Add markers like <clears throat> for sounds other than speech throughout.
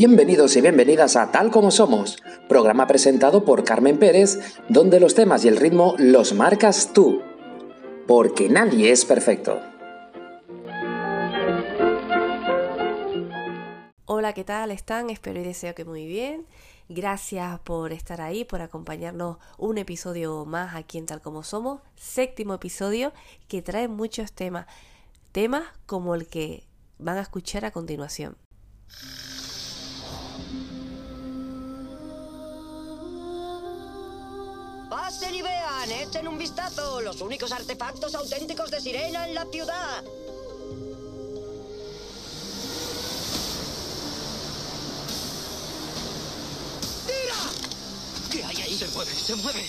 Bienvenidos y bienvenidas a Tal como Somos, programa presentado por Carmen Pérez, donde los temas y el ritmo los marcas tú. Porque nadie es perfecto. Hola, ¿qué tal están? Espero y deseo que muy bien. Gracias por estar ahí, por acompañarnos un episodio más aquí en Tal como Somos, séptimo episodio que trae muchos temas, temas como el que van a escuchar a continuación. Pasen y vean, echen un vistazo. Los únicos artefactos auténticos de sirena en la ciudad. ¡Tira! ¿Qué hay ahí? Se mueve, se mueve.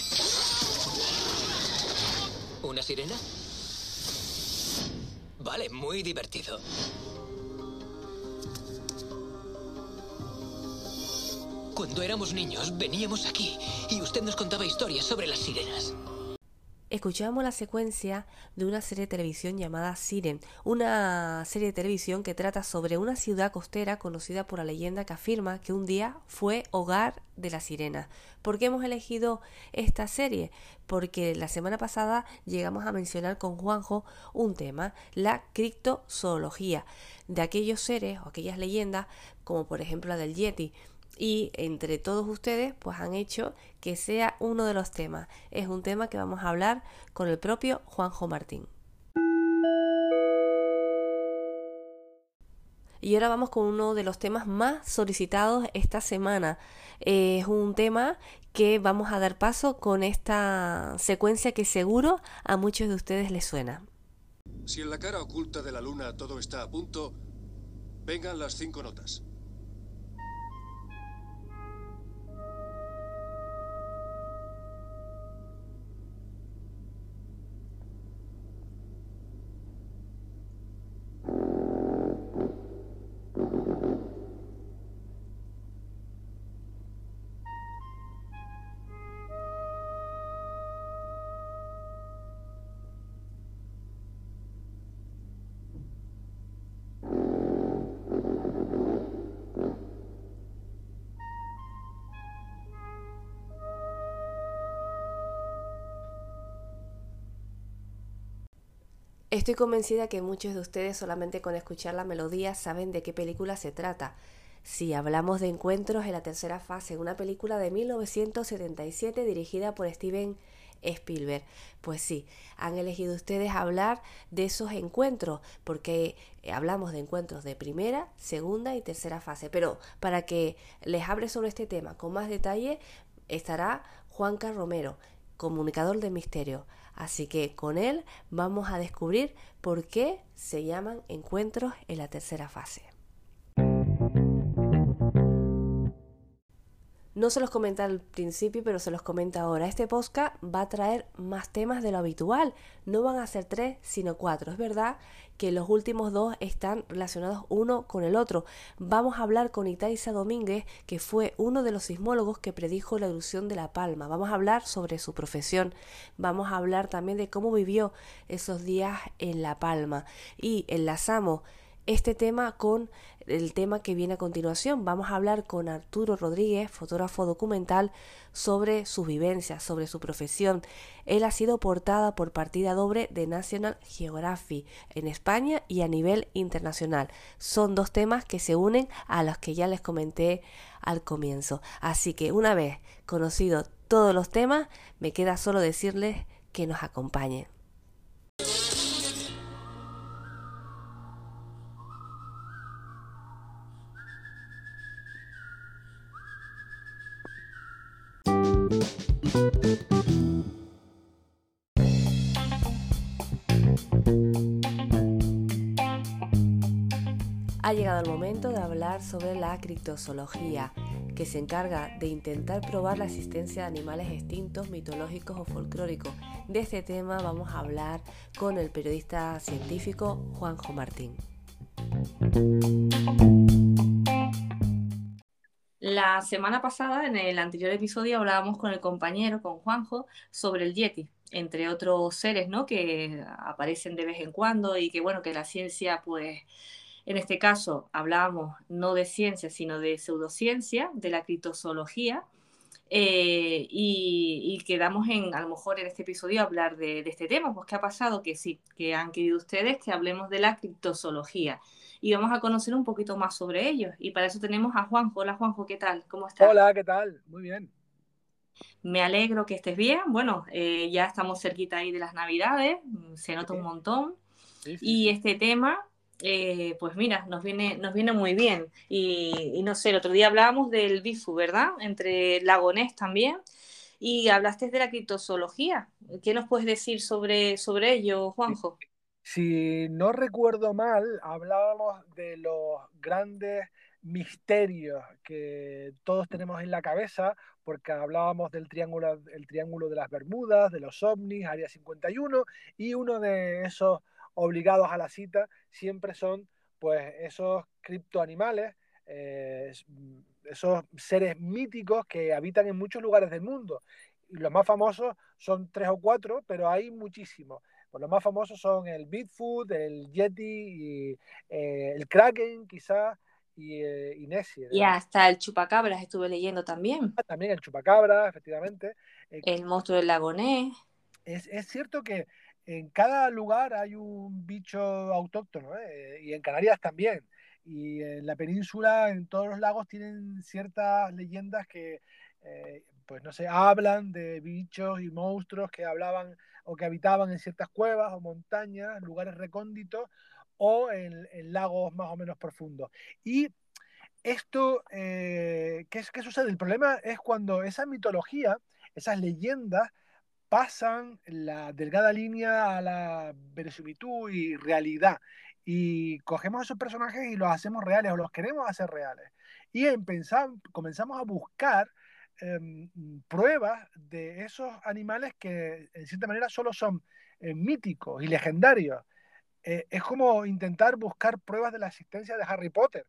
¿Una sirena? Vale, muy divertido. Cuando éramos niños, veníamos aquí y usted nos contaba historias sobre las sirenas. Escuchamos la secuencia de una serie de televisión llamada Siren, una serie de televisión que trata sobre una ciudad costera conocida por la leyenda que afirma que un día fue hogar de la sirena. ¿Por qué hemos elegido esta serie? Porque la semana pasada llegamos a mencionar con Juanjo un tema, la criptozoología, de aquellos seres o aquellas leyendas, como por ejemplo la del Yeti y entre todos ustedes pues han hecho que sea uno de los temas. Es un tema que vamos a hablar con el propio Juanjo Martín. Y ahora vamos con uno de los temas más solicitados esta semana. es un tema que vamos a dar paso con esta secuencia que seguro a muchos de ustedes les suena. Si en la cara oculta de la luna todo está a punto, vengan las cinco notas. Estoy convencida que muchos de ustedes solamente con escuchar la melodía saben de qué película se trata. Si hablamos de encuentros en la tercera fase, una película de 1977 dirigida por Steven Spielberg. Pues sí, han elegido ustedes hablar de esos encuentros, porque hablamos de encuentros de primera, segunda y tercera fase. Pero para que les hable sobre este tema con más detalle, estará Juanca Romero, comunicador de misterio. Así que con él vamos a descubrir por qué se llaman encuentros en la tercera fase. No se los comenta al principio, pero se los comenta ahora. Este podcast va a traer más temas de lo habitual. No van a ser tres, sino cuatro. Es verdad que los últimos dos están relacionados uno con el otro. Vamos a hablar con Itaiza Domínguez, que fue uno de los sismólogos que predijo la erupción de La Palma. Vamos a hablar sobre su profesión. Vamos a hablar también de cómo vivió esos días en La Palma. Y enlazamos este tema con el tema que viene a continuación. Vamos a hablar con Arturo Rodríguez, fotógrafo documental, sobre sus vivencias, sobre su profesión. Él ha sido portada por partida doble de National Geographic en España y a nivel internacional. Son dos temas que se unen a los que ya les comenté al comienzo. Así que una vez conocido todos los temas, me queda solo decirles que nos acompañen. Ha llegado el momento de hablar sobre la criptozoología, que se encarga de intentar probar la existencia de animales extintos, mitológicos o folclóricos. De este tema vamos a hablar con el periodista científico Juanjo Martín. La semana pasada, en el anterior episodio, hablábamos con el compañero, con Juanjo, sobre el Yeti, entre otros seres, ¿no? Que aparecen de vez en cuando y que, bueno, que la ciencia, pues, En este caso hablábamos no de ciencia, sino de pseudociencia, de la criptozoología, eh, y, quedamos en, a lo mejor en este episodio, hablar de, este tema, pues ¿qué ha pasado? Que sí, que han querido ustedes que hablemos de la criptozoología y vamos a conocer un poquito más sobre ellos. Y para eso tenemos a Juanjo. Hola Juanjo, ¿qué tal? ¿Cómo estás? Hola, ¿qué tal? Muy bien. Me alegro que estés bien. Bueno, eh, ya estamos cerquita ahí de las Navidades, se nota un montón. y este tema, eh, pues mira, nos viene, nos viene muy bien. Y, no sé, el otro día hablábamos del BIFU, ¿verdad? Entre Lagonés también. Y hablaste de la criptozoología. ¿Qué nos puedes decir sobre, sobre ello, Juanjo? Si no recuerdo mal, hablábamos de los grandes misterios que todos tenemos en la cabeza, porque hablábamos del triángulo, el triángulo de las Bermudas, de los ovnis, Área 51, y uno de esos obligados a la cita siempre son pues esos criptoanimales, eh, esos seres míticos que habitan en muchos lugares del mundo. Y los más famosos son tres o cuatro, pero hay muchísimos. Pues los más famosos son el Bigfoot, el Yeti, y, eh, el Kraken quizás, y, eh, Y hasta el chupacabras estuve leyendo también. Ah, también el chupacabra, efectivamente. el monstruo del lagonés. Es, es cierto que en cada lugar hay un bicho autóctono, ¿eh? y en Canarias también. Y en la península, en todos los lagos, tienen ciertas leyendas que, eh, pues no sé, hablan de bichos y monstruos que hablaban o que habitaban en ciertas cuevas o montañas, lugares recónditos o en, lagos más o menos profundos. Y esto, eh, ¿qué, ¿qué sucede? El problema es cuando esa mitología, esas leyendas, pasan la delgada línea a la verosimilitud y realidad. Y cogemos esos personajes y los hacemos reales o los queremos hacer reales. Y comenzamos a buscar em, pruebas de esos animales que en cierta manera solo son eh, míticos y legendarios. Eh, es como intentar buscar pruebas de la existencia de Harry Potter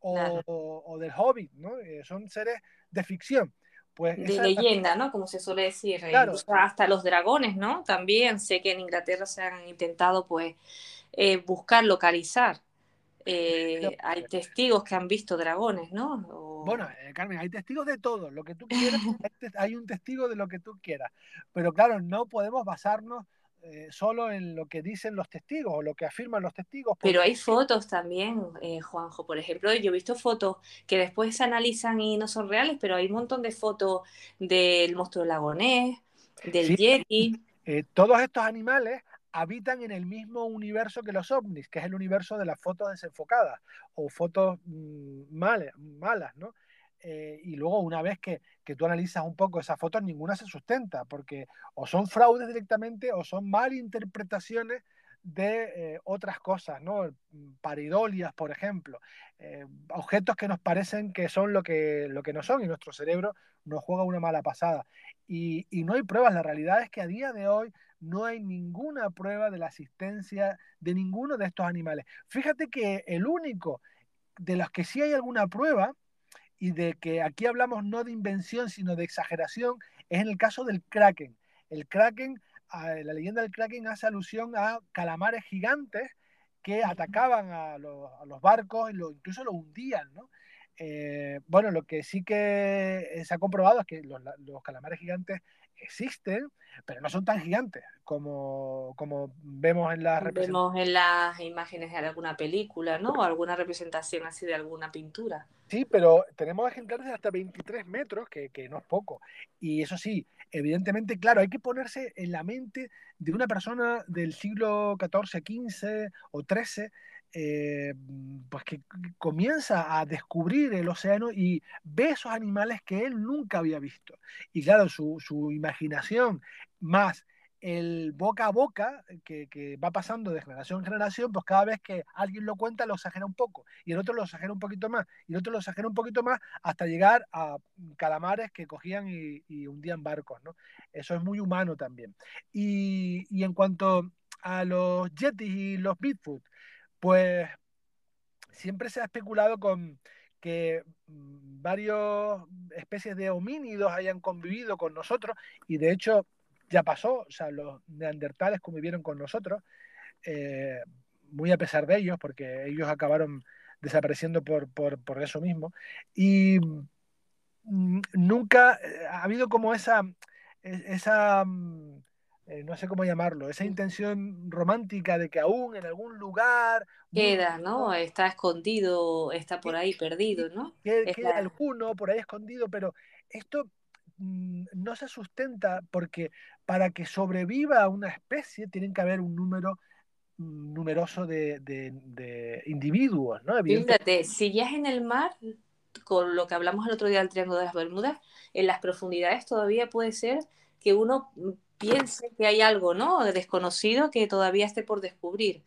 o, del Hobbit, ¿no? Eh, son seres de ficción. Pues de leyenda, ¿no? Como se suele decir. Eh, hasta los dragones, ¿no? También sé que en Inglaterra se han intentado, pues, eh, buscar localizar. Eh, hay testigos que han visto dragones, ¿no? Bueno, Carmen, hay testigos de todo, lo que tú quieras, hay un testigo de lo que tú quieras, pero claro, no podemos basarnos eh, solo en lo que dicen los testigos o lo que afirman los testigos. Pero hay fotos también, eh, Juanjo, por ejemplo, yo he visto fotos que después se analizan y no son reales, pero hay un montón de fotos del monstruo lagonés, del yeti. Eh, todos estos animales habitan en el mismo universo que los ovnis, que es el universo de las fotos desenfocadas o fotos mm, malas, malas, ¿no? Y luego una vez que, que, tú analizas un poco esas fotos, ninguna se sustenta, porque o son fraudes directamente o son malinterpretaciones de eh, otras cosas, ¿no? Paridolias, por ejemplo, eh, objetos que nos parecen que son lo que, lo que no son y nuestro cerebro nos juega una mala pasada. Y, y no hay pruebas, la realidad es que a día de hoy no hay ninguna prueba de la existencia de ninguno de estos animales. Fíjate que el único de los que sí hay alguna prueba y de que aquí hablamos no de invención, sino de exageración, es en el caso del kraken. El kraken, la leyenda del kraken hace alusión a calamares gigantes que atacaban a los, barcos y lo, incluso lo hundían, ¿no? Eh, bueno, lo que sí que se ha comprobado es que los, los calamares gigantes existen, pero no son tan gigantes como, como vemos en las Vemos en las imágenes de alguna película, ¿no? O alguna representación así de alguna pintura. Sí, pero tenemos ejemplares de hasta 23 metros, que, que no es poco. Y eso sí, evidentemente, claro, hay que ponerse en la mente de una persona del siglo XIV, XV o XIII eh, pues que comienza a descubrir el océano y ve esos animales que él nunca había visto. Y claro, su, su imaginación más el boca a boca que, que, va pasando de generación en generación, pues cada vez que alguien lo cuenta lo exagera un poco y el otro lo exagera un poquito más y el otro lo exagera un poquito más hasta llegar a calamares que cogían y, y hundían barcos, ¿no? Eso es muy humano también. Y, y en cuanto a los Yetis y los Bigfoot, pues siempre se ha especulado con que mm, varias especies de homínidos hayan convivido con nosotros y de hecho ya pasó, o sea, los neandertales convivieron con nosotros. Eh, muy a pesar de ellos, porque ellos acabaron desapareciendo por, por, por eso mismo. Y mm, nunca eh, ha habido como esa, esa mm, eh, no sé cómo llamarlo, esa intención romántica de que aún en algún lugar... Queda, ¿no? Está escondido, está por ahí perdido, ¿no? Queda, alguno por ahí escondido, pero esto mm, no se sustenta porque para que sobreviva una especie tienen que haber un número mm, numeroso de, de, individuos, ¿no? Fíjate, si ya es en el mar, con lo que hablamos el otro día del Triángulo de las Bermudas, en las profundidades todavía puede ser que uno piense que hay algo, ¿no? Desconocido que todavía esté por descubrir.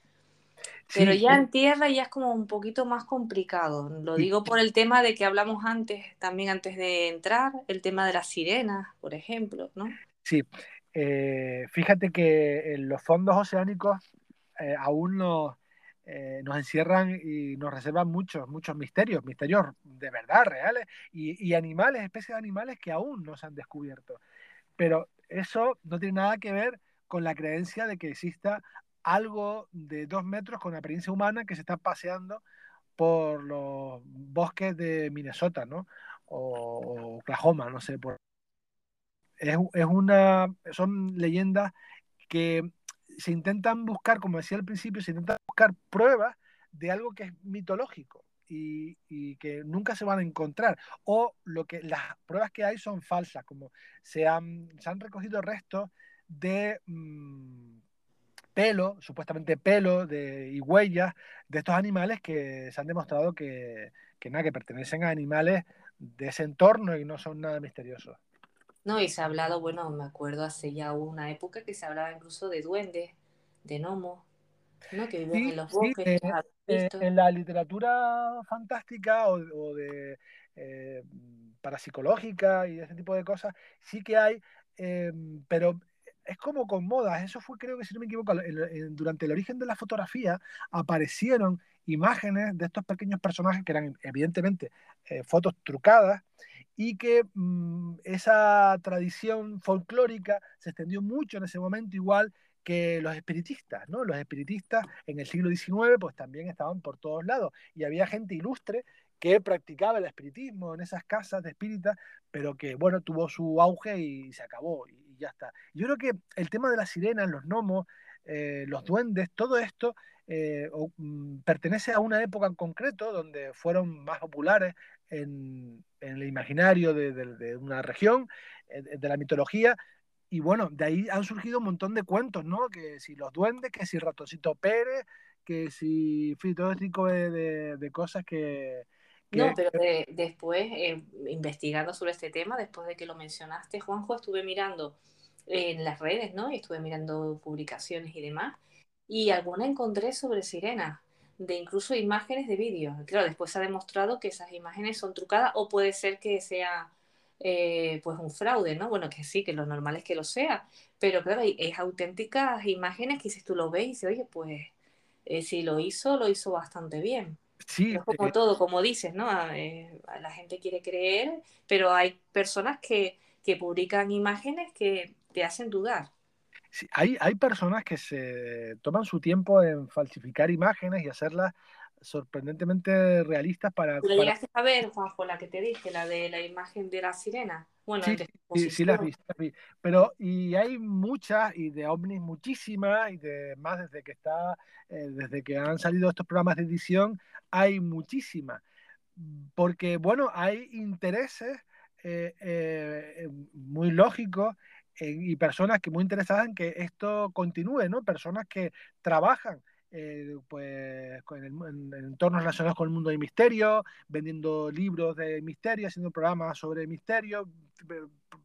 Pero ya en tierra ya es como un poquito más complicado. Lo digo por el tema de que hablamos antes, también antes de entrar, el tema de las sirenas, por ejemplo, ¿no? Sí, eh, fíjate que en los fondos oceánicos eh, aún nos, eh, nos encierran y nos reservan muchos, muchos misterios, misterios de verdad, reales, y, y animales, especies de animales que aún no se han descubierto. Pero eso no tiene nada que ver con la creencia de que exista algo de dos metros con apariencia humana que se está paseando por los bosques de Minnesota, ¿no? O, Oklahoma, no sé. Por... Es, es, una, son leyendas que se intentan buscar, como decía al principio, se intentan buscar pruebas de algo que es mitológico y, que nunca se van a encontrar. O lo que las pruebas que hay son falsas, como se han, se han recogido restos de mm, pelo, supuestamente pelo de, y huellas de estos animales que se han demostrado que, nada, que pertenecen a animales de ese entorno y no son nada misteriosos. No, y se ha hablado, bueno, me acuerdo hace ya una época que se hablaba incluso de duendes, de gnomos, ¿no? que los bosques. Eh, eh, en la literatura fantástica o, de eh, parapsicológica y ese tipo de cosas, sí que hay, eh, pero es como con modas. Eso fue, creo que si no me equivoco, durante el origen de la fotografía aparecieron imágenes de estos pequeños personajes que eran evidentemente fotos trucadas y que mm, esa tradición folclórica se extendió mucho en ese momento igual que los espiritistas, ¿no? Los espiritistas en el siglo XIX pues también estaban por todos lados y había gente ilustre que practicaba el espiritismo en esas casas de espíritas, pero que, bueno, tuvo su auge y se acabó y, ya está. Yo creo que el tema de las sirenas, los gnomos, eh, los duendes, todo esto eh, mm, pertenece a una época en concreto donde fueron más populares en, el imaginario de, una región, eh, de la mitología, y bueno, de ahí han surgido un montón de cuentos, ¿no? Que si los duendes, que si Ratoncito Pérez, que si, en todo tipo de, de, cosas que, No, pero después, eh, investigando sobre este tema, después de que lo mencionaste, Juanjo, estuve mirando en las redes, ¿no? Y estuve mirando publicaciones y demás, y alguna encontré sobre sirenas, de incluso imágenes de vídeos. Claro, después se ha demostrado que esas imágenes son trucadas o puede ser que sea eh, pues un fraude, ¿no? Bueno, que sí, que lo normal es que lo sea, pero claro, es auténticas imágenes que si tú lo ves y dices, oye, pues eh, si lo hizo, lo hizo bastante bien. Sí, es como todo, como dices, ¿no? Eh, la gente quiere creer, pero hay personas que, que publican imágenes que te hacen dudar. Sí, hay, hay personas que se toman su tiempo en falsificar imágenes y hacerlas sorprendentemente realistas para... ¿Lo llegaste a ver, Juanjo, la que te dije, la de la imagen de la sirena? Bueno, sí, sí, sí, las vi, Pero, y hay muchas, y de ovnis muchísimas, y de más desde que está, eh, desde que han salido estos programas de edición, hay muchísimas. Porque, bueno, hay intereses eh, eh, muy lógicos y personas que muy interesadas en que esto continúe, ¿no? Personas que trabajan eh, pues en, entornos relacionados con el mundo de misterio, vendiendo libros de misterio, haciendo programas sobre misterio,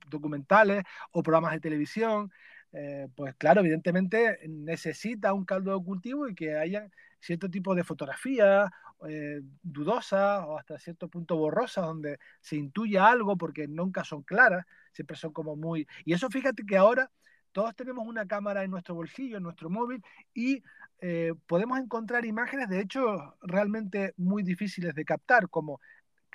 documentales o programas de televisión. Eh, pues claro, evidentemente necesita un caldo de cultivo y que haya cierto tipo de fotografía eh, dudosa o hasta cierto punto borrosa donde se intuya algo porque nunca son claras, siempre son como muy... Y eso fíjate que ahora todos tenemos una cámara en nuestro bolsillo, en nuestro móvil, y eh, podemos encontrar imágenes, de hecho, realmente muy difíciles de captar, como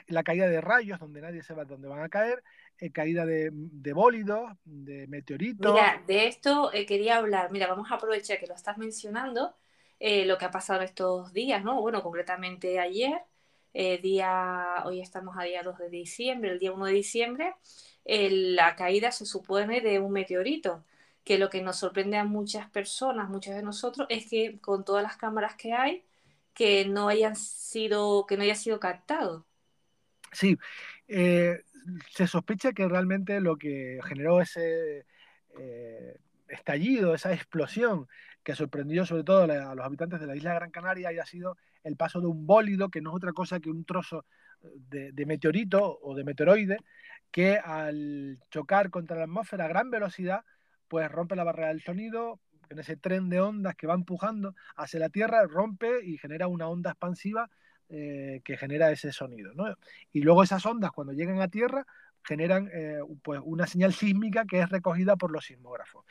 la caída de rayos, donde nadie sabe dónde van a caer, eh, caída de, bólidos, de meteoritos. Mira, de esto eh, quería hablar. Mira, vamos a aprovechar que lo estás mencionando. lo que ha pasado estos días, ¿no? Bueno, concretamente ayer, día, hoy estamos a día 2 de diciembre, el día 1 de diciembre, la caída se supone de un meteorito, que lo que nos sorprende a muchas personas, muchos de nosotros, es que con todas las cámaras que hay, que no hayan sido, que no haya sido captado. Sí, eh, se sospecha que realmente lo que generó ese eh, estallido, esa explosión que sorprendió sobre todo a los habitantes de la isla de Gran Canaria haya sido el paso de un bólido, que no es otra cosa que un trozo de, meteorito o de meteoroide, que al chocar contra la atmósfera a gran velocidad, pues rompe la barrera del sonido, en ese tren de ondas que va empujando hacia la Tierra, rompe y genera una onda expansiva eh, que genera ese sonido. Y luego esas ondas, cuando llegan a tierra, generan eh, pues una señal sísmica que es recogida por los sismógrafos.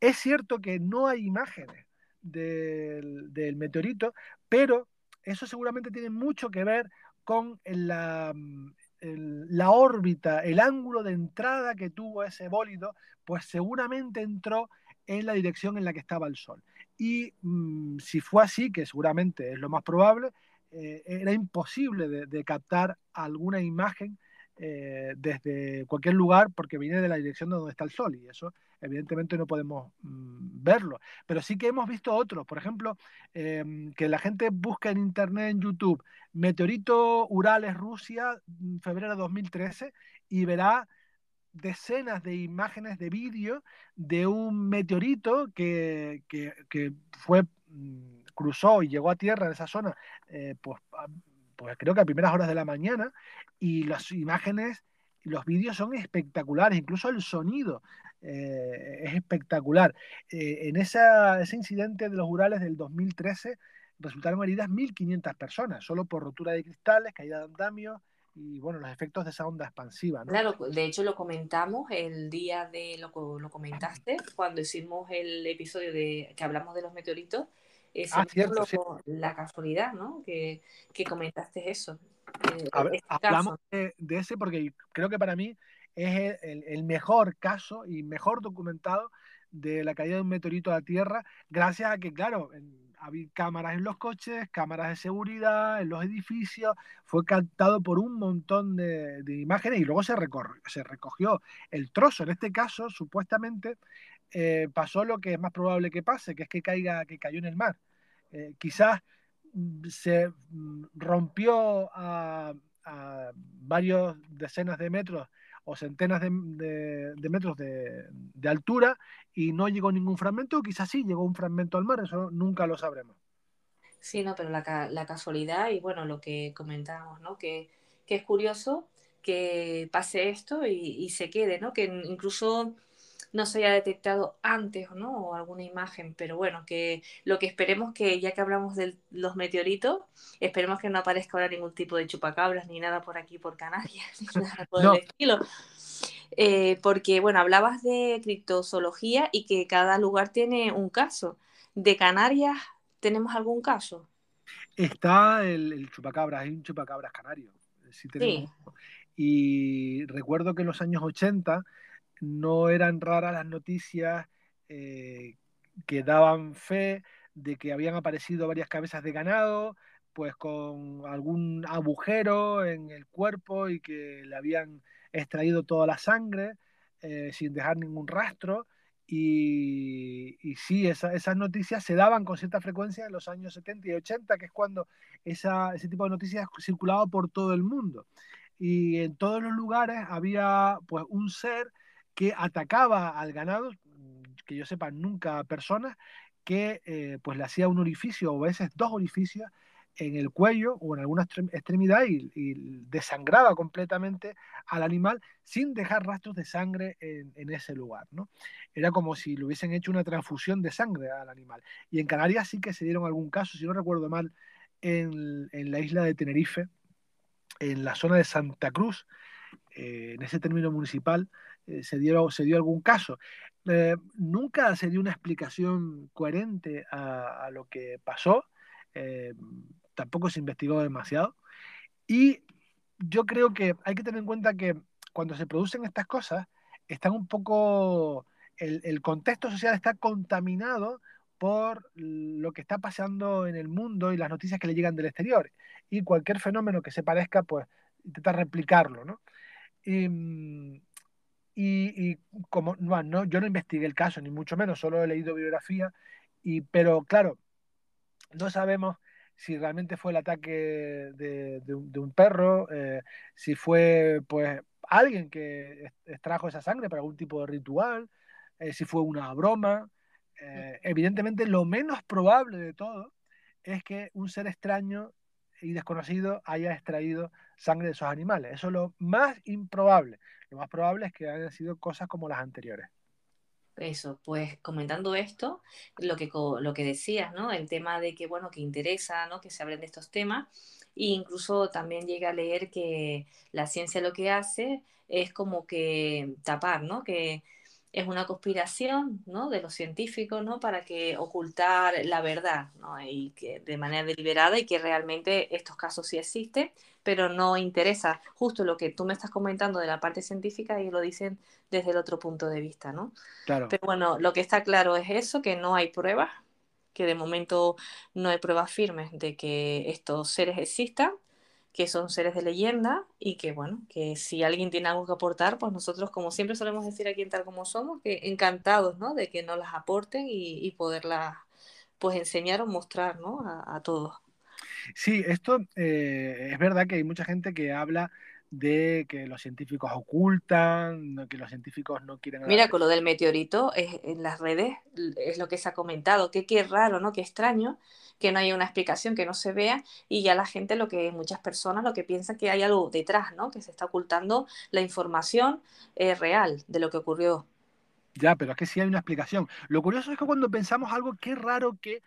Es cierto que no hay imágenes del, meteorito, pero eso seguramente tiene mucho que ver con la, la órbita, el ángulo de entrada que tuvo ese bólido, pues seguramente entró en la dirección en la que estaba el Sol. Y mm, si fue así, que seguramente es lo más probable, eh, era imposible de, captar alguna imagen eh, desde cualquier lugar porque viene de la dirección de donde está el sol y eso evidentemente no podemos mm, verlo. Pero sí que hemos visto otros, por ejemplo, em, que la gente busca en internet, en YouTube, meteorito Urales, Rusia, mm, febrero de 2013, y verá decenas de imágenes de vídeo de un meteorito que, que fue mm, cruzó y llegó a tierra en esa zona, eh, pues, creo que a primeras horas de la mañana, y las imágenes, los vídeos son espectaculares, incluso el sonido eh, es espectacular. Eh, en esa, ese incidente de los Urales del 2013 resultaron heridas 1.500 personas, solo por rotura de cristales, caída de andamio, y bueno, los efectos de esa onda expansiva. Claro, de hecho lo comentamos el día de, lo, lo comentaste, cuando hicimos el episodio de que hablamos de los meteoritos, es ah, la casualidad, ¿no? Que, comentaste eso. Eh, este hablamos de, ese porque creo que para mí es el, mejor caso y mejor documentado de la caída de un meteorito a la Tierra, gracias a que, claro, había cámaras en los coches, cámaras de seguridad, en los edificios, fue captado por un montón de, imágenes y luego se, se recogió el trozo. En este caso, supuestamente, eh, pasó lo que es más probable que pase, que es que caiga, que cayó en el mar. Eh, quizás mm, se mm, rompió a, varios decenas de metros o centenas de, metros de, altura y no llegó ningún fragmento, o quizás sí llegó un fragmento al mar, eso nunca lo sabremos. Sí, no, pero la, casualidad y bueno, lo que comentábamos, ¿no? Que, es curioso que pase esto y, y, se quede, ¿no? Que incluso no se haya detectado antes ¿no? o alguna imagen, pero bueno, que lo que esperemos que, ya que hablamos de los meteoritos, esperemos que no aparezca ahora ningún tipo de chupacabras ni nada por aquí, por Canarias, <laughs> ni nada por el estilo. Eh, porque, bueno, hablabas de criptozoología y que cada lugar tiene un caso. ¿De Canarias tenemos algún caso? Está el, chupacabras, hay un chupacabras canario. Sí, sí. Y recuerdo que en los años 80 no eran raras las noticias eh, que daban fe de que habían aparecido varias cabezas de ganado, pues con algún agujero en el cuerpo y que le habían extraído toda la sangre eh, sin dejar ningún rastro. Y, sí, esas noticias se daban con cierta frecuencia en los años 70 y 80, que es cuando ese tipo de noticias circulaba por todo el mundo. Y en todos los lugares había pues un ser que atacaba al ganado, que yo sepa nunca a personas, que eh, pues le hacía un orificio o a veces dos orificios en el cuello o en alguna extremidad y, desangraba completamente al animal sin dejar rastros de sangre en, ese lugar. ¿no? Era como si le hubiesen hecho una transfusión de sangre al animal. Y en Canarias sí que se dieron algún caso, si no recuerdo mal, en, la isla de Tenerife, en la zona de Santa Cruz, eh, en ese término municipal, eh, se, dio, se dio algún caso. Eh, nunca se dio una explicación coherente a, lo que pasó, eh, tampoco se investigó demasiado. Y yo creo que hay que tener en cuenta que cuando se producen estas cosas, están un poco, el, contexto social está contaminado por lo que está pasando en el mundo y las noticias que le llegan del exterior. Y cualquier fenómeno que se parezca, pues intenta replicarlo, ¿no? Y, y, como no, yo no investigué el caso, ni mucho menos, solo he leído biografía, y, pero claro, no sabemos si realmente fue el ataque de, un, perro, eh, si fue pues alguien que extrajo esa sangre para algún tipo de ritual, eh, si fue una broma. Eh, evidentemente, lo menos probable de todo es que un ser extraño y desconocido haya extraído sangre de esos animales. Eso es lo más improbable. Lo más probable es que hayan sido cosas como las anteriores. Eso, pues comentando esto, lo que, lo que decías, ¿no? El tema de que, bueno, que interesa, ¿no? Que se hablen de estos temas. E incluso también llega a leer que la ciencia lo que hace es como que tapar, ¿no? Que es una conspiración ¿no? de los científicos ¿no? para que ocultar la verdad ¿no? y que de manera deliberada y que realmente estos casos sí existen, pero no interesa justo lo que tú me estás comentando de la parte científica y lo dicen desde el otro punto de vista, ¿no? Claro. Pero bueno, lo que está claro es eso, que no hay pruebas, que de momento no hay pruebas firmes de que estos seres existan que son seres de leyenda y que, bueno, que si alguien tiene algo que aportar, pues nosotros, como siempre solemos decir aquí en Tal Como Somos, que encantados, ¿no? De que nos las aporten y, poderlas, pues, enseñar o mostrar, ¿no? A, todos. Sí, esto eh, es verdad que hay mucha gente que habla de que los científicos ocultan, que los científicos no quieren... Mira, con lo del meteorito, en las redes es lo que se ha comentado, que qué raro, ¿no? Qué extraño que no haya una explicación, que no se vea, y ya la gente, lo que muchas personas lo que piensan que hay algo detrás, ¿no? Que se está ocultando la información eh, real de lo que ocurrió. Ya, pero es que sí hay una explicación. Lo curioso es que cuando pensamos algo, qué raro que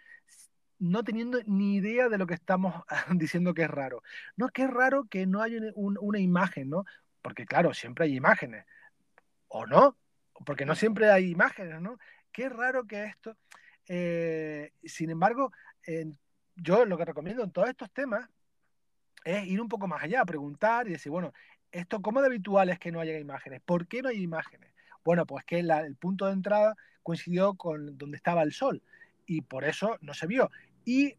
no teniendo ni idea de lo que estamos <laughs> diciendo que es raro. No, qué raro que no haya una imagen, ¿no? Porque claro, siempre hay imágenes. ¿O no? Porque no siempre hay imágenes, ¿no? Qué raro que esto... Eh, sin embargo, yo lo que recomiendo en todos estos temas es ir un poco más allá, preguntar y decir, bueno, esto cómo de habitual es que no haya imágenes, ¿por qué no hay imágenes? Bueno, pues que el punto de entrada coincidió con donde estaba el sol y por eso no se vio. Y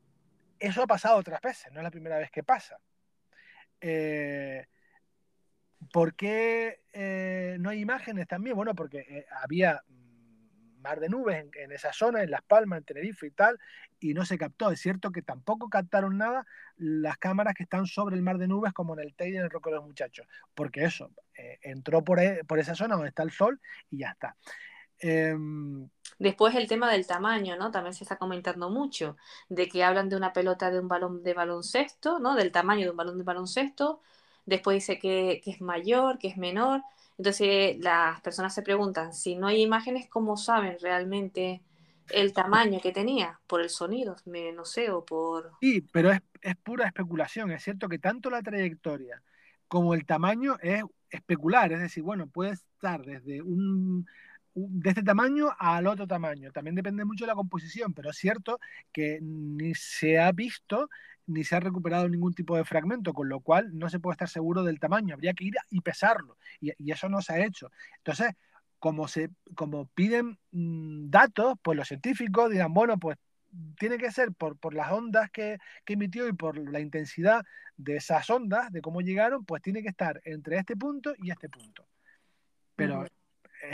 eso ha pasado otras veces, no es la primera vez que pasa. Eh, ¿Por qué eh, no hay imágenes también? Bueno, porque eh, había mar de nubes en, esa zona, en Las Palmas, en Tenerife y tal, y no se captó. Es cierto que tampoco captaron nada las cámaras que están sobre el mar de nubes, como en el Teide y en el Roque de los Muchachos, porque eso, entró e, por, esa zona donde está el sol y ya está. Em, Después el tema del tamaño, ¿no? También se está comentando mucho, de que hablan de una pelota de un balón de baloncesto, ¿no? Del tamaño de un balón de baloncesto. Después dice que, que es mayor, que es menor. Entonces las personas se preguntan, si no hay imágenes, ¿cómo saben realmente el tamaño que tenía? Por el sonido, me, no sé, o por... Sí, pero es, pura especulación. Es cierto que tanto la trayectoria como el tamaño es especular. Es decir, bueno, puede estar desde un, de este tamaño al otro tamaño. También depende mucho de la composición, pero es cierto que ni se ha visto ni se ha recuperado ningún tipo de fragmento, con lo cual no se puede estar seguro del tamaño, habría que ir y pesarlo, y, eso no se ha hecho. Entonces, como, se, como piden mm, datos, pues los científicos dirán, bueno, pues tiene que ser por, por las ondas que, emitió y por la intensidad de esas ondas, de cómo llegaron, pues tiene que estar entre este punto y este punto. Pero...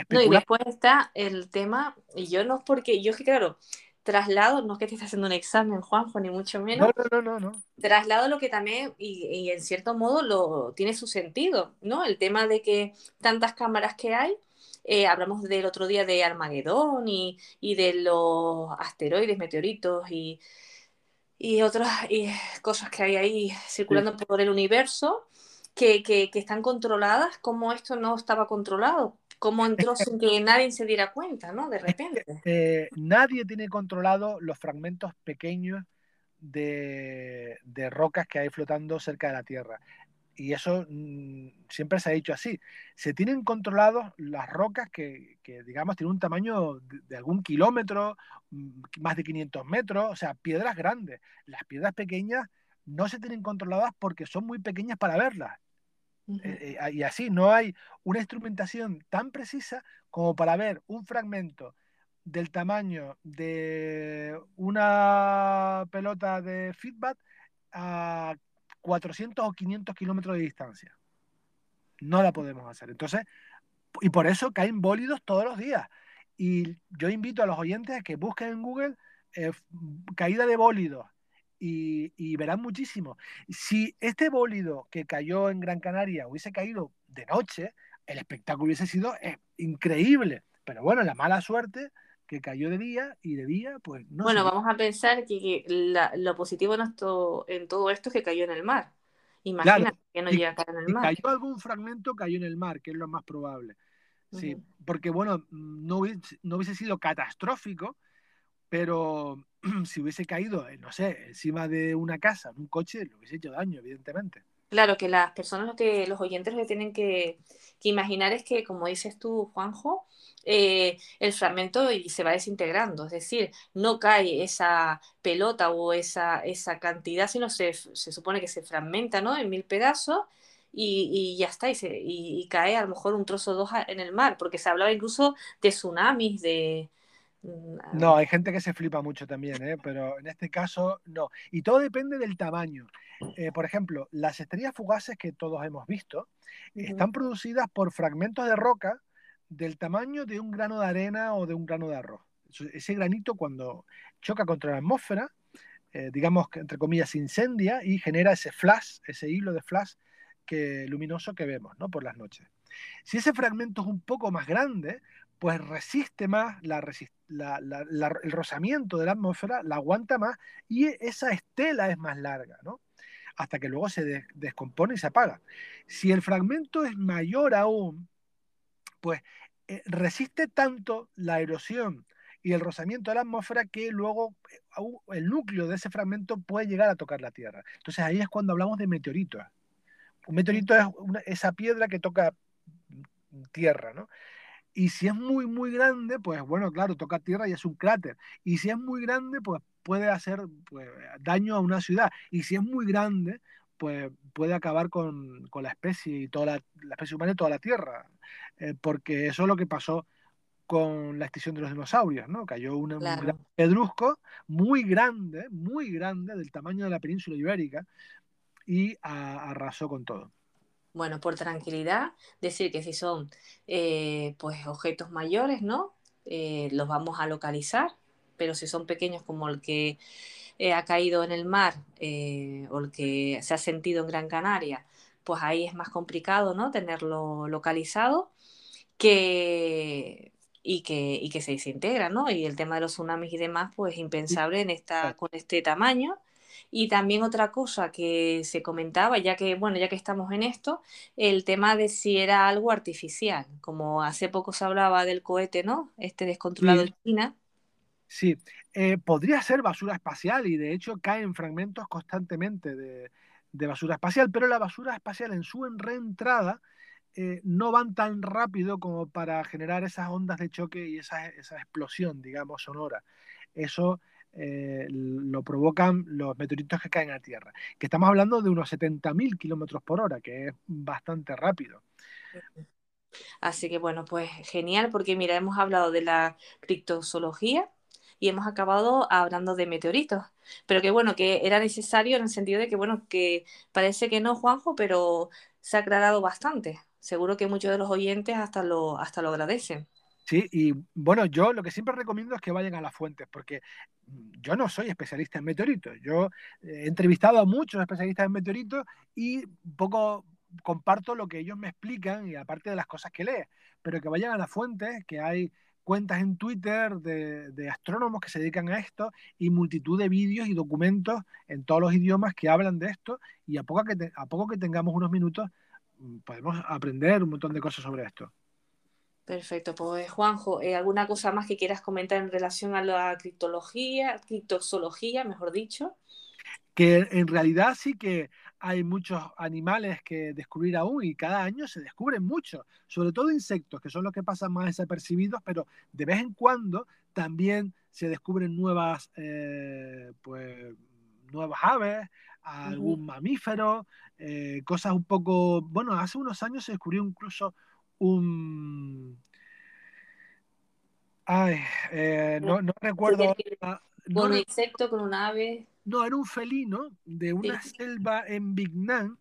No, y después está el tema, y yo no es porque, yo es que claro, traslado, no es que te estés haciendo un examen, Juanjo, ni mucho menos. No, no, no, no. Traslado lo que también, y, en cierto modo, lo tiene su sentido, ¿no? El tema de que tantas cámaras que hay, eh, hablamos del otro día de Armagedón y, de los asteroides, meteoritos y, y otras cosas que hay ahí circulando por el universo que, que, que están controladas, como esto no estaba controlado cómo entró sin que nadie se diera cuenta, ¿no? De repente. <laughs> Eh, nadie tiene controlado los fragmentos pequeños de, rocas que hay flotando cerca de la Tierra. Y eso mm, siempre se ha dicho así. Se tienen controlados las rocas que, digamos, tienen un tamaño de, algún kilómetro, mm, más de 500 metros, o sea, piedras grandes. Las piedras pequeñas no se tienen controladas porque son muy pequeñas para verlas eh, eh, y así no hay una instrumentación tan precisa como para ver un fragmento del tamaño de una pelota de feedback a 400 o 500 kilómetros de distancia. No la podemos hacer. Entonces, y por eso caen bólidos todos los días. Y yo invito a los oyentes a que busquen en Google eh, caída de bólidos y, verán muchísimo. Si este bólido que cayó en Gran Canaria hubiese caído de noche, el espectáculo hubiese sido eh, increíble. Pero bueno, la mala suerte que cayó de día y de día, pues no. Bueno, vamos a pensar que, lo positivo en, en todo esto es que cayó en el mar. Imagina que no llega a caer en el mar. Si cayó algún fragmento, cayó en el mar, que es lo más probable. Sí, porque bueno, no hubiese, no hubiese sido catastrófico, pero <clears throat> si hubiese caído, no sé, encima de una casa, en un coche, le hubiese hecho daño, evidentemente. Claro, que las personas, lo que los oyentes lo que tienen que, imaginar es que, como dices tú, Juanjo, eh, el fragmento y se va desintegrando, es decir, no cae esa pelota o esa, esa cantidad, sino se, se supone que se fragmenta ¿no? en mil pedazos y, ya está, y, y, cae a lo mejor un trozo o dos en el mar, porque se hablaba incluso de tsunamis, de... No, hay gente que se flipa mucho también, ¿eh? pero en este caso no. Y todo depende del tamaño. Eh, por ejemplo, las estrellas fugaces que todos hemos visto están producidas por fragmentos de roca del tamaño de un grano de arena o de un grano de arroz. Ese granito cuando choca contra la atmósfera, eh, digamos que entre comillas incendia y genera ese flash, ese hilo de flash que, luminoso que vemos ¿no? por las noches. Si ese fragmento es un poco más grande, pues resiste más el rozamiento de la atmósfera, la aguanta más y esa estela es más larga, ¿no? hasta que luego se descompone y se apaga. Si el fragmento es mayor aún, pues eh, resiste tanto la erosión y el rozamiento de la atmósfera que luego eh, el núcleo de ese fragmento puede llegar a tocar la Tierra. Entonces ahí es cuando hablamos de meteoritos. Un meteorito es esa piedra que toca tierra, ¿no? Y si es muy, muy grande, pues bueno, claro, toca tierra y es un cráter. Y si es muy grande, pues puede hacer pues, daño a una ciudad. Y si es muy grande, pues puede acabar con, la especie y toda la, especie humana y toda la tierra. Eh, porque eso es lo que pasó con la extinción de los dinosaurios, ¿no? Cayó un, gran pedrusco muy grande, muy grande, del tamaño de la península ibérica, y arrasó con todo. Bueno, por tranquilidad, decir que si son eh, pues objetos mayores, ¿no? Eh, los vamos a localizar, pero si son pequeños como el que eh, ha caído en el mar o el que se ha sentido en Gran Canaria, pues ahí es más complicado, ¿no? Tenerlo localizado que y que, y que se desintegra, ¿no? Y el tema de los tsunamis y demás, pues impensable en esta, con este tamaño y también otra cosa que se comentaba, ya que, bueno, ya que estamos en esto, el tema de si era algo artificial, como hace poco se hablaba del cohete, ¿no? Este descontrolado en China. Sí, eh, podría ser basura espacial y de hecho caen fragmentos constantemente de, basura espacial, pero la basura espacial en su reentrada eh, no van tan rápido como para generar esas ondas de choque y esa, esa explosión, digamos, sonora. Eso eh, lo provocan los meteoritos que caen a Tierra. Que estamos hablando de unos 70.000 kilómetros por hora, que es bastante rápido. Así que bueno, pues genial, porque mira, hemos hablado de la criptozoología y hemos acabado hablando de meteoritos. Pero que bueno, que era necesario en el sentido de que, bueno, que parece que no, Juanjo, pero se ha aclarado bastante. Seguro que muchos de los oyentes hasta lo, hasta lo agradecen. Sí, y bueno, yo lo que siempre recomiendo es que vayan a las fuentes, porque yo no soy especialista en meteoritos. Yo he entrevistado a muchos especialistas en meteoritos y poco comparto lo que ellos me explican y aparte de las cosas que leen, pero que vayan a las fuentes, que hay cuentas en Twitter de, astrónomos que se dedican a esto y multitud de vídeos y documentos en todos los idiomas que hablan de esto y a poco que, a poco que tengamos unos minutos mm, podemos aprender un montón de cosas sobre esto. Perfecto, pues Juanjo, eh, ¿alguna cosa más que quieras comentar en relación a la criptología, criptozoología, mejor dicho? Que en realidad sí que hay muchos animales que descubrir aún y cada año se descubren muchos, sobre todo insectos, que son los que pasan más desapercibidos, pero de vez en cuando también se descubren nuevas, eh, pues, nuevas aves, algún mamífero, eh, cosas un poco, bueno, hace unos años se descubrió incluso un, Ay, eh, no, no recuerdo. con un insecto, con un ave. No, era un felino de una selva en Vietnam,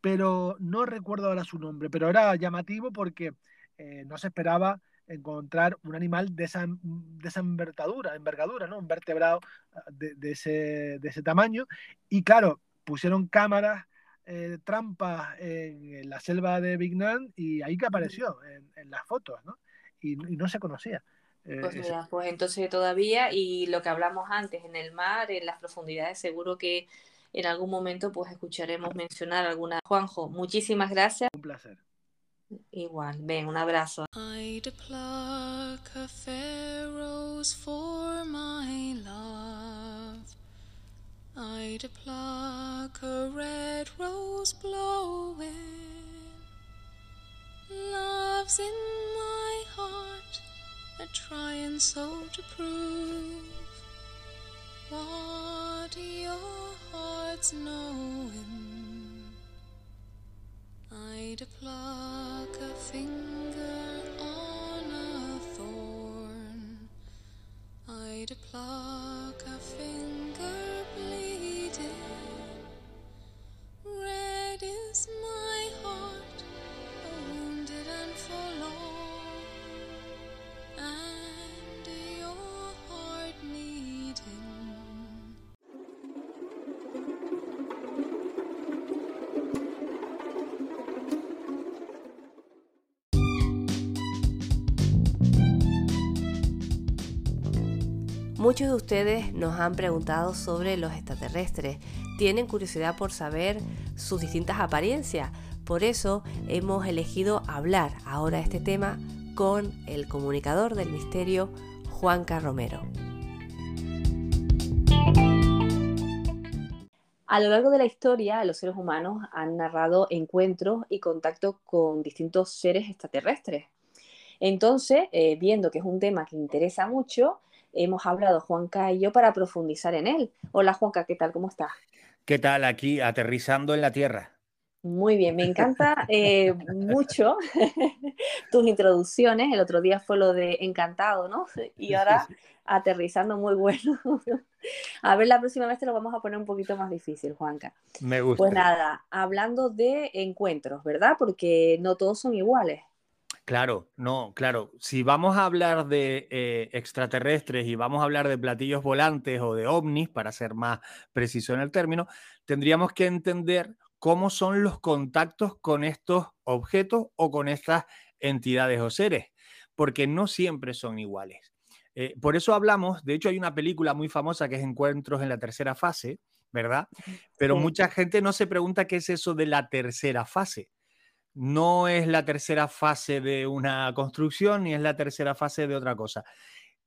pero no recuerdo ahora su nombre, pero era llamativo porque eh, no se esperaba encontrar un animal de esa, de esa envergadura, envergadura, ¿no? Un vertebrado ah, de, ese, de ese tamaño. Y claro, pusieron cámaras, eh, trampas en, la selva de Vietnam y ahí que apareció en, las fotos, ¿no? Y, no se conocía. Eh, pues mira, pues entonces todavía, y lo que hablamos antes, en el mar, en las profundidades, seguro que en algún momento pues escucharemos mencionar alguna. Juanjo, muchísimas gracias. Un placer. Igual, ven, un abrazo. I'd pluck a red rose blowing. Love's in my heart, a trying so to prove what your heart's knowing. I'd pluck a finger on a thorn. I'd pluck Muchos de ustedes nos han preguntado sobre los extraterrestres, tienen curiosidad por saber sus distintas apariencias, por eso hemos elegido hablar ahora este tema con el comunicador del misterio, Juanca Romero. A lo largo de la historia, los seres humanos han narrado encuentros y contactos con distintos seres extraterrestres. Entonces, eh, viendo que es un tema que interesa mucho, hemos hablado Juanca y yo para profundizar en él. Hola Juanca, ¿qué tal? ¿Cómo estás? ¿Qué tal aquí, aterrizando en la Tierra? Muy bien, me encanta eh, mucho <laughs> tus introducciones. El otro día fue lo de encantado, ¿no? Y ahora aterrizando muy bueno. <laughs> A ver, la próxima vez te lo vamos a poner un poquito más difícil, Juanca. Me gusta. Pues nada, hablando de encuentros, ¿verdad? Porque no todos son iguales. Claro, no, claro. Si vamos a hablar de eh, extraterrestres y vamos a hablar de platillos volantes o de ovnis, para ser más preciso en el término, tendríamos que entender cómo son los contactos con estos objetos o con estas entidades o seres, porque no siempre son iguales. Eh, por eso hablamos, de hecho hay una película muy famosa que es Encuentros en la tercera fase, ¿verdad? Pero mucha gente no se pregunta qué es eso de la tercera fase no es la tercera fase de una construcción ni es la tercera fase de otra cosa.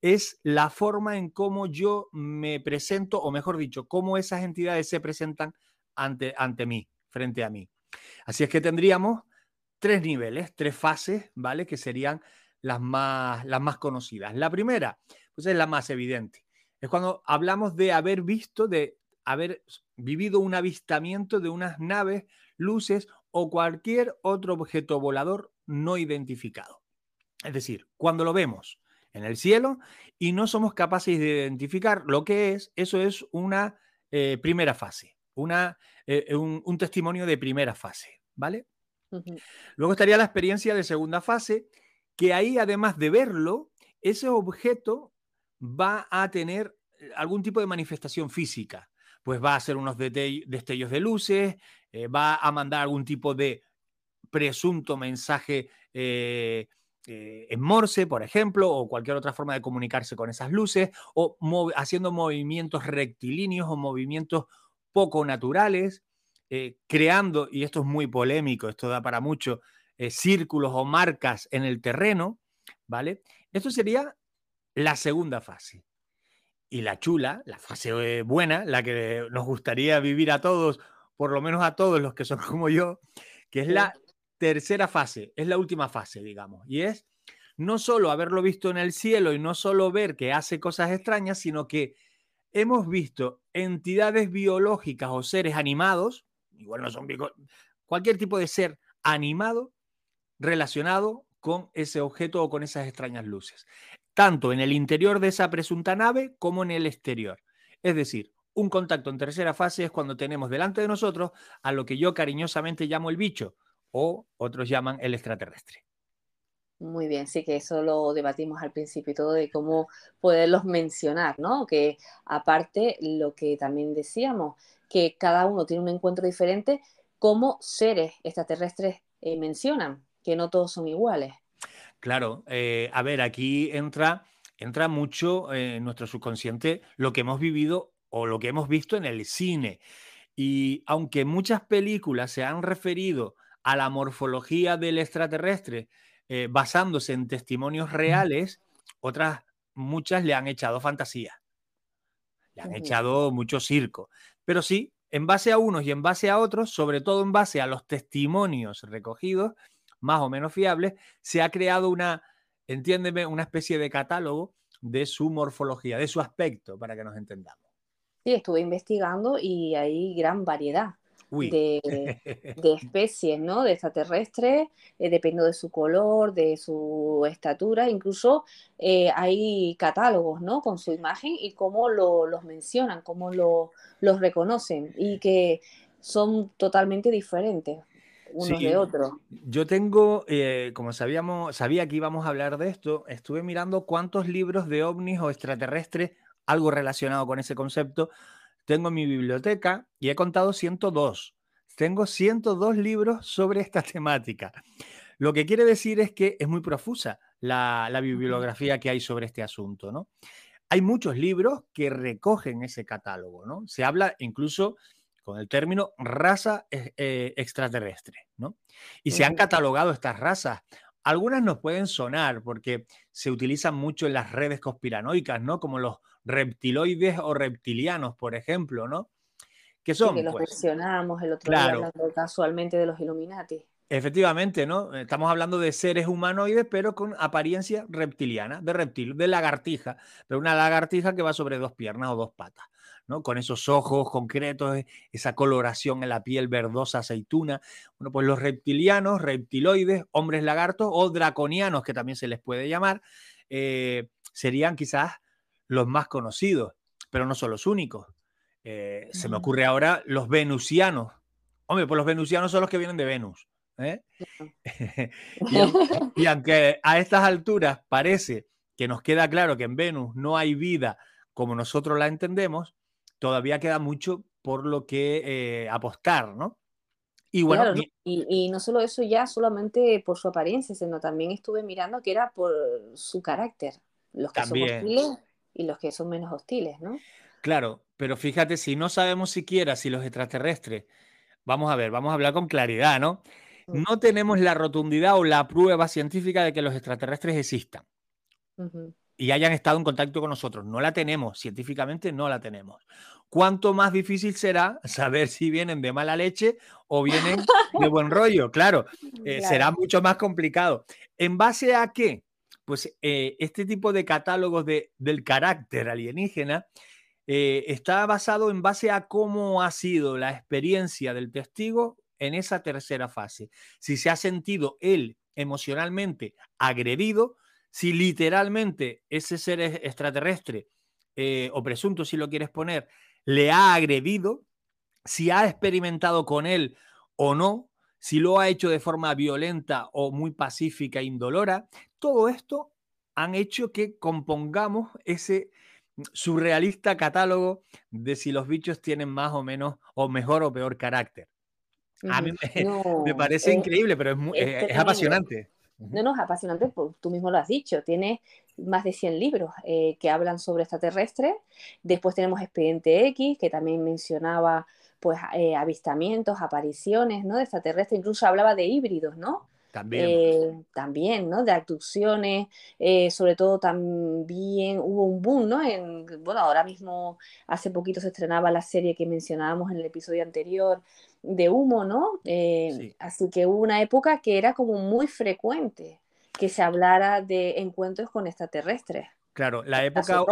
Es la forma en cómo yo me presento, o mejor dicho, cómo esas entidades se presentan ante, ante mí, frente a mí. Así es que tendríamos tres niveles, tres fases, ¿vale? Que serían las más, las más conocidas. La primera, pues es la más evidente. Es cuando hablamos de haber visto, de haber vivido un avistamiento de unas naves, luces o cualquier otro objeto volador no identificado. Es decir, cuando lo vemos en el cielo y no somos capaces de identificar lo que es, eso es una eh, primera fase, una, eh, un, testimonio de primera fase, ¿vale? Luego estaría la experiencia de segunda fase, que ahí además de verlo, ese objeto va a tener algún tipo de manifestación física pues va a hacer unos destellos de luces, eh, va a mandar algún tipo de presunto mensaje eh, eh, en Morse, por ejemplo, o cualquier otra forma de comunicarse con esas luces, o haciendo movimientos rectilíneos o movimientos poco naturales, creando, y esto es muy polémico, esto da para mucho, círculos o marcas en el terreno, ¿vale? Esto sería la segunda fase y la chula, la fase buena, la que nos gustaría vivir a todos, por lo menos a todos los que son <laughs> como yo, que es la tercera fase, es la última fase, digamos, y es no solo haberlo visto en el cielo y no solo ver que hace cosas extrañas, sino que hemos visto entidades biológicas o seres animados, igual no son cualquier tipo de ser animado relacionado con ese objeto o con esas extrañas luces. tanto en el interior de esa presunta nave como en el exterior. Es decir, un contacto en tercera fase es cuando tenemos delante de nosotros a lo que yo cariñosamente llamo el bicho o otros llaman el extraterrestre. Muy bien, sí que eso lo debatimos al principio y todo de cómo poderlos mencionar, ¿no? Que aparte lo que también decíamos, que cada uno tiene un encuentro diferente, como seres extraterrestres eh, mencionan, que no todos son iguales. Claro, eh, a ver, aquí entra, entra mucho en nuestro subconsciente lo que hemos vivido o lo que hemos visto en el cine. Y aunque muchas películas se han referido a la morfología del extraterrestre, eh, basándose en testimonios reales, otras muchas le han echado fantasía. Le han echado mucho circo. Pero sí, en base a unos y en base a otros, sobre todo en base a los testimonios recogidos, más o menos fiables, se ha creado una, entiéndeme, una especie de catálogo de su morfología, de su aspecto, para que nos entendamos. Sí, estuve investigando y hay gran variedad <laughs> de, especies, ¿no? De extraterrestres, eh, dependiendo de su color, de su estatura, incluso eh, hay catálogos, ¿no? Con su imagen y cómo los mencionan, cómo los reconocen y que son totalmente diferentes unos de otros. Yo tengo, eh, como sabíamos, sabía que íbamos a hablar de esto, estuve mirando cuántos libros de ovnis o extraterrestres, algo relacionado con ese concepto, tengo mi biblioteca y he contado 102. Tengo 102 libros sobre esta <laughs> temática. Lo que quiere decir es que es muy profusa la, bibliografía que hay sobre este asunto, ¿no? Hay muchos libros que recogen ese catálogo, ¿no? Se habla incluso con el término raza eh, eh, extraterrestre, ¿no? Y se han catalogado estas razas. Algunas nos pueden sonar porque se utilizan mucho en las redes conspiranoicas, ¿no? Como los reptiloides o reptilianos, por ejemplo, ¿no? Que son. que los pues mencionamos el otro día hablando casualmente de los Illuminati. Efectivamente, ¿no? Estamos hablando de seres humanoides, pero con apariencia reptiliana, de reptil, de lagartija, pero una lagartija que va sobre dos piernas o dos patas, ¿no? Con esos ojos concretos, esa coloración en la piel verdosa, aceituna. Bueno, pues los reptilianos, reptiloides, hombres lagartos o draconianos, que también se les puede llamar, eh, serían quizás los más conocidos, pero no son los únicos. Eh, se me ocurre ahora los venusianos. Hombre, pues los venusianos son los que vienen de Venus. ¿eh? <laughs> <laughs> y, aunque a estas alturas parece que nos queda claro que en Venus no hay vida como nosotros la entendemos, todavía queda mucho por lo que eh, apostar, ¿no? Y bueno, y, no solo eso ya solamente por su apariencia, sino también estuve mirando que era por su carácter. Los que son hostiles y los que son menos hostiles, ¿no? Claro, pero fíjate, si no sabemos siquiera si los extraterrestres, vamos a ver, vamos a hablar con claridad, ¿no? No tenemos la rotundidad o la prueba científica de que los extraterrestres existan y hayan estado en contacto con nosotros. No la tenemos, científicamente no la tenemos. ¿Cuánto más difícil será <laughs> saber si vienen de mala leche o vienen de <laughs> buen rollo? Claro, eh, será mucho más complicado. ¿En base a qué? pues eh, este tipo de catálogos de, del carácter alienígena eh, está basado en base a cómo ha sido la experiencia del testigo en esa tercera fase. Si se ha sentido él emocionalmente agredido, si literalmente ese ser extraterrestre eh, o presunto, si lo quieres poner, le ha agredido, si ha experimentado con él o no, si lo ha hecho de forma violenta o muy pacífica e indolora, todo esto han hecho que compongamos ese surrealista catálogo de si los bichos tienen más o menos o mejor o peor carácter. A mí me, parece increíble, pero es, es, apasionante. No, no, es apasionante, pues, tú mismo lo has dicho, tiene más de 100 libros eh, que hablan sobre extraterrestres. Después tenemos Expediente X, que también mencionaba pues eh, avistamientos, apariciones, ¿no? De extraterrestres, incluso hablaba de híbridos, ¿no? También. Eh, también, ¿no? De abducciones, eh, sobre todo también hubo un boom, ¿no? En, bueno, ahora mismo, hace poquito se estrenaba la serie que mencionábamos en el episodio anterior de Humo, ¿no? Así que hubo una época que era como muy frecuente que se hablara de encuentros con extraterrestres. Claro, la época...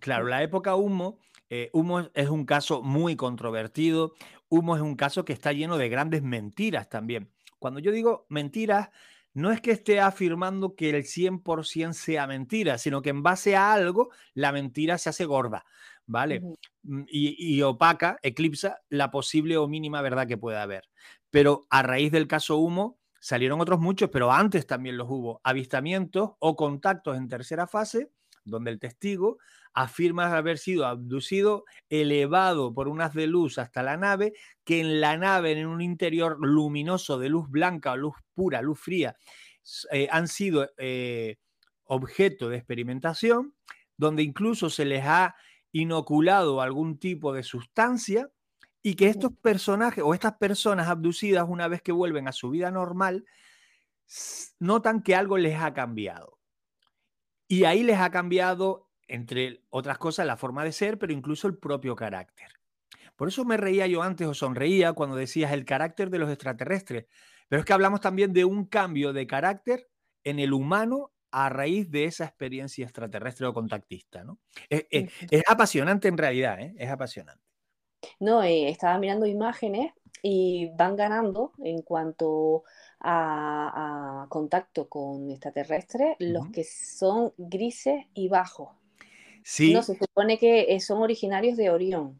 Claro, la época Humo eh, Humo es un caso muy controvertido. Humo es un caso que está lleno de grandes mentiras también. Cuando yo digo mentiras, no es que esté afirmando que el 100% sea mentira, sino que en base a algo la mentira se hace gorda, ¿vale? Mm, y, y, opaca, eclipsa la posible o mínima verdad que pueda haber. Pero a raíz del caso Humo salieron otros muchos, pero antes también los hubo, avistamientos o contactos en tercera fase, donde el testigo afirma haber sido abducido, elevado por unas de luz hasta la nave, que en la nave, en un interior luminoso de luz blanca o luz pura, luz fría, eh, han sido eh, objeto de experimentación, donde incluso se les ha inoculado algún tipo de sustancia y que estos personajes o estas personas abducidas, una vez que vuelven a su vida normal, notan que algo les ha cambiado. Y ahí les ha cambiado entre otras cosas, la forma de ser, pero incluso el propio carácter. Por eso me reía yo antes o sonreía cuando decías el carácter de los extraterrestres. Pero es que hablamos también de un cambio de carácter en el humano a raíz de esa experiencia extraterrestre o contactista. ¿no? Es, apasionante en realidad, ¿eh? es apasionante. No, eh, estaba mirando imágenes y van ganando en cuanto a, contacto con extraterrestres los que son grises y bajos. No, se supone que eh, son originarios de Orión.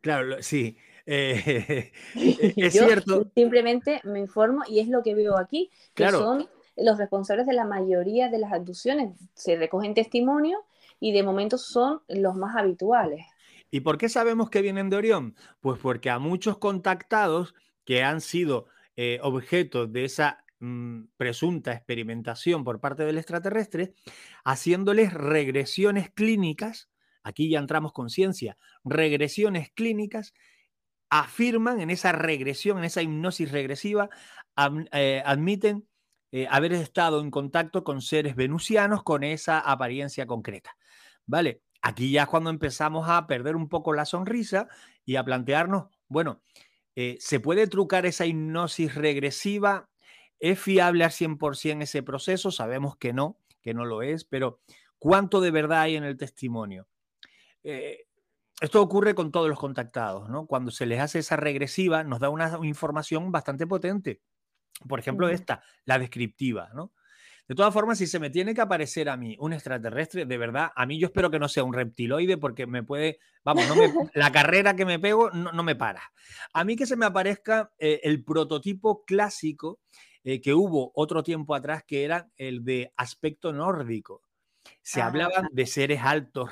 Claro, sí. <laughs> Eh, <laughs> es cierto. Simplemente me informo y es lo que veo aquí, que son los responsables de la mayoría de las abducciones. Se recogen testimonios y de momento son los más habituales. ¿Y por qué sabemos que vienen de Orión? Pues porque a muchos contactados que han sido eh, objeto de esa Mm, presunta experimentación por parte del extraterrestre, haciéndoles regresiones clínicas, aquí ya entramos con ciencia, regresiones clínicas, afirman en esa regresión, en esa hipnosis regresiva, eh, admiten eh, haber estado en contacto con seres venusianos con esa apariencia concreta. ¿Vale? Aquí ya es cuando empezamos a perder un poco la sonrisa y a plantearnos, bueno, eh, ¿se puede trucar esa hipnosis regresiva? ¿Es fiable al 100% ese proceso? Sabemos que no, que no lo es, pero ¿cuánto de verdad hay en el testimonio? Eh, esto ocurre con todos los contactados, ¿no? Cuando se les hace esa regresiva, nos da una información bastante potente. Por ejemplo, esta, la descriptiva, ¿no? De todas formas, si se me tiene que aparecer a mí un extraterrestre, de verdad, a mí yo espero que no sea un reptiloide porque me puede, vamos, no <laughs> la carrera que me pego no, me para. A mí que se me aparezca eh, el prototipo clásico eh, que hubo otro tiempo atrás que era el de aspecto nórdico. Se hablaban de seres altos,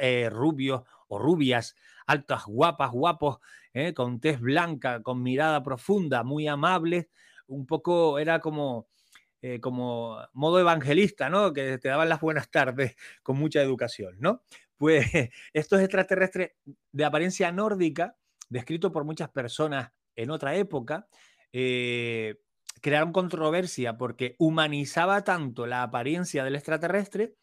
eh, rubios o rubias, altas, guapas, guapos, con tez blanca, con mirada profunda, muy amables, un poco era como, como modo evangelista, ¿no? Que te daban las buenas tardes <laughs> con mucha educación, ¿no? Pues <laughs> estos extraterrestres de apariencia nórdica, descritos por muchas personas en otra época, crearon controversia porque humanizaba tanto la apariencia del extraterrestre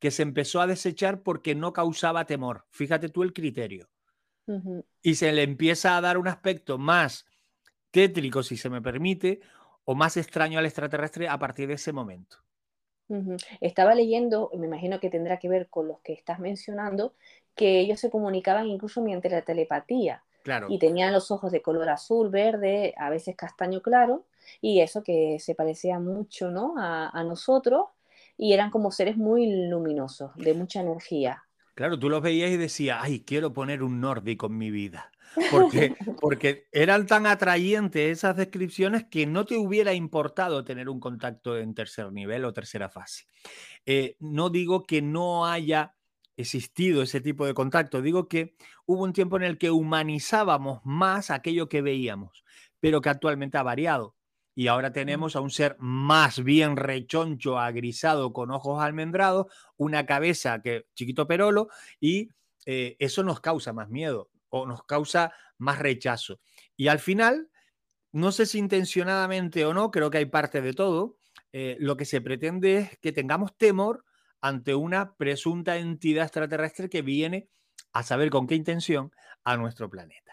que se empezó a desechar porque no causaba temor. Fíjate tú el criterio. Y se le empieza a dar un aspecto más tétrico, si se me permite, o más extraño al extraterrestre a partir de ese momento. Estaba leyendo, me imagino que tendrá que ver con los que estás mencionando, que ellos se comunicaban incluso mediante la telepatía. Claro. Y tenían los ojos de color azul, verde, a veces castaño claro, y eso que se parecía mucho ¿no? a, nosotros y eran como seres muy luminosos, de mucha energía. Claro, tú los veías y decías, ay, quiero poner un nórdico en mi vida. Porque, <laughs> porque eran tan atrayentes esas descripciones que no te hubiera importado tener un contacto en tercer nivel o tercera fase. Eh, no digo que no haya existido ese tipo de contacto, digo que hubo un tiempo en el que humanizábamos más aquello que veíamos, pero que actualmente ha variado y ahora tenemos a un ser más bien rechoncho, agrisado, con ojos almendrados, una cabeza que chiquito perolo y eh, eso nos causa más miedo o nos causa más rechazo. Y al final, no sé si intencionadamente o no, creo que hay parte de todo, eh, lo que se pretende es que tengamos temor ante una presunta entidad extraterrestre que viene a saber con qué intención a nuestro planeta.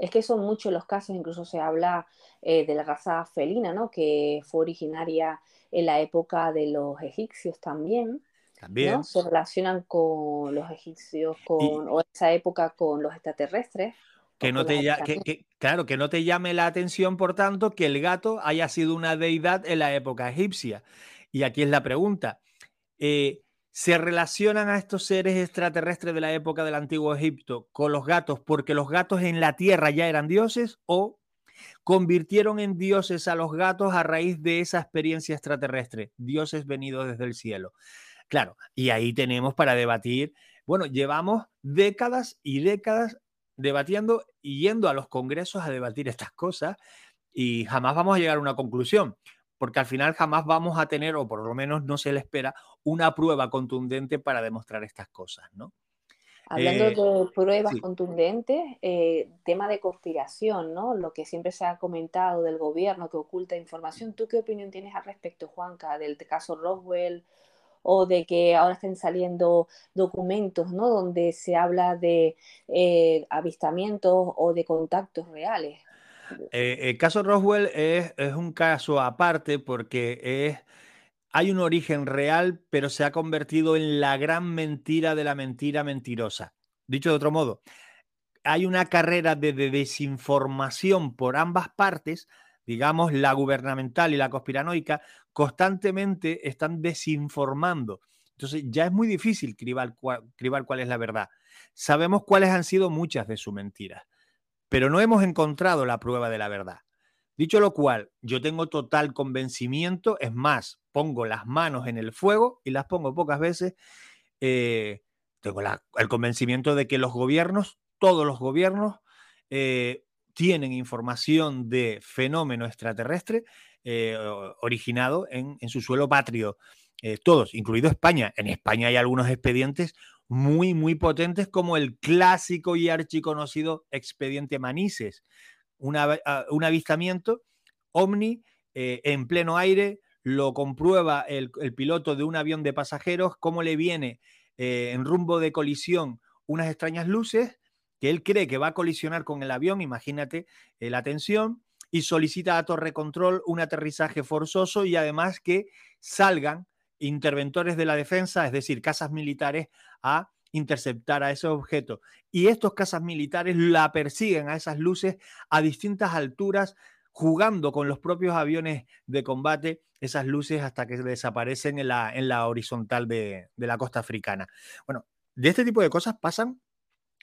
Es que son muchos los casos, incluso se habla eh, de la raza felina, ¿no? Que fue originaria en la época de los egipcios también. También. Se relacionan con los egipcios, con, o esa época con los extraterrestres. Que no te, claro, que no te llame la atención, por tanto, que el gato haya sido una deidad en la época egipcia. Y aquí es la pregunta. Eh, ¿Se relacionan a estos seres extraterrestres de la época del antiguo Egipto con los gatos porque los gatos en la tierra ya eran dioses o convirtieron en dioses a los gatos a raíz de esa experiencia extraterrestre, dioses venidos desde el cielo? Claro, y ahí tenemos para debatir, bueno, llevamos décadas y décadas debatiendo y yendo a los congresos a debatir estas cosas y jamás vamos a llegar a una conclusión porque al final jamás vamos a tener, o por lo menos no se le espera, una prueba contundente para demostrar estas cosas, ¿no? Hablando eh, de pruebas contundentes, eh, tema de conspiración, ¿no? Lo que siempre se ha comentado del gobierno que oculta información. ¿Tú qué opinión tienes al respecto, Juanca, del caso Roswell o de que ahora estén saliendo documentos, ¿no? Donde se habla de eh, avistamientos o de contactos reales? Eh, el caso Roswell es, un caso aparte porque es, hay un origen real, pero se ha convertido en la gran mentira de la mentira mentirosa. Dicho de otro modo, hay una carrera de, desinformación por ambas partes, digamos, la gubernamental y la conspiranoica, constantemente están desinformando. Entonces ya es muy difícil cribar, cribar cuál es la verdad. Sabemos cuáles han sido muchas de sus mentiras pero no hemos encontrado la prueba de la verdad. Dicho lo cual, yo tengo total convencimiento, es más, pongo las manos en el fuego y las pongo pocas veces, eh, tengo el convencimiento de que los gobiernos, todos los gobiernos, eh, tienen información de fenómeno extraterrestre eh, originado en, su suelo patrio. todos, incluido España. En España hay algunos expedientes muy, muy potentes como el clásico y archiconocido expediente Manises, ah, un avistamiento ovni eh, en pleno aire, lo comprueba el, piloto de un avión de pasajeros, cómo le viene eh, en rumbo de colisión unas extrañas luces, que él cree que va a colisionar con el avión, imagínate eh, la tensión, y solicita a Torre Control un aterrizaje forzoso y además que salgan interventores de la defensa, es decir, casas militares, a interceptar a ese objeto. Y estos casas militares la persiguen a esas luces a distintas alturas, jugando con los propios aviones de combate esas luces hasta que desaparecen en la, en la horizontal de, la costa africana. Bueno, de este tipo de cosas pasan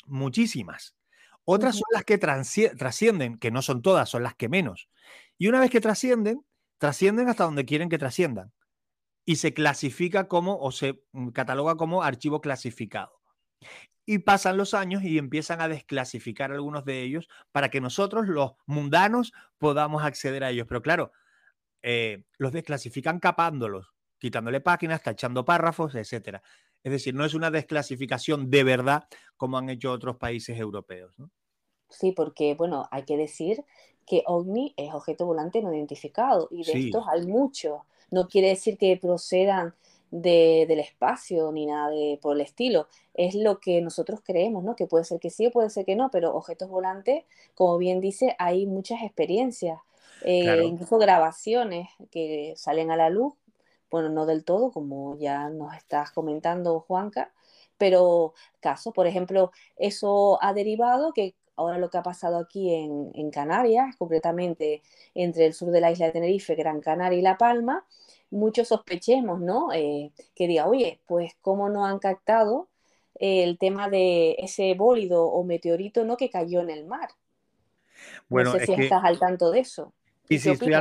muchísimas. Otras son las que trascienden, que no son todas, son las que menos. Y una vez que trascienden, trascienden hasta donde quieren que trasciendan y se clasifica como o se mm, cataloga como archivo clasificado. Y pasan los años y empiezan a desclasificar algunos de ellos para que nosotros, los mundanos, podamos acceder a ellos. Pero claro, eh, los desclasifican capándolos, quitándole páginas, tachando párrafos, etc. Es decir, no es una desclasificación de verdad como han hecho otros países europeos. Sí, porque, bueno, hay que decir que OVNI es objeto volante no identificado y de estos hay muchos no quiere decir que procedan del espacio ni nada de, por el estilo. Es lo que nosotros creemos, ¿no? Que puede ser que sí o puede ser que no, pero objetos volantes, como bien dice, hay muchas experiencias, eh, incluso grabaciones que salen a la luz, bueno, no del todo, como ya nos estás comentando, Juanca, pero casos, por ejemplo, eso ha derivado que ahora lo que ha pasado aquí en, en, Canarias, concretamente entre el sur de la isla de Tenerife, Gran Canaria y La Palma, muchos sospechemos, ¿no? Eh, que diga, oye, pues cómo no han captado el tema de ese bólido o meteorito, ¿no? Que cayó en el mar. Bueno, no sé si estás al tanto de eso. Sí, sí, estoy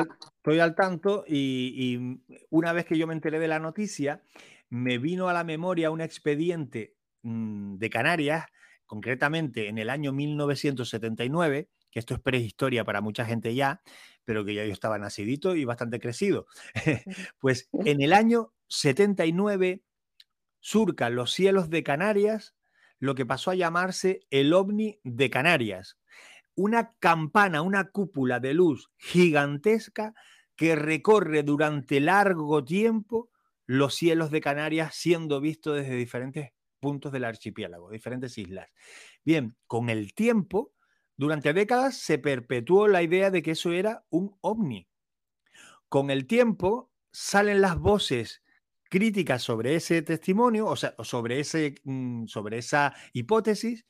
al, tanto y, y, una vez que yo me enteré de la noticia, me vino a la memoria un expediente mm, de Canarias concretamente en el año 1979, que esto es prehistoria para mucha gente ya, pero que ya yo estaba nacidito y bastante crecido. <laughs> pues en el año 79 surca los cielos de Canarias lo que pasó a llamarse el ovni de Canarias. Una campana, una cúpula de luz gigantesca que recorre durante largo tiempo los cielos de Canarias siendo visto desde diferentes puntos del archipiélago, diferentes islas. Bien, con el tiempo, durante décadas se perpetuó la idea de que eso era un ovni. Con el tiempo salen las voces críticas sobre ese testimonio, o sea, sobre, ese, mm, sobre esa hipótesis,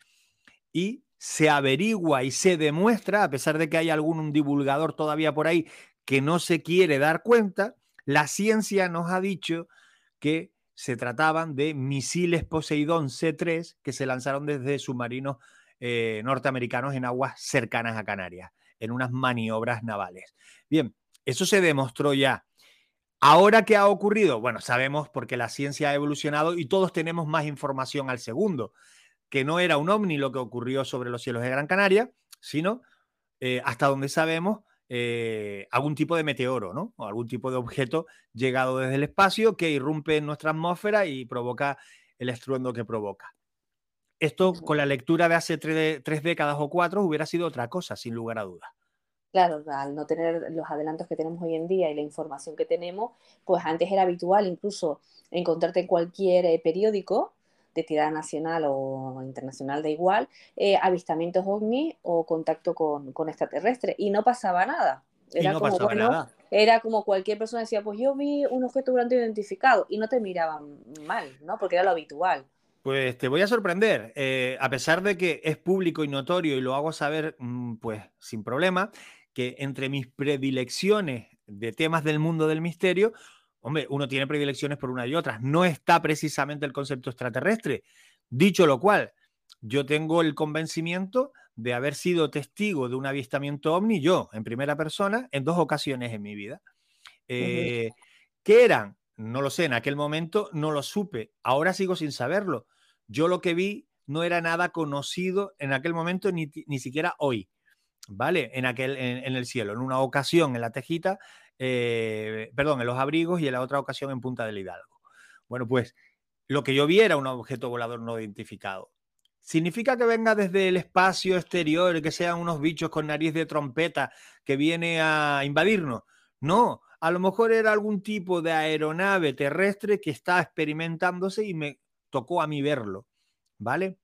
y se averigua y se demuestra, a pesar de que hay algún divulgador todavía por ahí que no se quiere dar cuenta, la ciencia nos ha dicho que se trataban de misiles Poseidón C-3 que se lanzaron desde submarinos eh, norteamericanos en aguas cercanas a Canarias, en unas maniobras navales. Bien, eso se demostró ya. Ahora, ¿qué ha ocurrido? Bueno, sabemos porque la ciencia ha evolucionado y todos tenemos más información al segundo, que no era un ovni lo que ocurrió sobre los cielos de Gran Canaria, sino, eh, hasta donde sabemos, eh, algún tipo de meteoro, ¿no? O algún tipo de objeto llegado desde el espacio que irrumpe en nuestra atmósfera y provoca el estruendo que provoca. Esto con la lectura de hace tres, décadas o cuatro hubiera sido otra cosa, sin lugar a dudas. Claro, al no tener los adelantos que tenemos hoy en día y la información que tenemos, pues antes era habitual incluso encontrarte en cualquier eh, periódico de tirada nacional o internacional da igual, eh, avistamientos ovni o contacto con, con extraterrestres y no pasaba nada. Era, como, era como cualquier persona decía, pues yo vi un objeto volante identificado y no te miraban mal, ¿no? Porque era lo habitual. Pues te voy a sorprender. Eh, a pesar de que es público y notorio y lo hago saber, mm, pues sin problema, que entre mis predilecciones de temas del mundo del misterio, hombre, uno tiene predilecciones por una y otra. No está precisamente el concepto extraterrestre. Dicho lo cual, yo tengo el convencimiento de haber sido testigo de un avistamiento ovni, yo, en primera persona, en dos ocasiones en mi vida. Eh, ¿Qué eran? No lo sé, en aquel momento no lo supe. Ahora sigo sin saberlo. Yo lo que vi no era nada conocido en aquel momento, ni, siquiera hoy, ¿vale? En, aquel, en, el cielo, en una ocasión en la Tejita, eh, perdón, en los abrigos y en la otra ocasión en Punta del Hidalgo. Bueno, pues lo que yo vi era un objeto volador no identificado. ¿Significa que venga desde el espacio exterior, que sean unos bichos con nariz de trompeta que viene a invadirnos? No, a lo mejor era algún tipo de aeronave terrestre que está experimentándose y me tocó a mí verlo, ¿vale?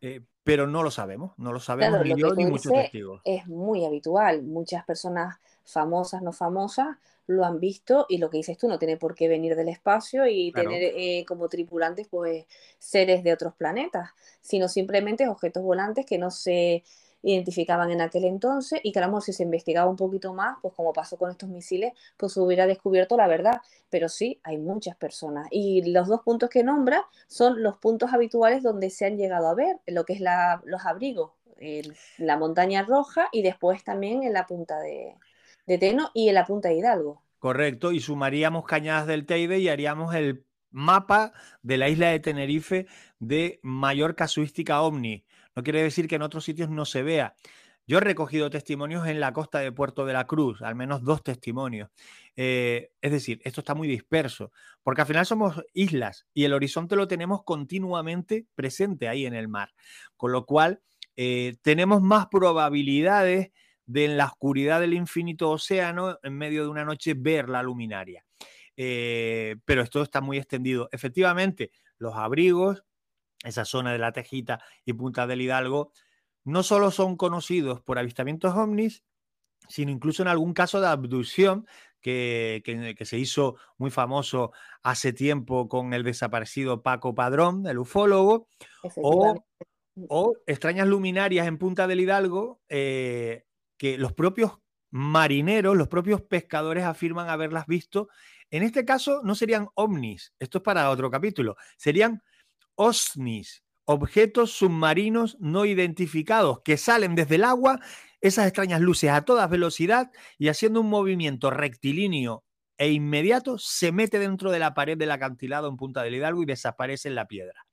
Eh, pero no lo sabemos, no lo sabemos ni yo ni muchos testigos. Es muy habitual, muchas personas famosas, no famosas, lo han visto y lo que dices tú no tiene por qué venir del espacio y tener eh, como tripulantes pues seres de otros planetas, sino simplemente objetos volantes que no se identificaban en aquel entonces y que a lo mejor si se investigaba un poquito más, pues como pasó con estos misiles, pues se hubiera descubierto la verdad. Pero sí, hay muchas personas. Y los dos puntos que nombra son los puntos habituales donde se han llegado a ver, lo que es los abrigos, la montaña roja y después también en la punta de, de Teno y en la punta de Hidalgo. Correcto, y sumaríamos Cañadas del Teide y haríamos el mapa de la isla de Tenerife de mayor casuística ovni. No quiere decir que en otros sitios no se vea. Yo he recogido testimonios en la costa de Puerto de la Cruz, al menos dos testimonios. Eh, es decir, esto está muy disperso, porque al final somos islas y el horizonte lo tenemos continuamente presente ahí en el mar, con lo cual eh, tenemos más probabilidades de en la oscuridad del infinito océano, en medio de una noche, ver la luminaria. Eh, pero esto está muy extendido. Efectivamente, los abrigos, esa zona de la Tejita y Punta del Hidalgo, no solo son conocidos por avistamientos ovnis, sino incluso en algún caso de abducción que, se hizo muy famoso hace tiempo con el desaparecido Paco Padrón, el ufólogo, o, extrañas luminarias en Punta del Hidalgo eh, que los propios marineros, los propios pescadores afirman haberlas visto. En este caso no serían ovnis, esto es para otro capítulo, serían OSNIs, objetos submarinos no identificados que salen desde el agua, esas extrañas luces a toda velocidad y haciendo un movimiento rectilíneo e inmediato se mete dentro de la pared del acantilado en Punta del Hidalgo y desaparece en la piedra.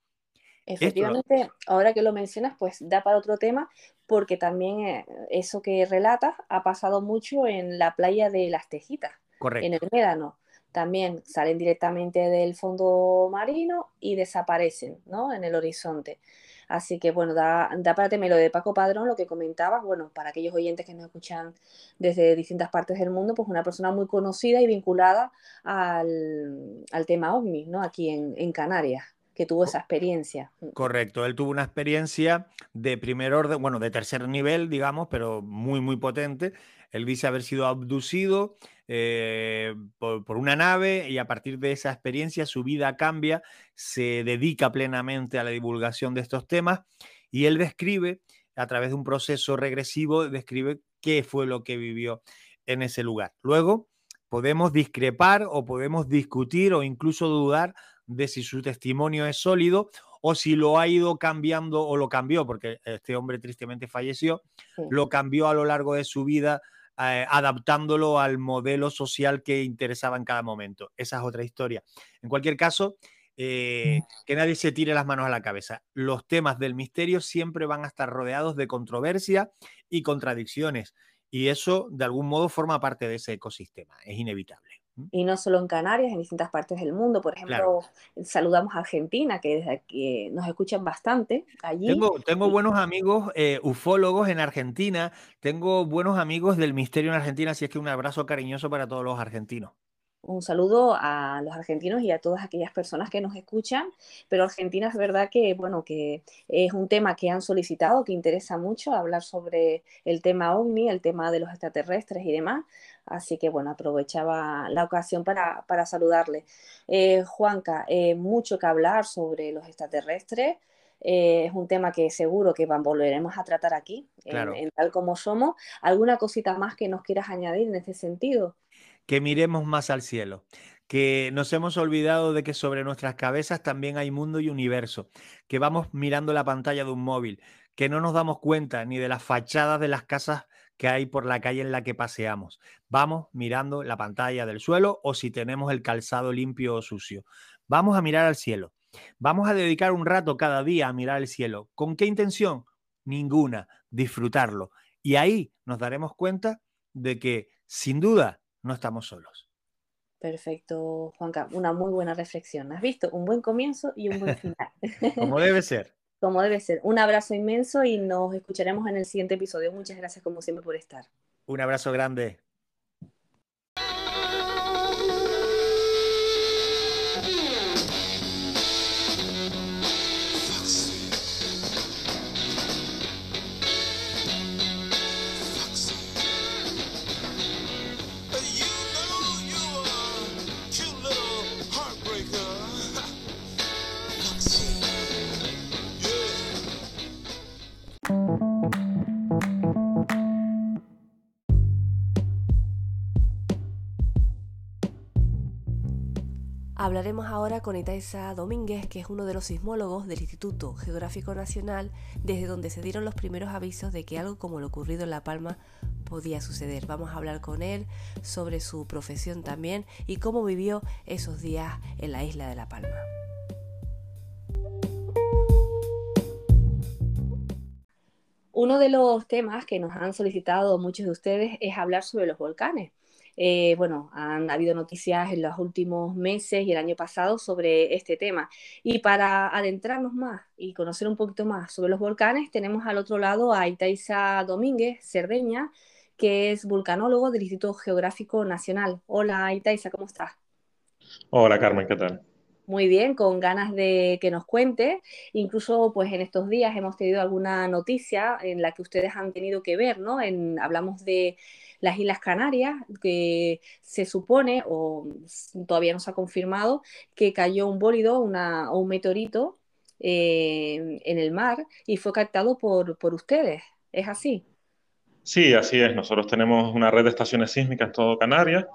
Efectivamente, ahora que lo mencionas, pues da para otro tema, porque también eh, eso que relatas ha pasado mucho en la playa de Las Tejitas, en el Médano también salen directamente del fondo marino y desaparecen ¿no? en el horizonte. Así que bueno, da, da para temer lo de Paco Padrón, lo que comentabas, bueno, para aquellos oyentes que nos escuchan desde distintas partes del mundo, pues una persona muy conocida y vinculada al, tema OVNI, ¿no? Aquí en, en Canarias que tuvo esa experiencia. Correcto, él tuvo una experiencia de primer orden, bueno, de tercer nivel, digamos, pero muy, muy potente. Él dice haber sido abducido eh, por, una nave y a partir de esa experiencia su vida cambia, se dedica plenamente a la divulgación de estos temas y él describe a través de un proceso regresivo, describe qué fue lo que vivió en ese lugar. Luego, podemos discrepar o podemos discutir o incluso dudar de si su testimonio es sólido o si lo ha ido cambiando o lo cambió, porque este hombre tristemente falleció, lo cambió a lo largo de su vida eh, adaptándolo al modelo social que interesaba en cada momento. Esa es otra historia. En cualquier caso, eh, que nadie se tire las manos a la cabeza. Los temas del misterio siempre van a estar rodeados de controversia y contradicciones. Y eso, de algún modo, forma parte de ese ecosistema. Es inevitable. Y no solo en Canarias, en distintas partes del mundo. Por ejemplo, saludamos a Argentina, que desde aquí nos escuchan bastante allí. Tengo, buenos amigos eh, ufólogos en Argentina, tengo buenos amigos del misterio en Argentina, así es que un abrazo cariñoso para todos los argentinos. Un saludo a los argentinos y a todas aquellas personas que nos escuchan, pero Argentina es verdad que, bueno, que es un tema que han solicitado, que interesa mucho hablar sobre el tema OVNI, el tema de los extraterrestres y demás, así que, bueno, aprovechaba la ocasión para, saludarle. Eh, Juanca, eh, mucho que hablar sobre los extraterrestres, eh, es un tema que seguro que volveremos a tratar aquí, en tal como somos. ¿Alguna cosita más que nos quieras añadir en ese sentido? que miremos más al cielo, que nos hemos olvidado de que sobre nuestras cabezas también hay mundo y universo, que vamos mirando la pantalla de un móvil, que no nos damos cuenta ni de las fachadas de las casas que hay por la calle en la que paseamos. Vamos mirando la pantalla del suelo o si tenemos el calzado limpio o sucio. Vamos a mirar al cielo. Vamos a dedicar un rato cada día a mirar el cielo. ¿Con qué intención? Ninguna, disfrutarlo. Y ahí nos daremos cuenta de que, sin duda, no estamos solos. Perfecto, Juanca. Una muy buena reflexión. Has visto un buen comienzo y un buen final. <laughs> como debe ser. Como debe ser. Un abrazo inmenso y nos escucharemos en el siguiente episodio. Muchas gracias como siempre por estar. Un abrazo grande. Hablaremos ahora con Itaiza Domínguez, que es uno de los sismólogos del Instituto Geográfico Nacional, desde donde se dieron los primeros avisos de que algo como lo ocurrido en La Palma podía suceder. Vamos a hablar con él sobre su profesión también y cómo vivió esos días en la isla de La Palma. Uno de los temas que nos han solicitado muchos de ustedes es hablar sobre los volcanes. Eh, bueno, han habido noticias en los últimos meses y el año pasado sobre este tema. Y para adentrarnos más y conocer un poquito más sobre los volcanes, tenemos al otro lado a Itaiza Domínguez, Cerdeña, que es vulcanólogo del Instituto Geográfico Nacional. Hola Itaiza, ¿cómo estás? Hola Carmen, ¿qué tal? Muy bien, con ganas de que nos cuente. Incluso, pues en estos días hemos tenido alguna noticia en la que ustedes han tenido que ver, ¿no? En, hablamos de las Islas Canarias, que se supone, o todavía no se ha confirmado, que cayó un bólido una, o un meteorito eh, en el mar y fue captado por, por ustedes. ¿Es así? Sí, así es. Nosotros tenemos una red de estaciones sísmicas en todo Canarias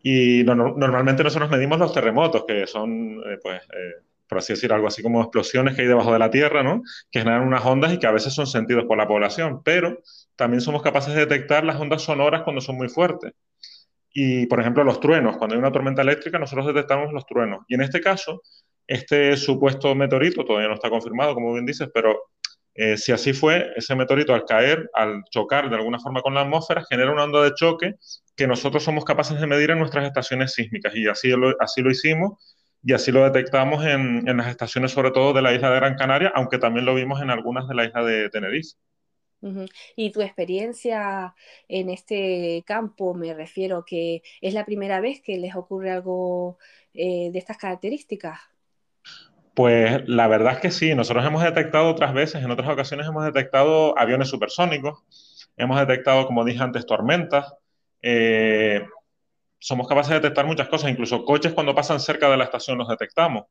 y normalmente nosotros medimos los terremotos, que son, eh, pues, eh, por así decir, algo así como explosiones que hay debajo de la Tierra, ¿no? Que generan unas ondas y que a veces son sentidos por la población, pero también somos capaces de detectar las ondas sonoras cuando son muy fuertes. Y, por ejemplo, los truenos. Cuando hay una tormenta eléctrica, nosotros detectamos los truenos. Y en este caso, este supuesto meteorito todavía no está confirmado, como bien dices, pero eh, si así fue, ese meteorito al caer, al chocar de alguna forma con la atmósfera, genera una onda de choque que nosotros somos capaces de medir en nuestras estaciones sísmicas. Y así lo, así lo hicimos y así lo detectamos en, en, las estaciones, sobre todo de la isla de Gran Canaria, aunque también lo vimos en algunas de la isla de Tenerife. Y tu experiencia en este campo, me refiero que es la primera vez que les ocurre algo eh, de estas características. Pues la verdad es que sí, nosotros hemos detectado otras veces, en otras ocasiones hemos detectado aviones supersónicos, hemos detectado, como dije antes, tormentas. Eh, somos capaces de detectar muchas cosas, incluso coches cuando pasan cerca de la estación los detectamos.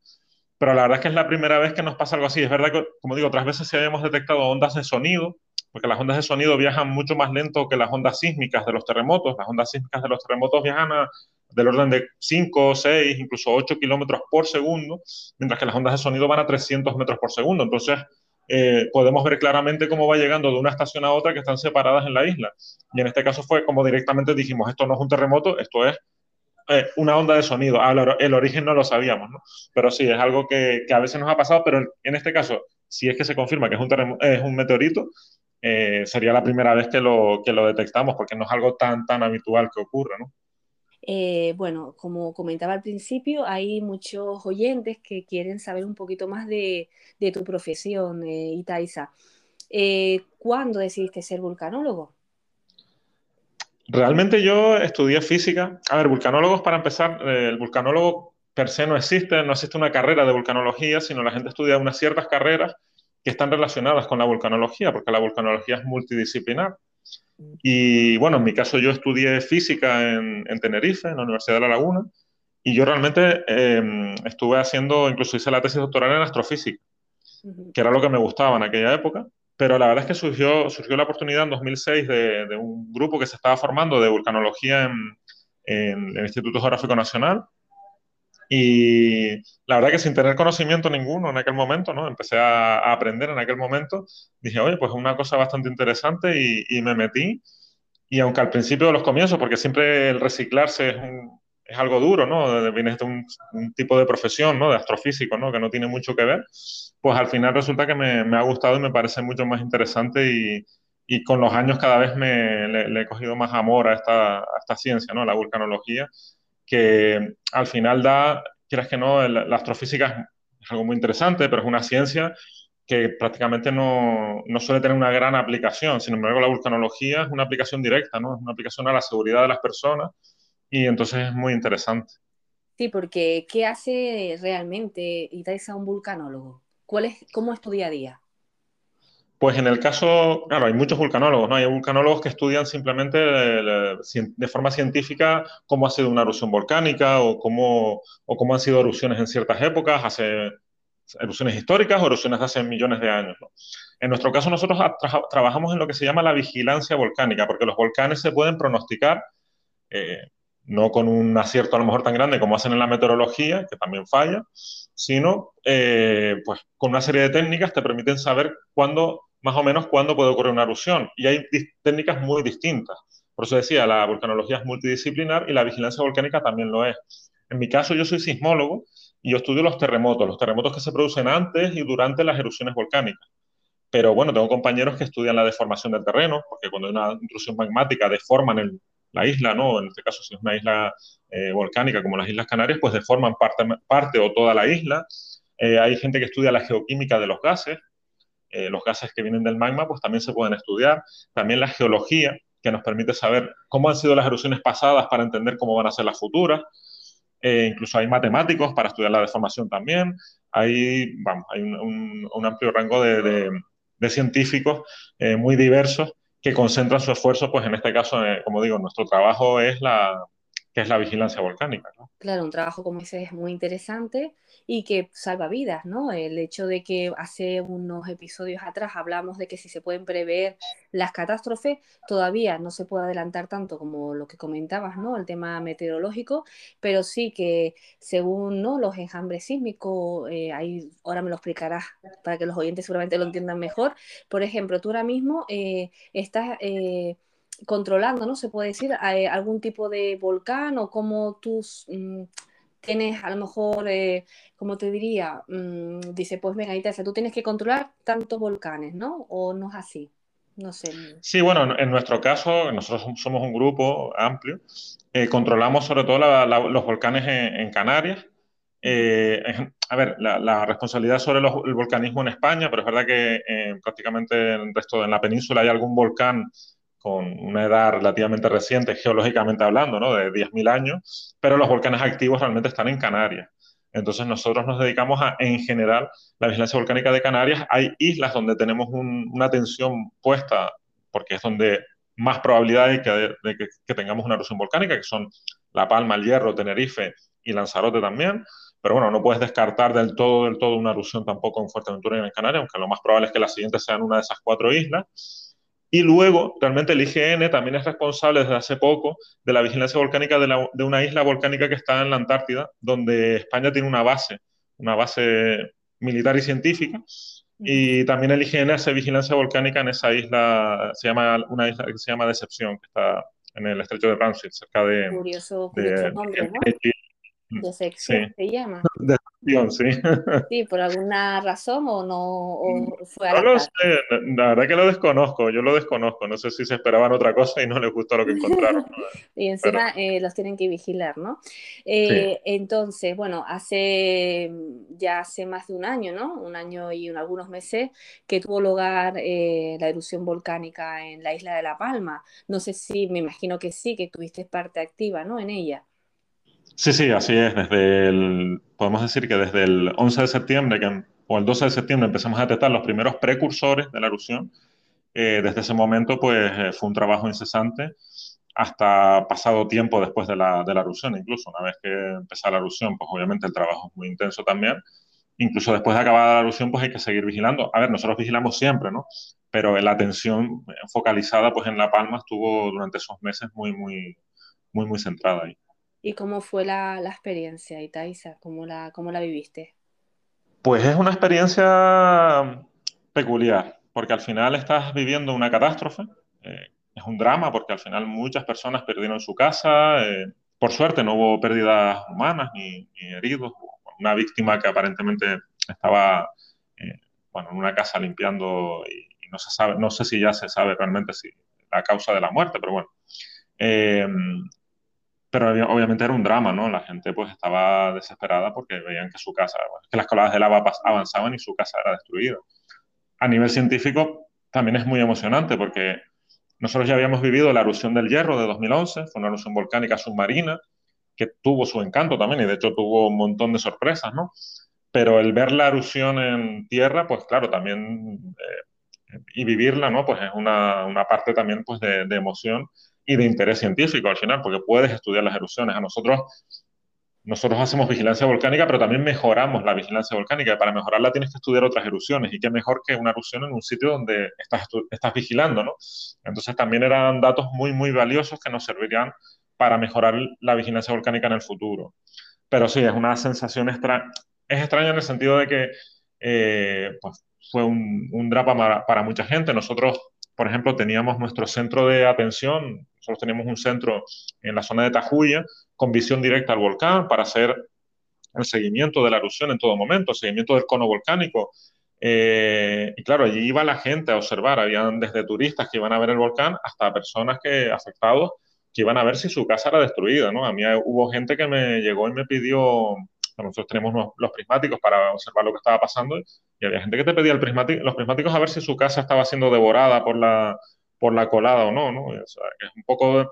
Pero la verdad es que es la primera vez que nos pasa algo así. Es verdad que, como digo, otras veces sí habíamos detectado ondas de sonido, porque las ondas de sonido viajan mucho más lento que las ondas sísmicas de los terremotos. Las ondas sísmicas de los terremotos viajan a, del orden de 5, 6, incluso 8 kilómetros por segundo, mientras que las ondas de sonido van a 300 metros por segundo. Entonces, eh, podemos ver claramente cómo va llegando de una estación a otra que están separadas en la isla. Y en este caso fue como directamente dijimos, esto no es un terremoto, esto es eh, una onda de sonido. Ah, el origen no lo sabíamos, ¿no? Pero sí, es algo que, que, a veces nos ha pasado, pero en este caso, si es que se confirma que es un, es un meteorito, eh, sería la primera vez que lo, que lo detectamos, porque no es algo tan, tan habitual que ocurra, ¿no? Eh, bueno, como comentaba al principio, hay muchos oyentes que quieren saber un poquito más de, tu profesión, eh, Itaiza. Eh, ¿Cuándo decidiste ser vulcanólogo? Realmente yo estudié física. A ver, vulcanólogos, para empezar, el vulcanólogo per se no existe, no existe una carrera de vulcanología, sino la gente estudia unas ciertas carreras que están relacionadas con la vulcanología, porque la vulcanología es multidisciplinar. Y bueno, en mi caso yo estudié física en, Tenerife, en la Universidad de La Laguna, y yo realmente em, estuve haciendo, incluso hice la tesis doctoral en astrofísica, que era lo que me gustaba en aquella época, pero la verdad es que surgió, surgió la oportunidad en 2006 de, de un grupo que se estaba formando de vulcanología en, en el Instituto Geográfico Nacional, y la verdad que sin tener conocimiento ninguno en aquel momento, ¿no? Empecé a, aprender en aquel momento. Dije, oye, pues es una cosa bastante interesante y, me metí. Y aunque al principio de los comienzos, porque siempre el reciclarse es, algo duro, ¿no? Vienes de un, tipo de profesión, ¿no? De astrofísico, ¿no? Que no tiene mucho que ver. Pues al final resulta que me, ha gustado y me parece mucho más interesante y, con los años cada vez me, le, he cogido más amor a esta, a esta ciencia, ¿no? La vulcanología que al final da, quieras que no, la astrofísica es algo muy interesante, pero es una ciencia que prácticamente no, no, suele tener una gran aplicación. Sin embargo, la vulcanología es una aplicación directa, ¿no? Es una aplicación a la seguridad de las personas y entonces es muy interesante. Sí, porque ¿qué hace realmente Itaiza un vulcanólogo? ¿Cuál es, ¿Cómo es tu día a día? Pues en el caso, claro, hay muchos vulcanólogos, ¿no? Hay vulcanólogos que estudian simplemente de, forma científica cómo ha sido una erupción volcánica o cómo, o cómo han sido erupciones en ciertas épocas, hace erupciones históricas o erupciones de hace millones de años. En nuestro caso, nosotros trabajamos en lo que se llama la vigilancia volcánica, porque los volcanes se pueden pronosticar, eh, no con un acierto a lo mejor tan grande como hacen en la meteorología, que también falla, sino eh, pues con una serie de técnicas te permiten saber cuándo más o menos cuándo puede ocurrir una erupción. Y hay técnicas muy distintas. Por eso decía, la volcanología es multidisciplinar y la vigilancia volcánica también lo es. En mi caso, yo soy sismólogo y yo estudio los terremotos, los terremotos que se producen antes y durante las erupciones volcánicas. Pero bueno, tengo compañeros que estudian la deformación del terreno, porque cuando hay una intrusión magmática deforman la isla, ¿no? En este caso, si es una isla eh, volcánica como las Islas Canarias, pues deforman parte, parte o toda la isla. Eh, hay gente que estudia la geoquímica de los gases, eh, los gases que vienen del magma, pues también se pueden estudiar. También la geología, que nos permite saber cómo han sido las erupciones pasadas para entender cómo van a ser las futuras. Eh, incluso hay matemáticos para estudiar la deformación también. Hay, vamos, hay un, amplio rango de, científicos eh, muy diversos que concentran su esfuerzo, pues en este caso, como digo, nuestro trabajo es la, que es la vigilancia volcánica. Claro, un trabajo como ese es muy interesante y que salva vidas, ¿no? El hecho de que hace unos episodios atrás hablamos de que si se pueden prever las catástrofes, todavía no se puede adelantar tanto como lo que comentabas, ¿no? El tema meteorológico, pero sí que según ¿no? los enjambres sísmicos, eh, ahí ahora me lo explicarás para que los oyentes seguramente lo entiendan mejor. Por ejemplo, tú ahora mismo eh, estás... Eh, controlando, ¿no? Se puede decir, algún tipo de volcán o cómo tus mm, tienes a lo mejor, eh, como te diría, mm, dice, pues venga, Itesa, tú tienes que controlar tantos volcanes, ¿no? ¿O no es así? No sé. Sí, bueno, en nuestro caso, nosotros somos un grupo amplio, eh, controlamos sobre todo los volcanes en, Canarias. Eh, a ver, la, responsabilidad sobre el volcanismo en España, pero es verdad que prácticamente en el resto de la península hay algún volcán con una edad relativamente reciente, geológicamente hablando, ¿no? de 10.000 años, pero los volcanes activos realmente están en Canarias. Entonces nosotros nos dedicamos a, en general, la vigilancia volcánica de Canarias. Hay islas donde tenemos una atención puesta, porque es donde más probabilidad hay que, de que, tengamos una erupción volcánica, que son La Palma, El Hierro, Tenerife y Lanzarote también. Pero bueno, no puedes descartar del todo, del todo una erupción tampoco en Fuerteventura y en Canarias, aunque lo más probable es que las siguientes sean una de esas cuatro islas. Y luego, realmente el IGN también es responsable desde hace poco de la vigilancia volcánica de, de una isla volcánica que está en la Antártida, donde España tiene una base, una base militar y científica. Y también el IGN hace vigilancia volcánica en esa isla, se llama una isla que se llama Decepción, que está en el estrecho de Bransfield, cerca de... Curioso, curioso nombre, ¿no? Decepción se llama. <laughs> Decepción, sí. <laughs> Sí, por alguna razón o no o fue No lo sé, la verdad que lo desconozco, yo lo desconozco, no sé si se esperaban otra cosa y no les gustó lo que encontraron. <laughs> y encima eh, los tienen que vigilar, ¿no? Eh, entonces, bueno, hace ya hace más de un año, ¿no? Un año y algunos meses que tuvo lugar eh, la erupción volcánica en la isla de La Palma. No sé si, me imagino que sí, que tuviste parte activa, ¿no? En ella. Sí, sí, así es. Desde el, podemos decir que desde el 11 de septiembre o el 12 de septiembre empezamos a detectar los primeros precursores de la erupción. Eh, desde ese momento, pues eh, fue un trabajo incesante hasta pasado tiempo después de la, de la erupción, incluso una vez que empezó la erupción, pues obviamente el trabajo es muy intenso también. Incluso después de acabar la erupción, pues hay que seguir vigilando. A ver, nosotros vigilamos siempre, ¿no? Pero la atención focalizada, pues en La Palma estuvo durante esos meses muy, muy, muy, muy centrada ahí. ¿Y cómo fue la, la experiencia, Itaiza? ¿Cómo la, ¿Cómo la viviste? Pues es una experiencia peculiar, porque al final estás viviendo una catástrofe, eh, es un drama, porque al final muchas personas perdieron su casa, eh, por suerte no hubo pérdidas humanas ni, heridos, una víctima que aparentemente estaba eh, bueno, en una casa limpiando y, no se sabe, no sé si ya se sabe realmente si la causa de la muerte, pero bueno pero obviamente era un drama, ¿no? La gente pues estaba desesperada porque veían que su casa, que las coladas de lava avanzaban y su casa era destruida. A nivel científico también es muy emocionante porque nosotros ya habíamos vivido la erupción del hierro de 2011, fue una erupción volcánica submarina que tuvo su encanto también y de hecho tuvo un montón de sorpresas, ¿no? Pero el ver la erupción en tierra, pues claro, también, eh, y vivirla, ¿no? Pues es una, una parte también pues de, de emoción y de interés científico al final, porque puedes estudiar las erupciones. A nosotros, nosotros hacemos vigilancia volcánica, pero también mejoramos la vigilancia volcánica. Para mejorarla tienes que estudiar otras erupciones y qué mejor que una erupción en un sitio donde estás, estás vigilando, ¿no? Entonces también eran datos muy, muy valiosos que nos servirían para mejorar la vigilancia volcánica en el futuro. Pero sí, es una sensación extraña. Es extraña en el sentido de que eh, pues, fue un, un drama para, para mucha gente. Nosotros por ejemplo, teníamos nuestro centro de atención, nosotros teníamos un centro en la zona de Tajuya con visión directa al volcán para hacer el seguimiento de la erupción en todo momento, el seguimiento del cono volcánico. Eh, y claro, allí iba la gente a observar, habían desde turistas que iban a ver el volcán hasta personas que afectados que iban a ver si su casa era destruida, ¿no? A mí hubo gente que me llegó y me pidió nosotros tenemos los prismáticos para observar lo que estaba pasando y había gente que te pedía el prismático, los prismáticos a ver si su casa estaba siendo devorada por la, por la colada o no, ¿no? es un poco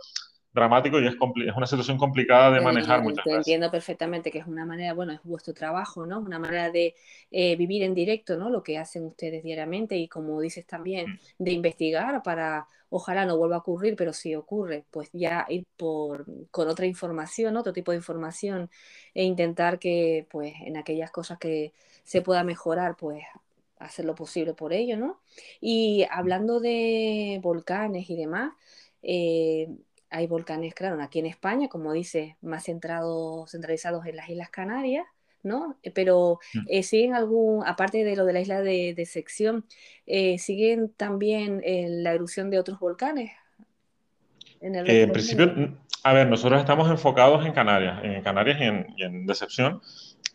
dramático y es, es una situación complicada de manejar muchas veces. Entiendo perfectamente que es una manera, bueno, es vuestro trabajo, ¿no? Una manera de eh, vivir en directo, ¿no? Lo que hacen ustedes diariamente y como dices también, mm. de investigar para, ojalá no vuelva a ocurrir, pero si ocurre, pues ya ir por, con otra información, otro tipo de información e intentar que, pues, en aquellas cosas que se pueda mejorar, pues hacer lo posible por ello, ¿no? Y hablando de volcanes y demás, eh, hay volcanes, claro, aquí en España, como dice, más centrados, centralizados en las Islas Canarias, ¿no? Eh, pero mm. eh, siguen algún, aparte de lo de la isla de, sección, eh, siguen también la erupción de otros volcanes. En, el principio, a ver, nosotros estamos enfocados en Canarias, en Canarias y en, Decepción,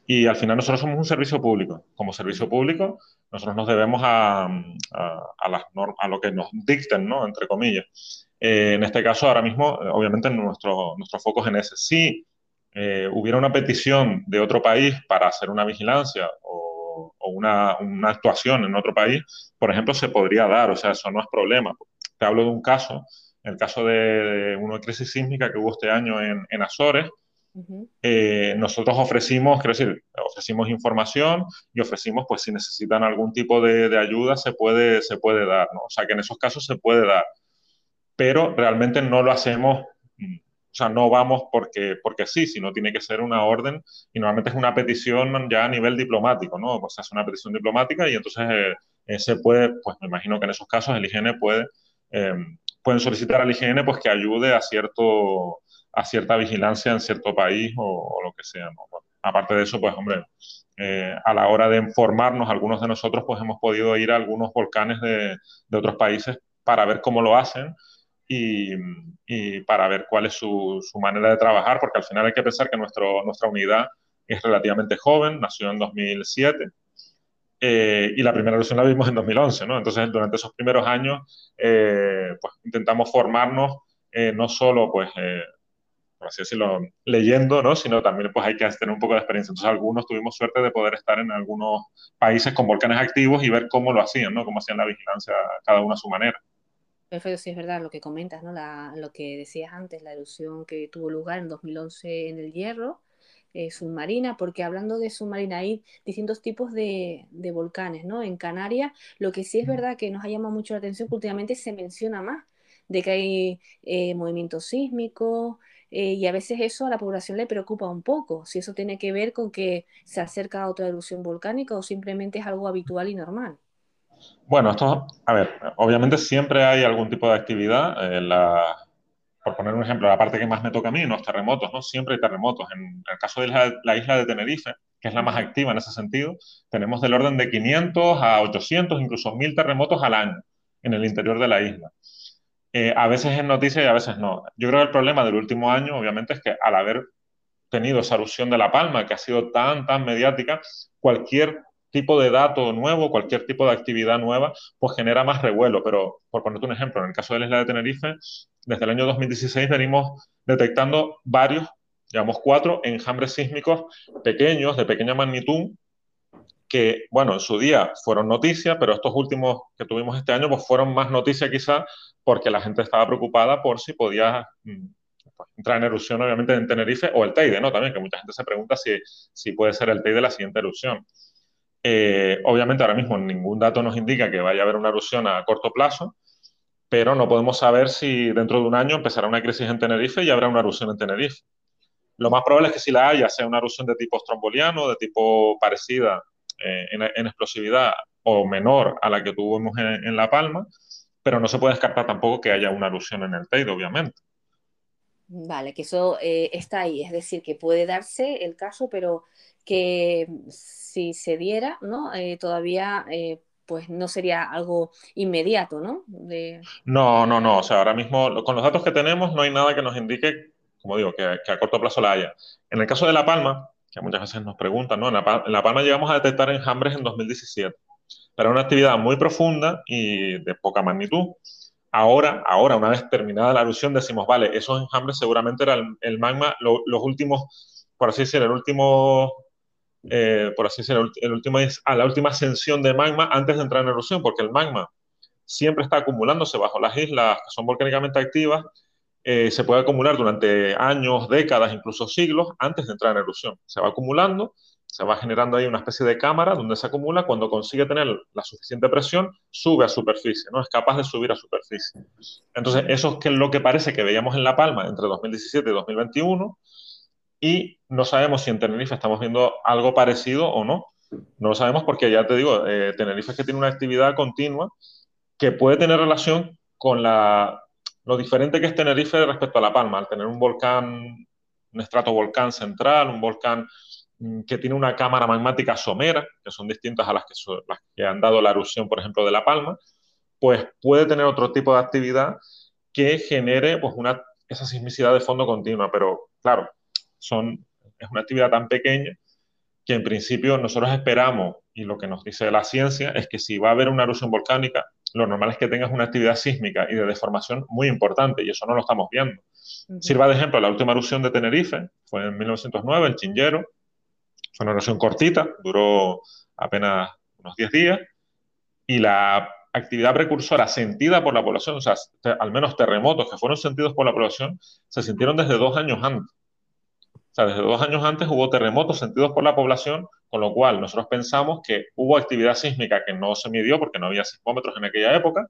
y al final nosotros somos un servicio público. Como servicio público, nosotros nos debemos a, a, las a lo que nos dicten, ¿no? Entre comillas. Eh, en este caso, ahora mismo, obviamente, nuestro, nuestro foco es en ese. Si eh, hubiera una petición de otro país para hacer una vigilancia o, una, una, actuación en otro país, por ejemplo, se podría dar, o sea, eso no es problema. Te hablo de un caso, el caso de, una crisis sísmica que hubo este año en, en Azores, eh, nosotros ofrecimos, quiero decir, ofrecimos información y ofrecimos, pues si necesitan algún tipo de, de, ayuda, se puede, se puede dar, ¿no? O sea, que en esos casos se puede dar pero realmente no lo hacemos, o sea, no vamos porque, porque sí, sino tiene que ser una orden y normalmente es una petición ya a nivel diplomático, ¿no? Pues se hace una petición diplomática y entonces eh, se puede, pues me imagino que en esos casos el IGN puede pueden solicitar al IGN pues, que ayude a, cierto, a cierta vigilancia en cierto país o, lo que sea. aparte de eso, pues hombre, a la hora de informarnos, algunos de nosotros pues hemos podido ir a algunos volcanes de, de otros países para ver cómo lo hacen y, para ver cuál es su, manera de trabajar, porque al final hay que pensar que nuestro, nuestra unidad es relativamente joven, nació en 2007. Eh, y la primera erupción la vimos en 2011, ¿no? Entonces, durante esos primeros años, eh, pues intentamos formarnos eh, no solo, pues, por así decirlo, leyendo, ¿no? Sino también, pues, hay que tener un poco de experiencia. Entonces, algunos tuvimos suerte de poder estar en algunos países con volcanes activos y ver cómo lo hacían, ¿no? Cómo hacían la vigilancia cada uno a su manera. Perfecto, sí es verdad lo que comentas, ¿no? lo que decías antes, la erupción que tuvo lugar en 2011 en el Hierro, eh, submarina, porque hablando de submarina hay distintos tipos de, volcanes, ¿no? En Canarias, lo que sí es verdad que nos ha llamado mucho la atención, que últimamente se menciona más de que hay eh, movimientos sísmicos, eh, y a veces eso a la población le preocupa un poco, si eso tiene que ver con que se acerca a otra erupción volcánica o simplemente es algo habitual y normal. Bueno, esto, a ver, obviamente siempre hay algún tipo de actividad. Eh, por poner un ejemplo, la parte que más me toca a mí, los terremotos, ¿no? Siempre hay terremotos. En el caso de la, isla de Tenerife, que es la más activa en ese sentido, tenemos del orden de 500 a 800, incluso 1000 terremotos al año en el interior de la isla. Eh, a veces es noticia y a veces no. Yo creo que el problema del último año, obviamente, es que al haber tenido esa erupción de La Palma, que ha sido tan, tan mediática, cualquier tipo de dato nuevo, cualquier tipo de actividad nueva, pues genera más revuelo. Pero, por ponerte un ejemplo, en el caso de la isla de Tenerife, desde el año 2016 venimos detectando varios, digamos cuatro, enjambres sísmicos pequeños, de pequeña magnitud, que, bueno, en su día fueron noticias, pero estos últimos que tuvimos este año, pues fueron más noticias quizá porque la gente estaba preocupada por si podía mm, pues, entrar en erupción, obviamente, en Tenerife o el Teide, ¿no? También, que mucha gente se pregunta si, si puede ser el Teide la siguiente erupción. Eh, obviamente ahora mismo ningún dato nos indica que vaya a haber una erupción a corto plazo, pero no podemos saber si dentro de un año empezará una crisis en Tenerife y habrá una erupción en Tenerife. Lo más probable es que si la haya sea una erupción de tipo stromboliano, de tipo parecida eh, en, explosividad o menor a la que tuvimos en, La Palma, pero no se puede descartar tampoco que haya una erupción en el Teide, obviamente. Vale, que eso eh, está ahí, es decir, que puede darse el caso, pero que si se diera, ¿no? Eh, todavía eh, pues no sería algo inmediato, ¿no? No, no, no. O sea, ahora mismo con los datos que tenemos no hay nada que nos indique, como digo, que, a corto plazo la haya. En el caso de La Palma, que muchas veces nos preguntan, ¿no? En La, Palma, llegamos a detectar enjambres en 2017, pero una actividad muy profunda y de poca magnitud. Ahora, ahora, una vez terminada la erupción, decimos, vale, esos enjambres seguramente eran el, magma, los últimos, por así decirlo, el último eh, por así decirlo, el último a la última ascensión de magma antes de entrar en erupción, porque el magma siempre está acumulándose bajo las islas que son volcánicamente activas, eh, se puede acumular durante años, décadas, incluso siglos antes de entrar en erupción. Se va acumulando, se va generando ahí una especie de cámara donde se acumula, cuando consigue tener la suficiente presión, sube a superficie, ¿no? Es capaz de subir a superficie. Entonces, eso es lo que parece que veíamos en La Palma entre 2017 y 2021, y no sabemos si en Tenerife estamos viendo algo parecido o no. No lo sabemos porque ya te digo, eh, Tenerife es que tiene una actividad continua que puede tener relación con la, lo diferente que es Tenerife respecto a La Palma, al tener un volcán, un estratovolcán central, un volcán que tiene una cámara magmática somera, que son distintas a las que, las que han dado la erupción, por ejemplo, de La Palma, pues puede tener otro tipo de actividad que genere pues, una, esa sismicidad de fondo continua. Pero claro, son, es una actividad tan pequeña que en principio nosotros esperamos, y lo que nos dice la ciencia, es que si va a haber una erupción volcánica, lo normal es que tengas una actividad sísmica y de deformación muy importante, y eso no lo estamos viendo. Sirva de ejemplo, la última erupción de Tenerife fue en 1909, el Chinguero, fue una erupción cortita, duró apenas unos 10 días, y la actividad precursora sentida por la población, o sea, al menos terremotos que fueron sentidos por la población, se sintieron desde dos años antes. Sea, desde dos años antes hubo terremotos sentidos por la población, con lo cual nosotros pensamos que hubo actividad sísmica que no se midió porque no había sismómetros en aquella época,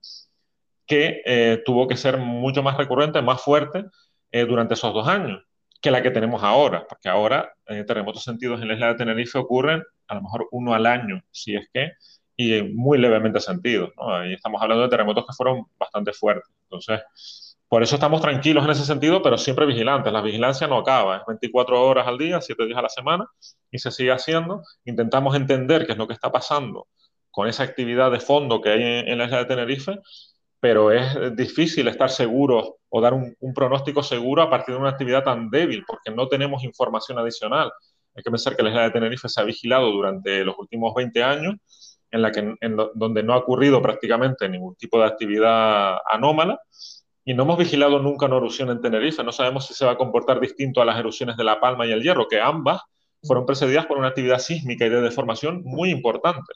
que eh, tuvo que ser mucho más recurrente, más fuerte eh, durante esos dos años que la que tenemos ahora, porque ahora eh, terremotos sentidos en la isla de Tenerife ocurren a lo mejor uno al año, si es que, y muy levemente sentidos. ¿no? Ahí estamos hablando de terremotos que fueron bastante fuertes. Entonces, por eso estamos tranquilos en ese sentido, pero siempre vigilantes. La vigilancia no acaba, es 24 horas al día, 7 días a la semana, y se sigue haciendo. Intentamos entender qué es lo que está pasando con esa actividad de fondo que hay en, la isla de Tenerife, pero es difícil estar seguro o dar un, pronóstico seguro a partir de una actividad tan débil, porque no tenemos información adicional. Hay que pensar que la isla de Tenerife se ha vigilado durante los últimos 20 años, en la que, donde no ha ocurrido prácticamente ningún tipo de actividad anómala, y no hemos vigilado nunca una erupción en Tenerife. No sabemos si se va a comportar distinto a las erupciones de La Palma y el Hierro, que ambas fueron precedidas por una actividad sísmica y de deformación muy importante.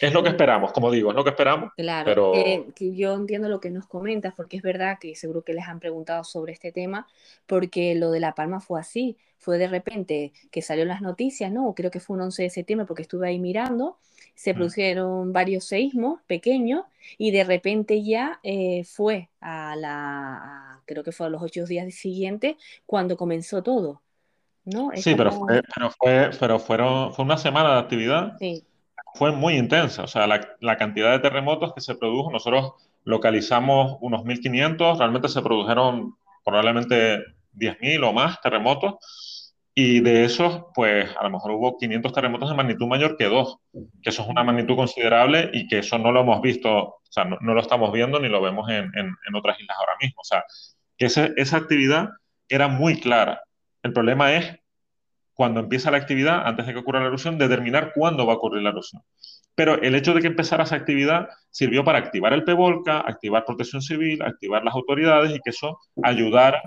Es lo que esperamos, como digo, es lo que esperamos. Claro, pero... que yo entiendo lo que nos comentas, porque es verdad que seguro que les han preguntado sobre este tema, porque lo de La Palma fue así, fue de repente que salió en las noticias, ¿no? Creo que fue un 11 de septiembre porque estuve ahí mirando, se mm. produjeron varios seísmos pequeños y de repente ya eh, fue a la, creo que fue a los ocho días siguientes cuando comenzó todo. ¿no? sí, pero, fue, pero, fue, pero fueron, fue una semana de actividad. Sí fue muy intensa. O sea, la, cantidad de terremotos que se produjo, nosotros localizamos unos 1.500, realmente se produjeron probablemente 10.000 o más terremotos. Y de esos, pues a lo mejor hubo 500 terremotos de magnitud mayor que dos, que eso es una magnitud considerable y que eso no lo hemos visto, o sea, no, lo estamos viendo ni lo vemos en, otras islas ahora mismo. O sea, que esa actividad era muy clara. El problema es cuando empieza la actividad, antes de que ocurra la erupción, determinar cuándo va a ocurrir la erupción. Pero el hecho de que empezara esa actividad sirvió para activar el PEVOLCA, activar protección civil, activar las autoridades y que eso ayudara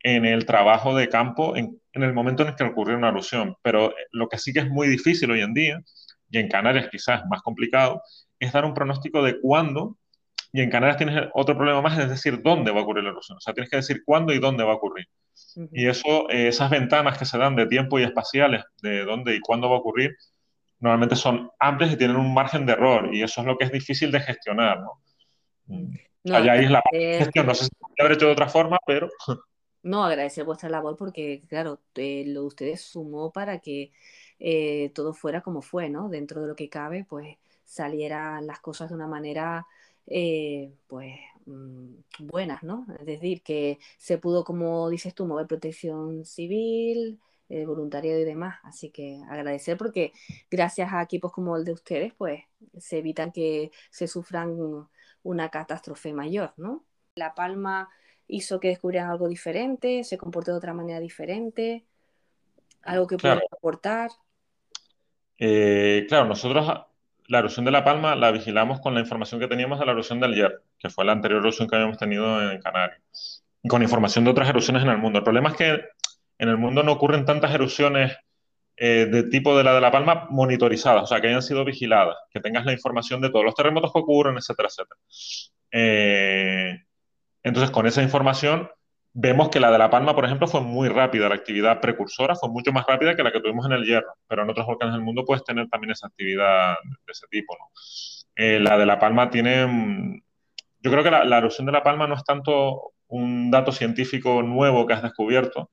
en el trabajo de campo en, el momento en el que ocurrió una erupción. Pero eh, lo que sí que es muy difícil hoy en día, y en Canarias quizás más complicado, es dar un pronóstico de cuándo, y en Canarias tienes otro problema más, es decir, dónde va a ocurrir la erupción. O sea, tienes que decir cuándo y dónde va a ocurrir. Y eso, eh, esas ventanas que se dan de tiempo y espaciales, de dónde y cuándo va a ocurrir, normalmente son amplias y tienen un margen de error, y eso es lo que es difícil de gestionar, ¿no? Allá es la gestión, no sé si se haber hecho de otra forma, pero... <laughs> No, agradecer vuestra labor porque, claro, eh, lo de ustedes sumó para que eh, todo fuera como fue, ¿no? Dentro de lo que cabe, pues salieran las cosas de una manera, pues, Mm, buenas, ¿no? Es decir, que se pudo, como dices tú, mover protección civil, eh, voluntariado y demás. Así que agradecer porque gracias a equipos como el de ustedes, pues se evitan que se sufran una catástrofe mayor, ¿no? La Palma hizo que descubrieran algo diferente, se comportó de otra manera diferente, algo que pueda aportar. Eh, claro, nosotros la erupción de La Palma la vigilamos con la información que teníamos de la erupción del Hierro, que fue la anterior erupción que habíamos tenido en Canarias, y con información de otras erupciones en el mundo. El problema es que en el mundo no ocurren tantas erupciones eh, de tipo de la de La Palma monitorizadas, o sea, que hayan sido vigiladas, que tengas la información de todos los terremotos que ocurren, etcétera, etcétera. Eh, entonces, con esa información Vemos que la de La Palma, por ejemplo, fue muy rápida, la actividad precursora fue mucho más rápida que la que tuvimos en el Hierro, pero en otros volcanes del mundo puedes tener también esa actividad de ese tipo. Eh, la de La Palma tiene, mm, yo creo que la, la erupción de La Palma no es tanto un dato científico nuevo que has descubierto,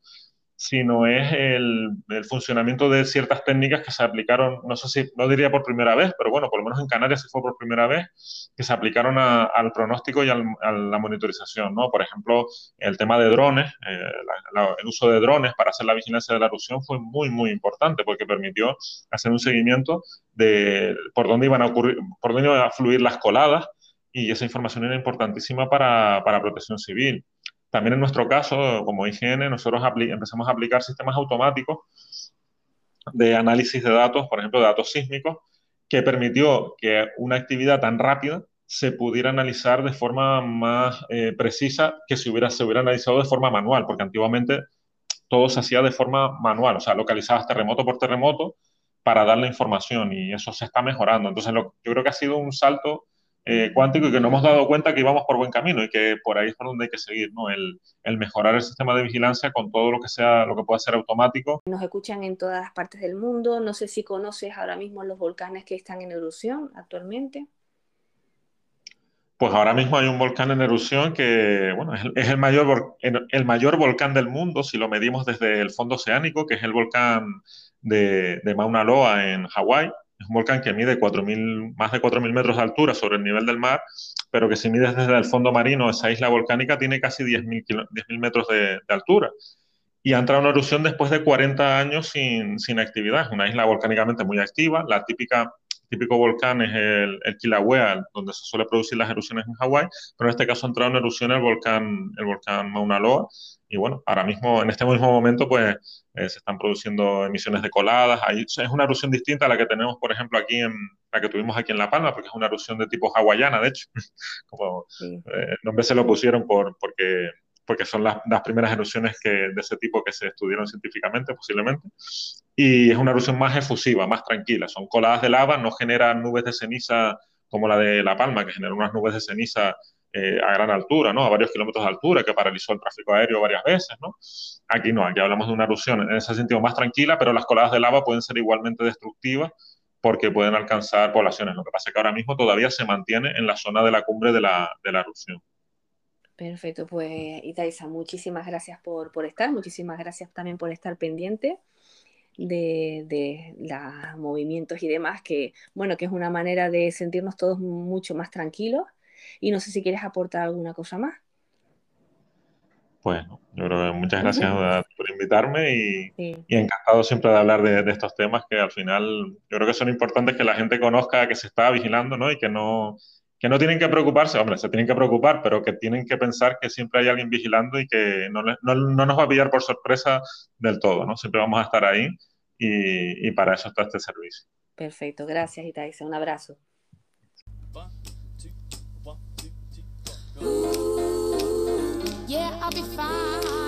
sino es el, funcionamiento de ciertas técnicas que se aplicaron, no sé si, no diría por primera vez, pero bueno, por lo menos en Canarias sí fue por primera vez, que se aplicaron al pronóstico y a la monitorización, ¿no? Por ejemplo, el tema de drones, eh, el uso de drones para hacer la vigilancia de la erupción fue muy, muy importante porque permitió hacer un seguimiento de por dónde iban a ocurrir, por dónde iban a fluir las coladas y esa información era importantísima para, para protección civil. También en nuestro caso, como IGN, nosotros empezamos a aplicar sistemas automáticos de análisis de datos, por ejemplo, de datos sísmicos, que permitió que una actividad tan rápida se pudiera analizar de forma más eh, precisa que si hubiera, se hubiera analizado de forma manual, porque antiguamente todo se hacía de forma manual, o sea, localizabas terremoto por terremoto para dar la información y eso se está mejorando. Entonces, yo creo que ha sido un salto eh, cuántico y que no hemos dado cuenta que íbamos por buen camino y que por ahí es por donde hay que seguir, ¿no? El, el, mejorar el sistema de vigilancia con todo lo que sea, lo que pueda ser automático. Nos escuchan en todas las partes del mundo. No sé si conoces ahora mismo los volcanes que están en erupción actualmente. Pues ahora mismo hay un volcán en erupción que, bueno, es el, es el mayor, el mayor volcán del mundo si lo medimos desde el fondo oceánico, que es el volcán de, de Mauna Loa en Hawái es un volcán que mide 4.000, más de 4.000 metros de altura sobre el nivel del mar, pero que si mides desde el fondo marino esa isla volcánica tiene casi 10.000 metros de, altura. Y ha entrado en erupción después de 40 años sin, sin actividad. Es una isla volcánicamente muy activa. La típica típico volcán es el, el, Kilauea, donde se suele producir las erupciones en Hawái, pero en este caso ha entrado en erupción el volcán, el volcán Mauna Loa. Y bueno, ahora mismo, en este mismo momento, pues eh, se están produciendo emisiones de coladas. Ahí, es una erupción distinta a la que tenemos, por ejemplo, aquí en la que tuvimos aquí en La Palma, porque es una erupción de tipo hawaiana, de hecho. <laughs> Como eh, el nombre se lo pusieron por, porque porque son las, las, primeras erupciones que, de ese tipo que se estudiaron científicamente, posiblemente. Y es una erupción más efusiva, más tranquila. Son coladas de lava, no generan nubes de ceniza como la de La Palma, que genera unas nubes de ceniza eh, a gran altura, ¿no? A varios kilómetros de altura, que paralizó el tráfico aéreo varias veces, ¿no? Aquí no, aquí hablamos de una erupción en ese sentido más tranquila, pero las coladas de lava pueden ser igualmente destructivas porque pueden alcanzar poblaciones. Lo que pasa es que ahora mismo todavía se mantiene en la zona de la cumbre de la, de la erupción. Perfecto, pues Itaisa, muchísimas gracias por, por, estar, muchísimas gracias también por estar pendiente de, de los movimientos y demás, que bueno, que es una manera de sentirnos todos mucho más tranquilos. Y no sé si quieres aportar alguna cosa más. Bueno, yo creo que muchas gracias por invitarme y, y, encantado siempre de hablar de, de, estos temas que al final yo creo que son importantes que la gente conozca que se está vigilando ¿no? y que no, que no tienen que preocuparse, hombre, se tienen que preocupar, pero que tienen que pensar que siempre hay alguien vigilando y que no, no, no nos va a pillar por sorpresa del todo, ¿no? Siempre vamos a estar ahí y, y para eso está este servicio. Perfecto, gracias Itaisa, un abrazo. Ha llegado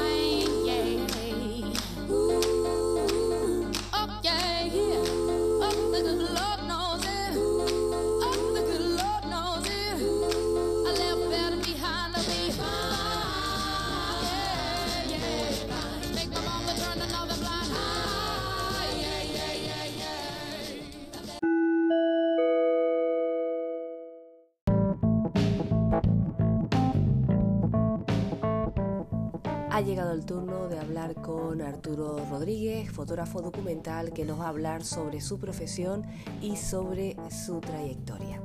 el turno de hablar con Arturo Rodríguez, fotógrafo documental, que nos va a hablar sobre su profesión y sobre su trayectoria.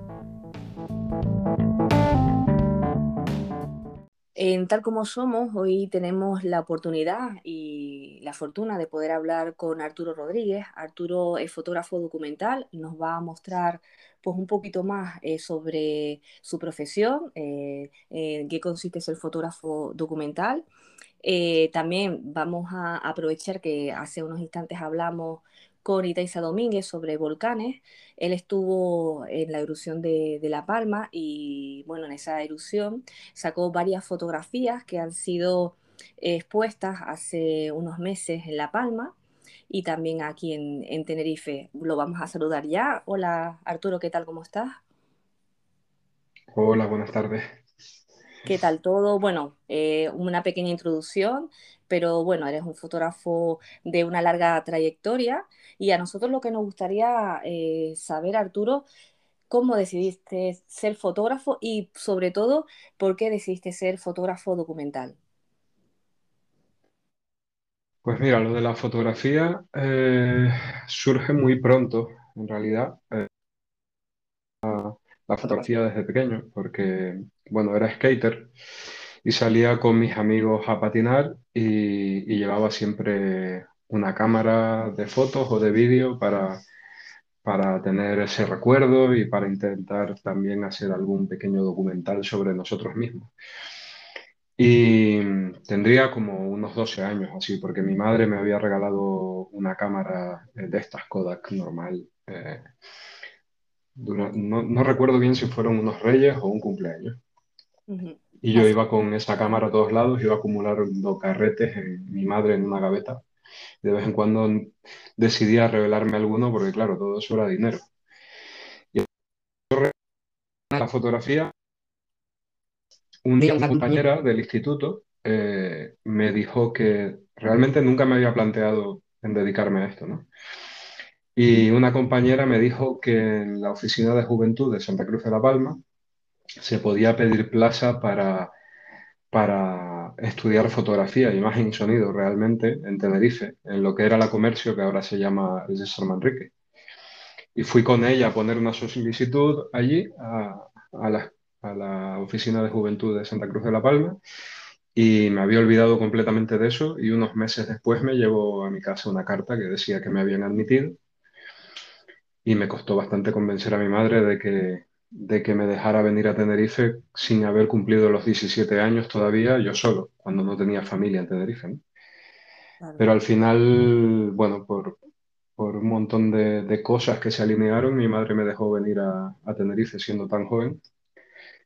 En Tal como somos, hoy tenemos la oportunidad y la fortuna de poder hablar con Arturo Rodríguez. Arturo es fotógrafo documental, nos va a mostrar pues un poquito más eh, sobre su profesión, eh, en qué consiste ser fotógrafo documental eh, también vamos a aprovechar que hace unos instantes hablamos con Itaiza Domínguez sobre volcanes. Él estuvo en la erupción de, La Palma y bueno, en esa erupción sacó varias fotografías que han sido expuestas hace unos meses en La Palma y también aquí en, en Tenerife. Lo vamos a saludar ya. Hola Arturo, ¿qué tal? ¿Cómo estás? Hola, buenas tardes. ¿Qué tal todo? Bueno, eh, una pequeña introducción, pero bueno, eres un fotógrafo de una larga trayectoria y a nosotros lo que nos gustaría eh, saber, Arturo, cómo decidiste ser fotógrafo y sobre todo, por qué decidiste ser fotógrafo documental. Pues mira, lo de la fotografía eh, surge muy pronto, en realidad la fotografía desde pequeño, porque, bueno, era skater y salía con mis amigos a patinar y, llevaba siempre una cámara de fotos o de vídeo para, para tener ese recuerdo y para intentar también hacer algún pequeño documental sobre nosotros mismos. Y tendría como unos 12 años así, porque mi madre me había regalado una cámara de estas Kodak normal. Eh, no, recuerdo bien si fueron unos reyes o un cumpleaños. Y yo iba con esa cámara a todos lados, iba acumulando carretes en mi madre en una gaveta. De vez en cuando decidía revelarme alguno porque, claro, todo eso era dinero. Y la fotografía, un día una compañera del instituto eh, me dijo que realmente nunca me había planteado en dedicarme a esto, ¿no? Y una compañera me dijo que en la oficina de juventud de Santa Cruz de la Palma se podía pedir plaza para, para estudiar fotografía, imagen y sonido realmente en Tenerife, en lo que era la comercio que ahora se llama el César Manrique. y fui con ella a poner una solicitud allí a, a, la, a la Oficina de Juventud de Santa Cruz de la Palma y me había olvidado completamente de eso y unos meses después me llevó a mi casa una carta que decía que me habían admitido y me costó bastante convencer a mi madre de que, de que me dejara venir a Tenerife sin haber cumplido los 17 años todavía yo solo, cuando no tenía familia en Tenerife. Pero al final, bueno, por, por un montón de, de, cosas que se alinearon, mi madre me dejó venir a, a, Tenerife siendo tan joven.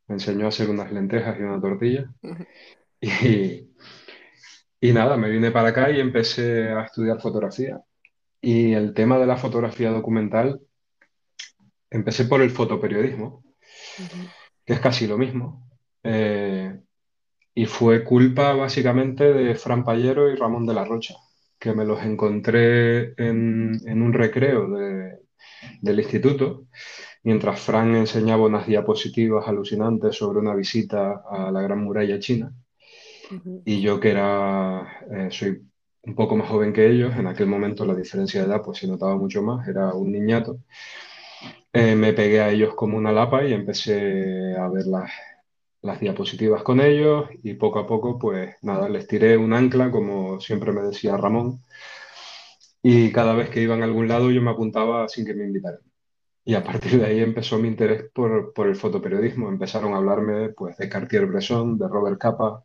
Me enseñó a hacer unas lentejas y una tortilla. <laughs> Y, y nada, me vine para acá y empecé a estudiar fotografía. Y el tema de la fotografía documental, empecé por el fotoperiodismo, que es casi lo mismo. Eh, y fue culpa básicamente de Fran Payero y Ramón de la Rocha, que me los encontré en, en un recreo de, del instituto, mientras Fran enseñaba unas diapositivas alucinantes sobre una visita a la Gran Muralla China. Y yo que era, eh, soy un poco más joven que ellos, en aquel momento la diferencia de edad pues se notaba mucho más, era un niñato, eh, me pegué a ellos como una lapa y empecé a ver las, las diapositivas con ellos y poco a poco pues nada, les tiré un ancla como siempre me decía Ramón y cada vez que iban a algún lado yo me apuntaba sin que me invitaran. Y a partir de ahí empezó mi interés por, por el fotoperiodismo. Empezaron a hablarme pues, de Cartier-Bresson, de Robert Capa,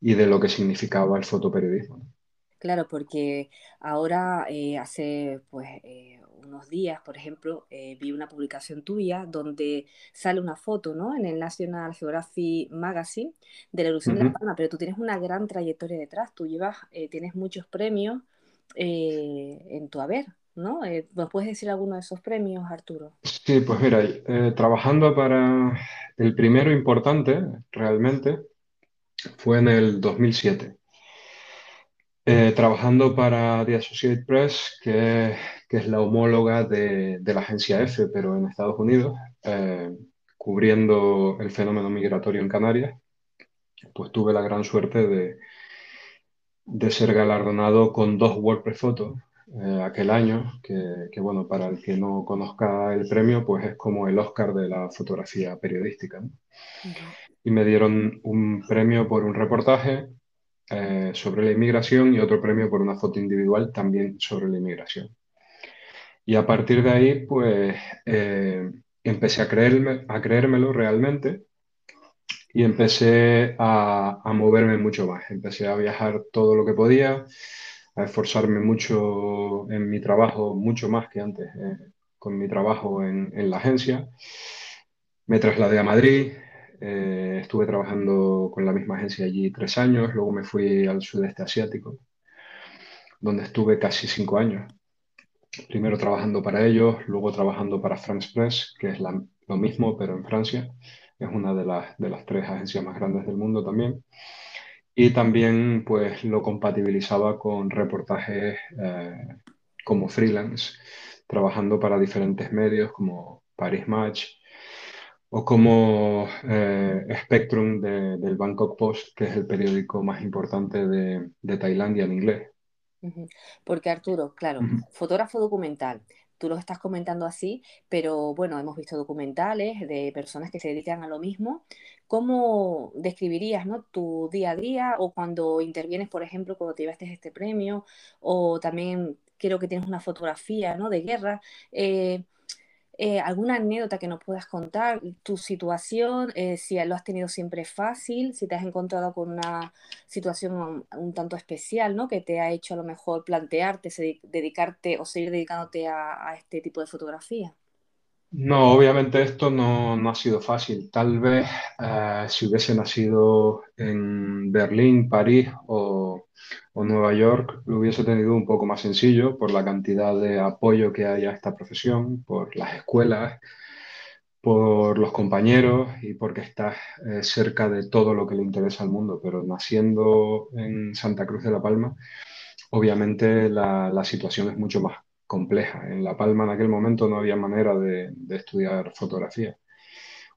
y de lo que significaba el fotoperiodismo. Claro, porque ahora eh, hace pues eh, unos días, por ejemplo, eh, vi una publicación tuya donde sale una foto, ¿no? En el National Geographic Magazine de la erupción de La Palma, pero tú tienes una gran trayectoria detrás, tú llevas, tienes muchos premios en tu haber, ¿no? ¿Nos puedes decir alguno de esos premios, Arturo? Sí, pues mira, trabajando para el primero importante, realmente, fue en el 2007. Eh, trabajando para The Associated Press, que, que es la homóloga de, de, la agencia F, pero en Estados Unidos, eh, cubriendo el fenómeno migratorio en Canarias, pues tuve la gran suerte de, de ser galardonado con dos WordPress Photos eh, aquel año, que, que, bueno, para el que no conozca el premio, pues es como el Oscar de la fotografía periodística. ¿no? y me dieron un premio por un reportaje eh, sobre la inmigración y otro premio por una foto individual también sobre la inmigración. Y a partir de ahí, pues eh, empecé a, creerme, a creérmelo realmente y empecé a, moverme mucho más. Empecé a viajar todo lo que podía, a esforzarme mucho en mi trabajo, mucho más que antes, eh, con mi trabajo en, en la agencia. Me trasladé a Madrid, eh, estuve trabajando con la misma agencia allí tres años, luego me fui al sudeste asiático, donde estuve casi cinco años. Primero trabajando para ellos, luego trabajando para France Press, que es lo mismo, pero en Francia. Es una de las, de las tres agencias más grandes del mundo también. Y también pues lo compatibilizaba con reportajes eh, como freelance, trabajando para diferentes medios como Paris Match, o como eh, Spectrum de, del Bangkok Post, que es el periódico más importante de, de Tailandia en inglés. Porque Arturo, claro, fotógrafo documental, tú lo estás comentando así, pero bueno, hemos visto documentales de personas que se dedican a lo mismo. ¿Cómo describirías ¿no? tu día a día o cuando intervienes, por ejemplo, cuando te llevaste este premio o también creo que tienes una fotografía ¿no? de guerra? Eh, eh, ¿Alguna anécdota que nos puedas contar? ¿Tu situación? Eh, si lo has tenido siempre fácil, si te has encontrado con una situación un, tanto especial, ¿no? Que te ha hecho a lo mejor plantearte, dedicarte o seguir dedicándote a, a este tipo de fotografía. No, obviamente esto no, no, ha sido fácil. Tal vez eh, si hubiese nacido en Berlín, París o, o, Nueva York, lo hubiese tenido un poco más sencillo por la cantidad de apoyo que hay a esta profesión, por las escuelas, por los compañeros y porque estás eh, cerca de todo lo que le interesa al mundo. Pero naciendo en Santa Cruz de la Palma, obviamente la, la situación es mucho más compleja. En La Palma en aquel momento no había manera de, estudiar fotografía.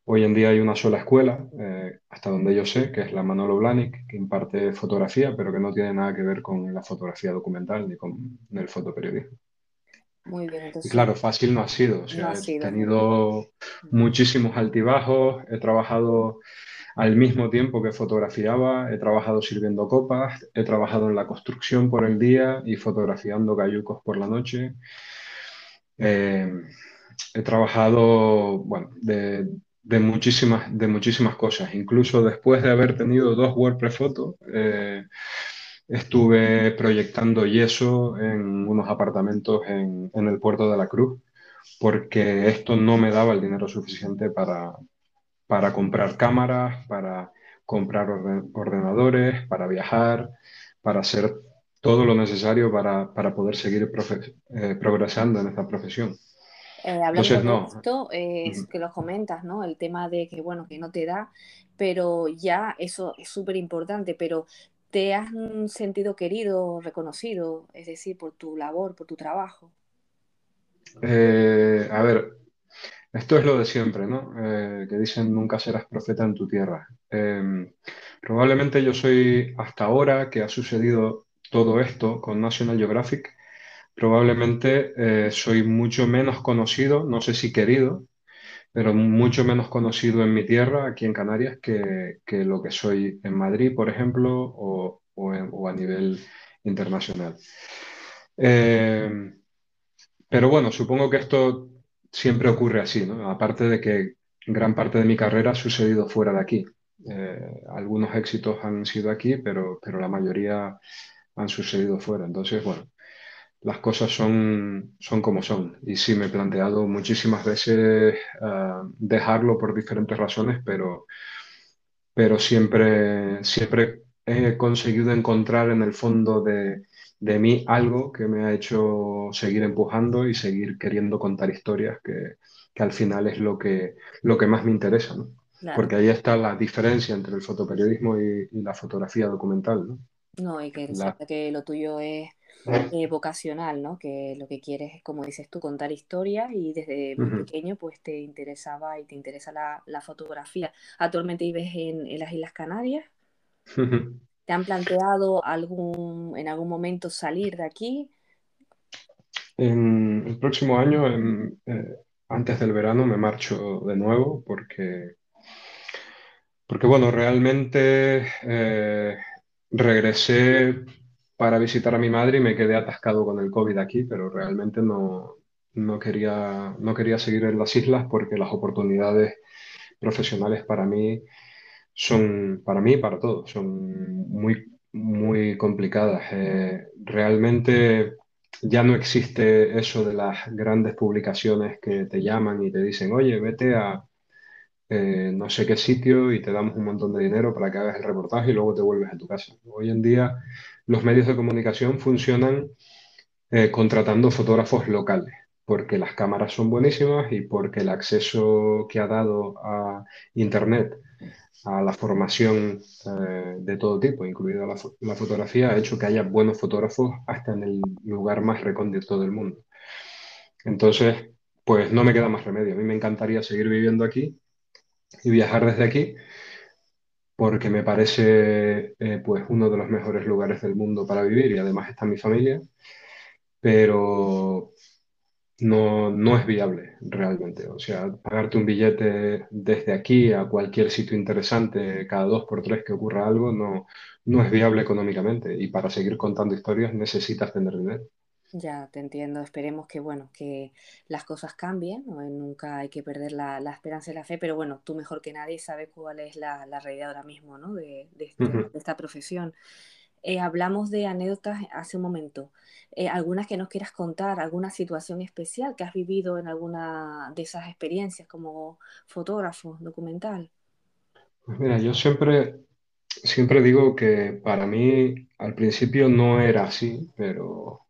Hoy en día hay una sola escuela, eh, hasta donde yo sé, que es la Manolo Blahnik, que imparte fotografía, pero que no tiene nada que ver con la fotografía documental ni con el fotoperiodismo. Muy bien, entonces. Y claro, fácil no ha sido. O sea, he tenido muchísimos altibajos, he trabajado al mismo tiempo que fotografiaba, he trabajado sirviendo copas, he trabajado en la construcción por el día y fotografiando cayucos por la noche. Eh, he trabajado, bueno, de, muchísimas, de muchísimas cosas. Incluso después de haber tenido dos WordPress Photo, eh, estuve proyectando yeso en unos apartamentos en, el puerto de la Cruz, porque esto no me daba el dinero suficiente para, para comprar cámaras, para comprar ordenadores, para viajar, para hacer todo lo necesario para, poder seguir eh, progresando en esta profesión. Eh, hablando de esto, es que lo comentas, ¿no? El tema de que, bueno, que no te da, pero ya eso es súper importante, pero ¿te has sentido querido, reconocido, es decir, por tu labor, por tu trabajo? Eh, a ver, esto es lo de siempre, ¿no? Eh, que dicen nunca serás profeta en tu tierra. Em, probablemente yo soy, hasta ahora que ha sucedido todo esto con National Geographic, probablemente eh, soy mucho menos conocido, no sé si querido, pero mucho menos conocido en mi tierra, aquí en Canarias, que, lo que soy en Madrid, por ejemplo, o, a nivel internacional. Eh, pero bueno, supongo que esto siempre ocurre así, ¿no? Aparte de que gran parte de mi carrera ha sucedido fuera de aquí. Eh, algunos éxitos han sido aquí, pero, pero la mayoría han sucedido fuera. Entonces, bueno, las cosas son, son como son. Y sí, me he planteado muchísimas veces ah, dejarlo por diferentes razones, pero, pero siempre, siempre he conseguido encontrar en el fondo de, de, mí algo que me ha hecho seguir empujando y seguir queriendo contar historias, que, que al final es lo que, lo que más me interesa. ¿no? Porque ahí está la diferencia entre el fotoperiodismo y, la fotografía documental. ¿no? No, y que, que lo tuyo es eh, vocacional, ¿no? Que lo que quieres es, como dices tú, contar historias y desde muy pequeño pues te interesaba y te interesa la, fotografía. Actualmente vives en, las Islas Canarias. ¿Te han planteado algún, en algún momento salir de aquí? En el próximo año, eh, antes del verano, me marcho de nuevo porque, porque bueno, realmente eh, regresé para visitar a mi madre y me quedé atascado con el COVID aquí, pero realmente no, no, quería, no quería seguir en las islas porque las oportunidades profesionales para mí son, para mí para todos, son muy, muy complicadas. Eh, realmente ya no existe eso de las grandes publicaciones que te llaman y te dicen, oye, vete a eh, no sé qué sitio y te damos un montón de dinero para que hagas el reportaje y luego te vuelves a tu casa. Hoy en día los medios de comunicación funcionan eh, contratando fotógrafos locales, porque las cámaras son buenísimas y porque el acceso que ha dado a Internet a la formación eh, de todo tipo, incluida la, fotografía, ha hecho que haya buenos fotógrafos hasta en el lugar más recóndito del mundo. Entonces, pues no me queda más remedio. A mí me encantaría seguir viviendo aquí y viajar desde aquí, porque me parece eh, pues uno de los mejores lugares del mundo para vivir y además está mi familia, pero no, no es viable realmente. O sea, pagarte un billete desde aquí a cualquier sitio interesante cada dos por tres que ocurra algo no, no es viable económicamente y para seguir contando historias necesitas tener dinero. Ya te entiendo, esperemos que bueno, que las cosas cambien, nunca hay que perder la, esperanza y la fe, pero bueno, tú mejor que nadie sabes cuál es la, realidad ahora mismo, ¿no? De, este, esta profesión. Eh, hablamos de anécdotas hace un momento. Eh, algunas que nos quieras contar, alguna situación especial que has vivido en alguna de esas experiencias como fotógrafo documental. Pues mira, yo siempre, siempre digo que para mí al principio no era así, pero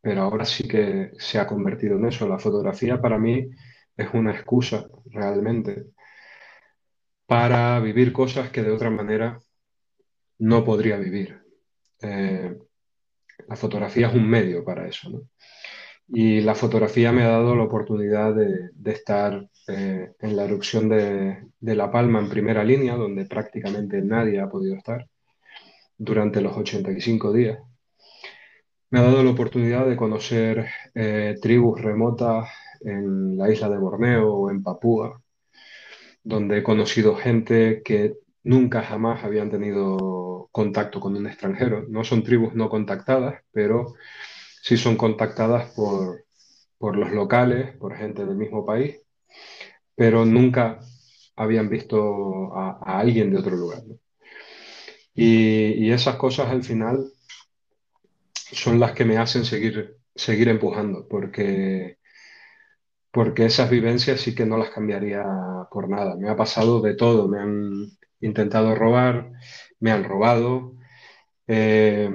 pero ahora sí que se ha convertido en eso. La fotografía para mí es una excusa realmente para vivir cosas que de otra manera no podría vivir. Eh, la fotografía es un medio para eso. Y la fotografía me ha dado la oportunidad de, estar eh, en la erupción de, de, La Palma en primera línea, donde prácticamente nadie ha podido estar durante los 85 días me ha dado la oportunidad de conocer eh, tribus remotas en la isla de Borneo o en Papúa, donde he conocido gente que nunca jamás habían tenido contacto con un extranjero. No son tribus no contactadas, pero sí son contactadas por, por los locales, por gente del mismo país, pero nunca habían visto a, alguien de otro lugar. Y, y, esas cosas al final son las que me hacen seguir, seguir empujando, porque, porque esas vivencias sí que no las cambiaría por nada. Me ha pasado de todo, me han intentado robar, me han robado. Eh,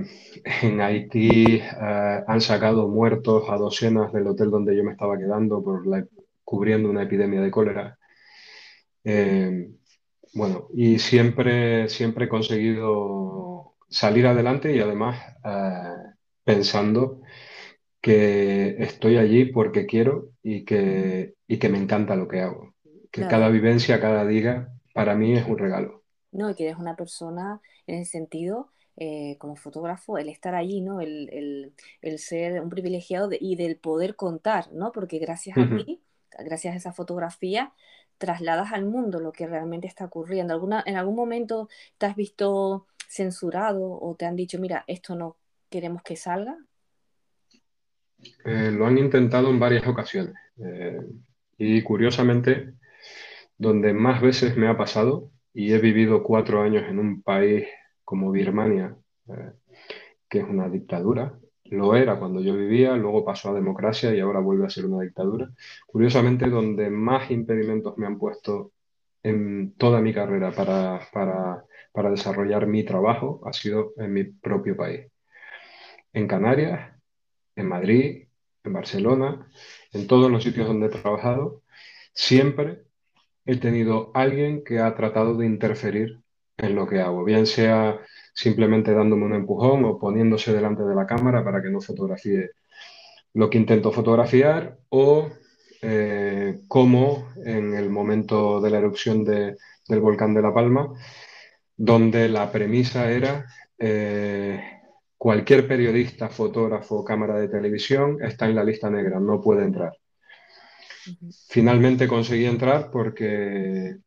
en Haití eh, han sacado muertos a docenas del hotel donde yo me estaba quedando por cubriendo una epidemia de cólera. Eh, bueno, y siempre, siempre he conseguido salir adelante y además pensando que estoy allí porque quiero y que, y que me encanta lo que hago. Que cada vivencia, cada día, para mí es un regalo. No, y que eres una persona en ese sentido, eh, como fotógrafo, el estar allí, ¿no? El, ser un privilegiado y del poder contar, ¿no? Porque gracias a ti, gracias a esa fotografía, trasladas al mundo lo que realmente está ocurriendo. ¿Alguna, ¿En algún momento te has visto censurado o te han dicho, mira, esto no queremos que salga? Eh, lo han intentado en varias ocasiones. Eh, y curiosamente, donde más veces me ha pasado, y he vivido cuatro años en un país como Birmania, eh, que es una dictadura, lo era cuando yo vivía, luego pasó a democracia y ahora vuelve a ser una dictadura. Curiosamente, donde más impedimentos me han puesto en toda mi carrera para, para, para desarrollar mi trabajo ha sido en mi propio país en Canarias, en Madrid, en Barcelona, en todos los sitios donde he trabajado, siempre he tenido alguien que ha tratado de interferir en lo que hago, bien sea simplemente dándome un empujón o poniéndose delante de la cámara para que no fotografíe lo que intento fotografiar o eh, como en el momento de la erupción del volcán de La Palma, donde la premisa era eh, cualquier periodista, fotógrafo, cámara de televisión está en la lista negra, no puede entrar. Finalmente conseguí entrar porque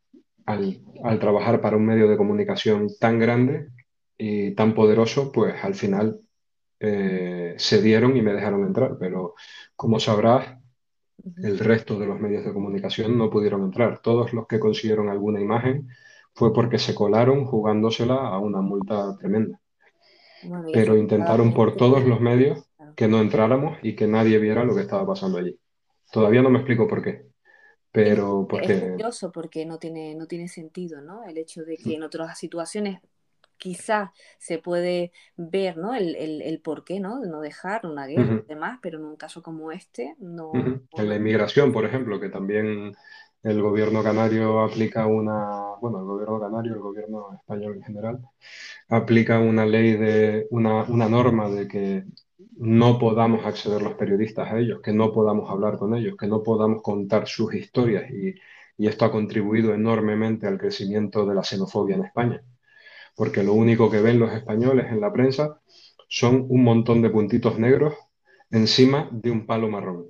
al, trabajar para un medio de comunicación tan grande y tan poderoso, pues al final eh, se dieron y me dejaron entrar. Pero como sabrás, el resto de los medios de comunicación no pudieron entrar. Todos los que consiguieron alguna imagen fue porque se colaron jugándosela a una multa tremenda pero intentaron por todos los medios que no entráramos y que nadie viera lo que estaba pasando allí. Todavía no me explico por qué, pero porque... Es curioso porque no tiene, no tiene sentido, ¿no? El hecho de que en otras situaciones quizás se puede ver, ¿no? El, el, por qué, ¿no? De no dejar una guerra y demás, pero en un caso como este no... En la inmigración, por ejemplo, que también el gobierno canario aplica una, bueno, el gobierno canario, el gobierno español en general, aplica una ley de, una, norma de que no podamos acceder los periodistas a ellos, que no podamos hablar con ellos, que no podamos contar sus historias y, esto ha contribuido enormemente al crecimiento de la xenofobia en España, porque lo único que ven los españoles en la prensa son un montón de puntitos negros encima de un palo marrón.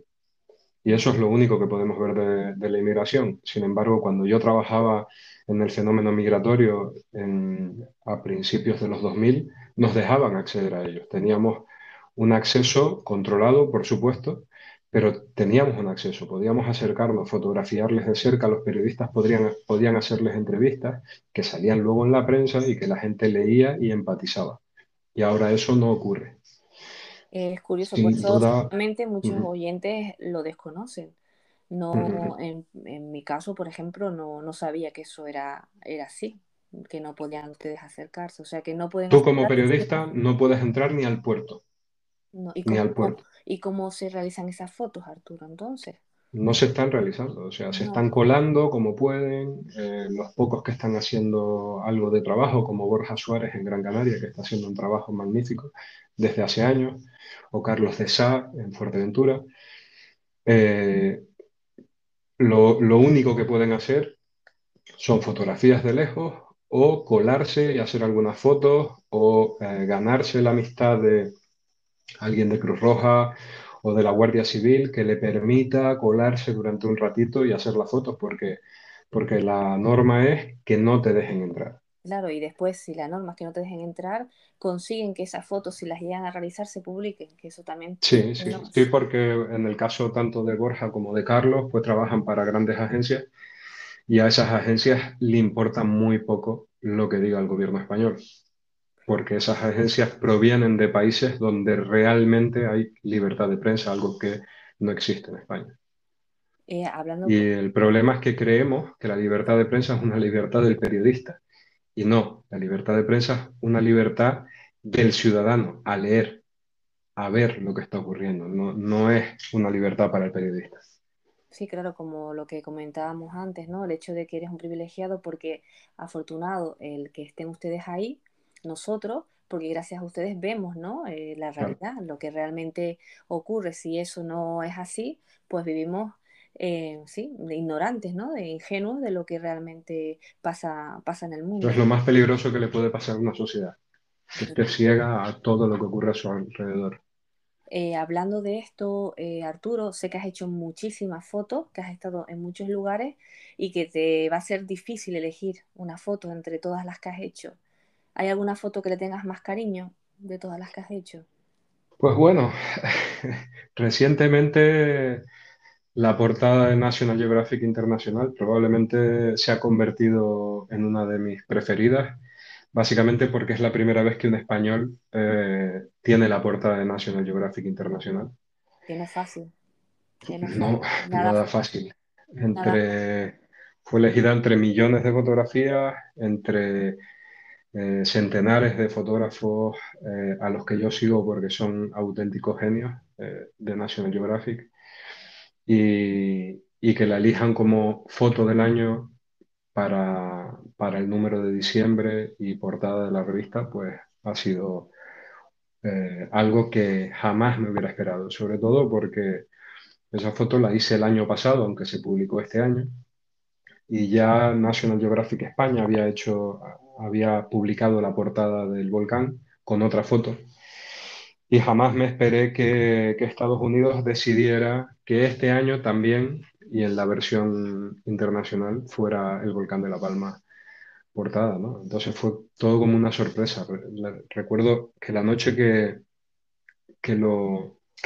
Y eso es lo único que podemos ver de, la inmigración. Sin embargo, cuando yo trabajaba en el fenómeno migratorio a principios de los 2000, nos dejaban acceder a ellos. Teníamos un acceso controlado, por supuesto, pero teníamos un acceso, podíamos acercarnos, fotografiarles de cerca, los periodistas podrían, podían hacerles entrevistas que salían luego en la prensa y que la gente leía y empatizaba. Y ahora eso no ocurre. Es curioso, por eso seguramente muchos oyentes lo desconocen. No, en, mi caso, por ejemplo, no, no sabía que eso era, era así, que no podían ustedes acercarse. O sea, que no pueden. Tú como periodista no puedes entrar ni al puerto. Ni al puerto. ¿Y cómo se realizan esas fotos, Arturo, entonces? No se están realizando, o sea, se están colando como pueden. Eh, los pocos que están haciendo algo de trabajo, como Borja Suárez en Gran Canaria, que está haciendo un trabajo magnífico desde hace años o Carlos de Sá en Fuerteventura. Eh, lo, único que pueden hacer son fotografías de lejos o colarse y hacer algunas fotos o eh, ganarse la amistad de, alguien de Cruz Roja o de la Guardia Civil que le permita colarse durante un ratito y hacer las fotos, porque, porque la norma es que no te dejen entrar. Claro, y después, si la norma es que no te dejen entrar, consiguen que esas fotos, si las llegan a realizar, se publiquen, que eso también... Sí, sí, sí, porque en el caso tanto de Borja como de Carlos, pues trabajan para grandes agencias y a esas agencias le importa muy poco lo que diga el gobierno español, porque esas agencias provienen de países donde realmente hay libertad de prensa, algo que no existe en España. Eh, hablando... Y el problema es que creemos que la libertad de prensa es una libertad del periodista y no, la libertad de prensa es una libertad del ciudadano a leer, a ver lo que está ocurriendo. No, no es una libertad para el periodista. Sí, claro, como lo que comentábamos antes, ¿no? El hecho de que eres un privilegiado porque afortunado el que estén ustedes ahí, nosotros, porque gracias a ustedes vemos, ¿no? Eh, la realidad, lo que realmente ocurre. Si eso no es así, pues vivimos eh, sí, de ignorantes, ¿no? De ingenuos de lo que realmente pasa, pasa en el mundo. Es lo más peligroso que le puede pasar a una sociedad, que esté ciega a todo lo que ocurre a su alrededor. Eh, hablando de esto, eh, Arturo, sé que has hecho muchísimas fotos, que has estado en muchos lugares y que te va a ser difícil elegir una foto entre todas las que has hecho. ¿Hay alguna foto que le tengas más cariño de todas las que has hecho? Pues bueno, <laughs> recientemente la portada de National Geographic International probablemente se ha convertido en una de mis preferidas, básicamente porque es la primera vez que un español eh, tiene la portada de National Geographic International. Tiene fácil. no, nada, fácil. Entre, Fue elegida entre millones de fotografías, entre eh, centenares de fotógrafos eh, a los que yo sigo porque son auténticos genios de National Geographic y, que la elijan como foto del año para, el número de diciembre y portada de la revista, pues ha sido eh, algo que jamás me hubiera esperado, sobre todo porque esa foto la hice el año pasado, aunque se publicó este año, y ya National Geographic España había hecho, había publicado la portada del volcán con otra foto y jamás me esperé que, Estados Unidos decidiera que este año también, y en la versión internacional, fuera el volcán de La Palma portada, ¿no? Entonces fue todo como una sorpresa. Recuerdo que la noche que, que,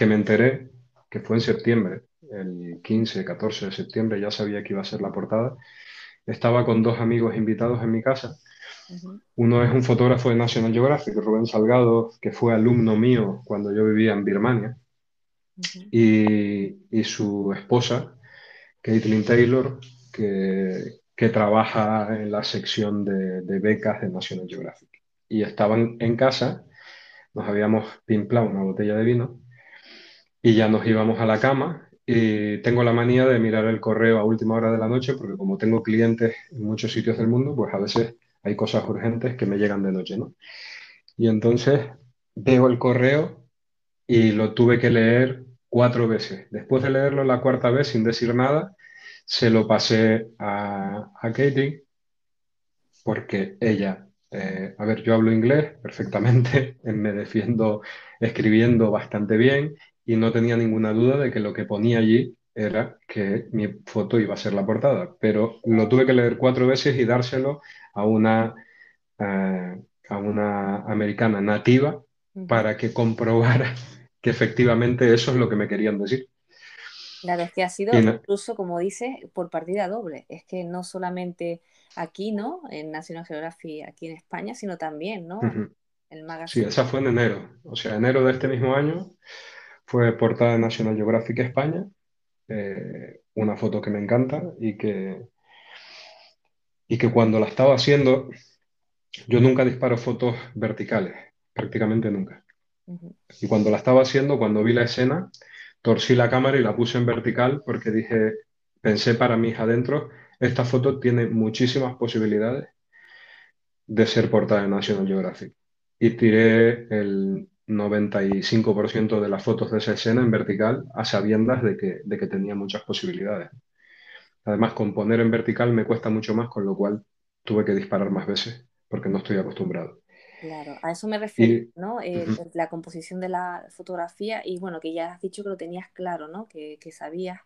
me enteré, que fue en septiembre, el 15, 14 de septiembre, ya sabía que iba a ser la portada, estaba con dos amigos invitados en mi casa uno es un fotógrafo de National Geographic, Rubén Salgado, que fue alumno mío cuando yo vivía en Birmania, y, su esposa, Caitlin Taylor, que, trabaja en la sección de, becas de National Geographic. Y estaban en casa, nos habíamos pimplado una botella de vino y ya nos íbamos a la cama y tengo la manía de mirar el correo a última hora de la noche porque como tengo clientes en muchos sitios del mundo, pues a veces hay cosas urgentes que me llegan de noche, ¿no? Y entonces veo el correo y lo tuve que leer cuatro veces. Después de leerlo la cuarta vez sin decir nada, se lo pasé a, a Katie porque ella, eh, a ver, yo hablo inglés perfectamente, <laughs> me defiendo escribiendo bastante bien y no tenía ninguna duda de que lo que ponía allí era que mi foto iba a ser la portada, pero lo tuve que leer cuatro veces y dárselo a una, a una americana nativa para que comprobara <laughs> que efectivamente eso es lo que me querían decir. Claro, es que ha sido incluso, como dice, por partida doble. Es que no solamente aquí, ¿no? En National Geographic, aquí en España, sino también, ¿no? El magazine. Sí, esa fue en enero. O sea, enero de este mismo año fue portada de National Geographic España. Eh, una foto que me encanta y que, y que cuando la estaba haciendo, yo nunca disparo fotos verticales, prácticamente nunca. Y cuando la estaba haciendo, cuando vi la escena, torcí la cámara y la puse en vertical porque dije, pensé para mis adentro, esta foto tiene muchísimas posibilidades de ser portada de National Geographic. Y tiré el 95% de las fotos de esa escena en vertical a sabiendas de que, de que tenía muchas posibilidades. Además, componer en vertical me cuesta mucho más, con lo cual tuve que disparar más veces porque no estoy acostumbrado. Claro, a eso me refiero, ¿no? la composición de la fotografía y bueno, que ya has dicho que lo tenías claro, ¿no? Que, sabías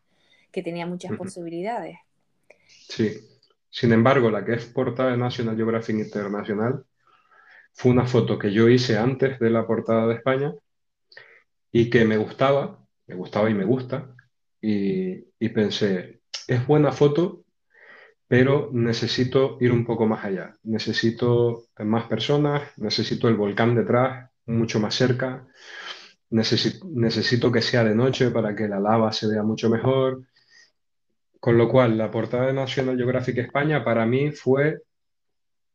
que tenía muchas posibilidades. Sí, sin embargo, la que es portada de National Geographic Internacional fue una foto que yo hice antes de la portada de España y que me gustaba, me gustaba y me gusta, y, y pensé, es buena foto, pero necesito ir un poco más allá. Necesito más personas, necesito el volcán detrás, mucho más cerca, necesito, necesito que sea de noche para que la lava se vea mucho mejor. Con lo cual, la portada de National Geographic España para mí fue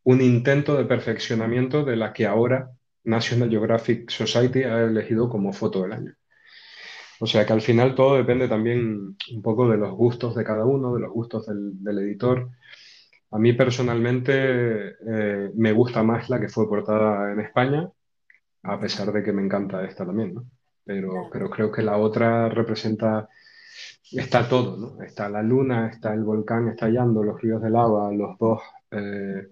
un intento de perfeccionamiento de la que ahora National Geographic Society ha elegido como foto del año. O sea que al final todo depende también un poco de los gustos de cada uno, de los gustos del, editor. A mí personalmente eh, me gusta más la que fue portada en España, a pesar de que me encanta esta también, ¿no? Pero, pero creo que la otra representa, está todo, ¿no? Está la luna, está el volcán estallando, los ríos de lava, los dos eh,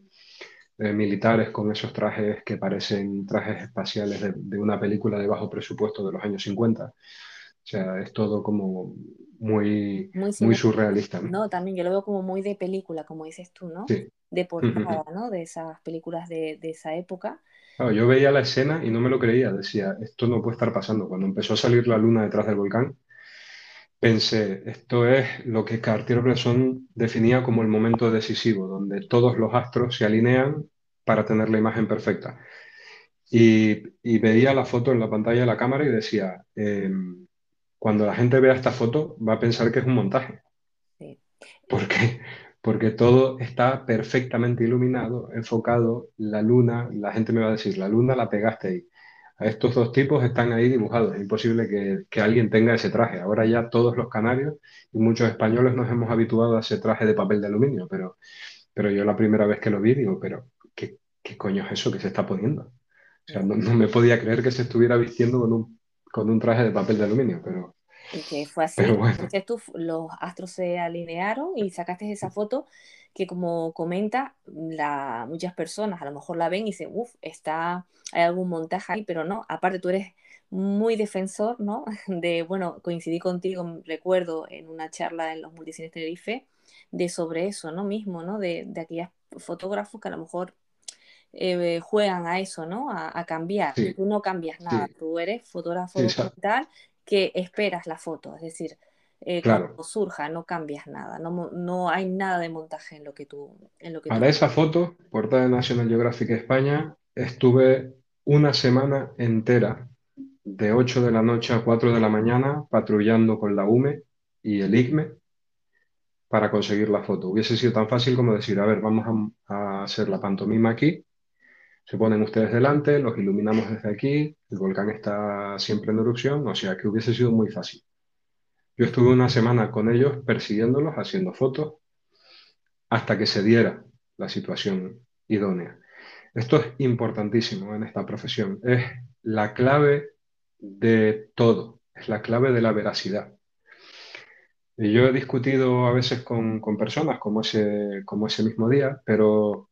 eh, militares con esos trajes que parecen trajes espaciales de, de, una película de bajo presupuesto de los años 50. O sea, es todo como muy, muy, surrealista. ¿no? también yo lo veo como muy de película, como dices tú, ¿no? De portada, ¿no? De esas películas de, esa época. yo veía la escena y no me lo creía, decía, esto no puede estar pasando. Cuando empezó a salir la luna detrás del volcán, pensé, esto es lo que Cartier-Bresson definía como el momento decisivo, donde todos los astros se alinean para tener la imagen perfecta. Y, veía la foto en la pantalla de la cámara y decía, em, cuando la gente vea esta foto va a pensar que es un montaje. Sí. ¿Por qué? Porque todo está perfectamente iluminado, enfocado, la luna, la gente me va a decir, la luna la pegaste ahí. A estos dos tipos están ahí dibujados, es imposible que, que alguien tenga ese traje. Ahora ya todos los canarios y muchos españoles nos hemos habituado a ese traje de papel de aluminio, pero, pero yo la primera vez que lo vi digo, pero ¿qué, qué coño es eso que se está poniendo? O sea, no, no me podía creer que se estuviera vistiendo con un con un traje de papel de aluminio, pero... Y que fue así, entonces tú, los astros se alinearon y sacaste esa foto que como comenta, la, muchas personas a lo mejor la ven y dicen, uff, está, hay algún montaje ahí, pero no, aparte tú eres muy defensor, ¿no? <laughs> De, bueno, coincidí contigo, recuerdo, en una charla en los Multicines Tenerife, de sobre eso, ¿no? Mismo, ¿no? De, de aquellos fotógrafos que a lo mejor eh, juegan a eso, ¿no? A, cambiar. Tú no cambias nada, tú eres fotógrafo tal que esperas la foto, es decir, eh, cuando surja, no cambias nada, no, no, hay nada de montaje en lo que tú... En lo que Para esa foto, portada de National Geographic España, estuve una semana entera, de 8 de la noche a 4 de la mañana, patrullando con la UME y el ICME para conseguir la foto. Hubiese sido tan fácil como decir, a ver, vamos a hacer la pantomima aquí se ponen ustedes delante, los iluminamos desde aquí, el volcán está siempre en erupción, o sea que hubiese sido muy fácil. Yo estuve una semana con ellos persiguiéndolos, haciendo fotos, hasta que se diera la situación idónea. Esto es importantísimo en esta profesión, es la clave de todo, es la clave de la veracidad. Y yo he discutido a veces con, personas como ese, como ese mismo día, pero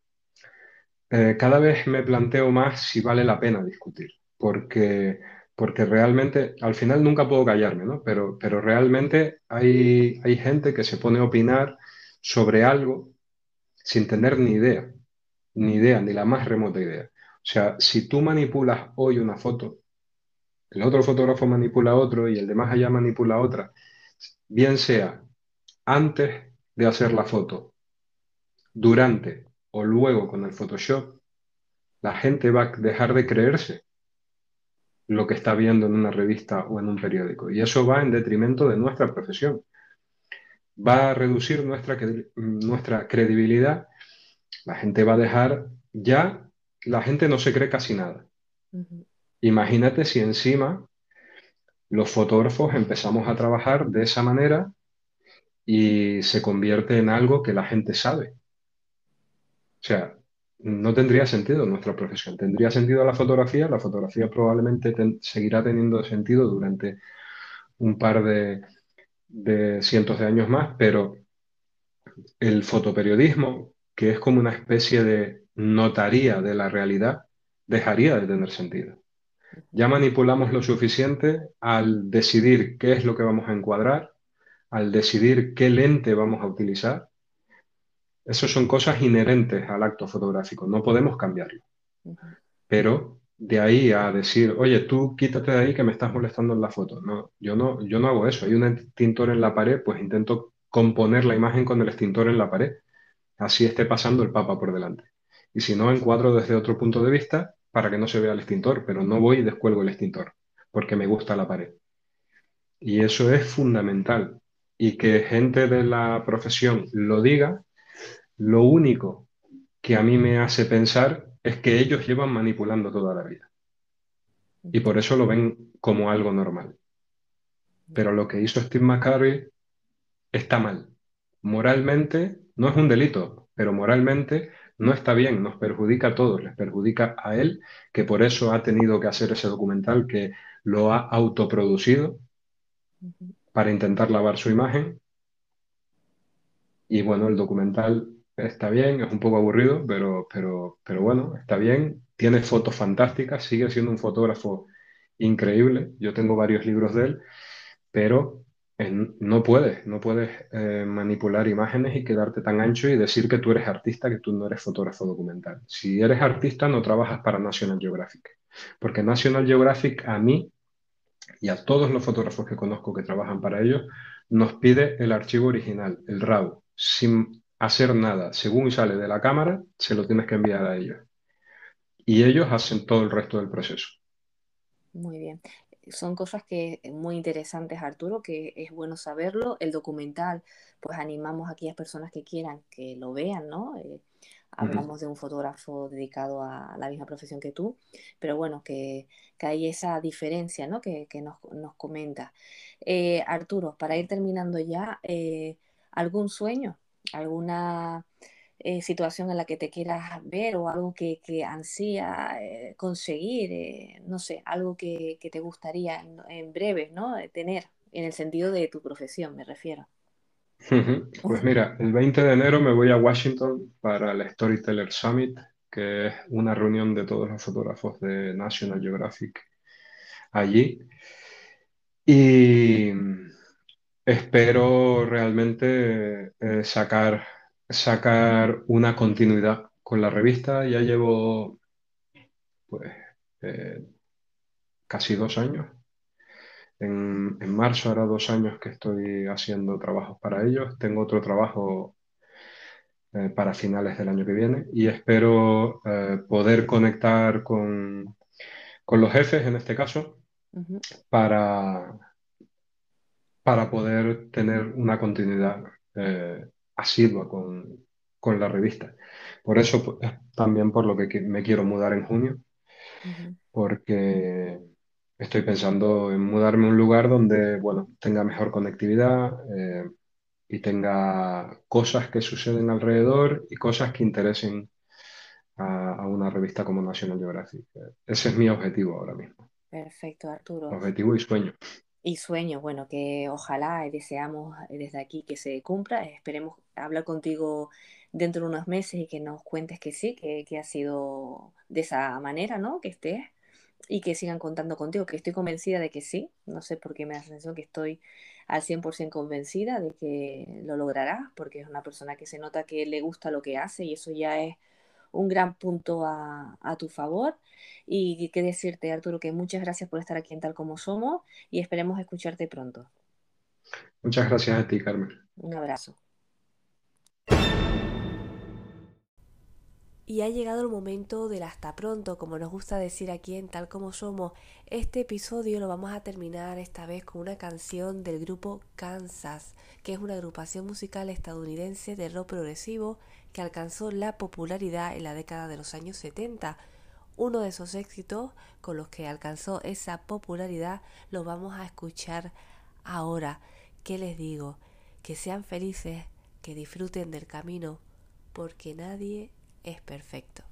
eh, cada vez me planteo más si vale la pena discutir, porque, porque realmente, al final nunca puedo callarme, ¿no? Pero, pero realmente hay, hay gente que se pone a opinar sobre algo sin tener ni idea, ni idea, ni la más remota idea. O sea, si tú manipulas hoy una foto, el otro fotógrafo manipula otro y el de más allá manipula otra, bien sea antes de hacer la foto, durante o luego con el Photoshop, la gente va a dejar de creerse lo que está viendo en una revista o en un periódico. Y eso va en detrimento de nuestra profesión. Va a reducir nuestra, nuestra credibilidad. La gente va a dejar ya, la gente no se cree casi nada. Imagínate si encima los fotógrafos empezamos a trabajar de esa manera y se convierte en algo que la gente sabe. O sea, no tendría sentido nuestra profesión. Tendría sentido la fotografía. La fotografía probablemente seguirá teniendo sentido durante un par de, cientos de años más, pero el fotoperiodismo, que es como una especie de notaría de la realidad, dejaría de tener sentido. Ya manipulamos lo suficiente al decidir qué es lo que vamos a encuadrar, al decidir qué lente vamos a utilizar. Esas son cosas inherentes al acto fotográfico, no podemos cambiarlo. Pero de ahí a decir, oye, tú quítate de ahí que me estás molestando en la foto. No, yo no, yo no hago eso. Hay un extintor en la pared, pues intento componer la imagen con el extintor en la pared. Así esté pasando el papa por delante. Y si no, encuadro desde otro punto de vista para que no se vea el extintor, pero no voy y descuelgo el extintor, porque me gusta la pared. Y eso es fundamental. Y que gente de la profesión lo diga, lo único que a mí me hace pensar es que ellos llevan manipulando toda la vida. Y por eso lo ven como algo normal. Pero lo que hizo Steve McCurry está mal. Moralmente no es un delito, pero moralmente no está bien, nos perjudica a todos, les perjudica a él, que por eso ha tenido que hacer ese documental, que lo ha autoproducido para intentar lavar su imagen. Y bueno, el documental está bien, es un poco aburrido, pero, pero, pero bueno, está bien, tiene fotos fantásticas, sigue siendo un fotógrafo increíble, yo tengo varios libros de él, pero no puedes, no puedes eh, manipular imágenes y quedarte tan ancho y decir que tú eres artista, que tú no eres fotógrafo documental. Si eres artista, no trabajas para National Geographic, porque National Geographic a mí y a todos los fotógrafos que conozco que trabajan para ellos, nos pide el archivo original, el RAW, sin hacer nada. Según sale de la cámara, se lo tienes que enviar a ellos. Y ellos hacen todo el resto del proceso. Muy bien son cosas que eh, muy interesantes, Arturo, que es bueno saberlo. El documental, pues animamos a aquellas personas que quieran que lo vean, ¿no? Eh, hablamos de un fotógrafo dedicado a la misma profesión que tú, pero bueno, que, hay esa diferencia, ¿no? Que, nos, nos, comenta. Eh, Arturo, para ir terminando ya, ¿algún sueño? ¿Alguna eh, situación en la que te quieras ver o algo que, que ansía eh, conseguir, eh, no sé, algo que, te gustaría en, breve, ¿no? Tener, en el sentido de tu profesión, me refiero. Pues mira, el 20 de enero me voy a Washington para el Storyteller Summit, que es una reunión de todos los fotógrafos de National Geographic allí. Y espero realmente sacar sacar una continuidad con la revista. Ya llevo pues eh, casi dos años. En, marzo hará dos años que estoy haciendo trabajos para ellos. Tengo otro trabajo eh, para finales del año que viene y espero eh, poder conectar con, los jefes en este caso para, para poder tener una continuidad asidua con, con la revista. Por eso pues, también por lo que me quiero mudar en junio, porque estoy pensando en mudarme a un lugar donde, bueno, tenga mejor conectividad eh, y tenga cosas que suceden alrededor y cosas que interesen a, a, una revista como National Geographic. Ese es mi objetivo ahora mismo. Perfecto, Arturo. Objetivo y sueño. Y sueño, bueno, que ojalá y deseamos desde aquí que se cumpla. Esperemos hablar contigo dentro de unos meses y que nos cuentes que sí, que, que ha sido de esa manera, ¿no? Que estés y que sigan contando contigo, que estoy convencida de que sí. No sé por qué me da la sensación que estoy al 100% convencida de que lo lograrás, porque es una persona que se nota que le gusta lo que hace y eso ya es un gran punto a, tu favor. Y qué decirte, Arturo, que muchas gracias por estar aquí en Tal Como Somos y esperemos escucharte pronto. Muchas gracias a ti, Carmen. Un abrazo. Y ha llegado el momento del hasta pronto, como nos gusta decir aquí en Tal como Somos. Este episodio lo vamos a terminar esta vez con una canción del grupo Kansas, que es una agrupación musical estadounidense de rock progresivo que alcanzó la popularidad en la década de los años 70. Uno de esos éxitos con los que alcanzó esa popularidad lo vamos a escuchar ahora. ¿Qué les digo? Que sean felices, que disfruten del camino, porque nadie es perfecto.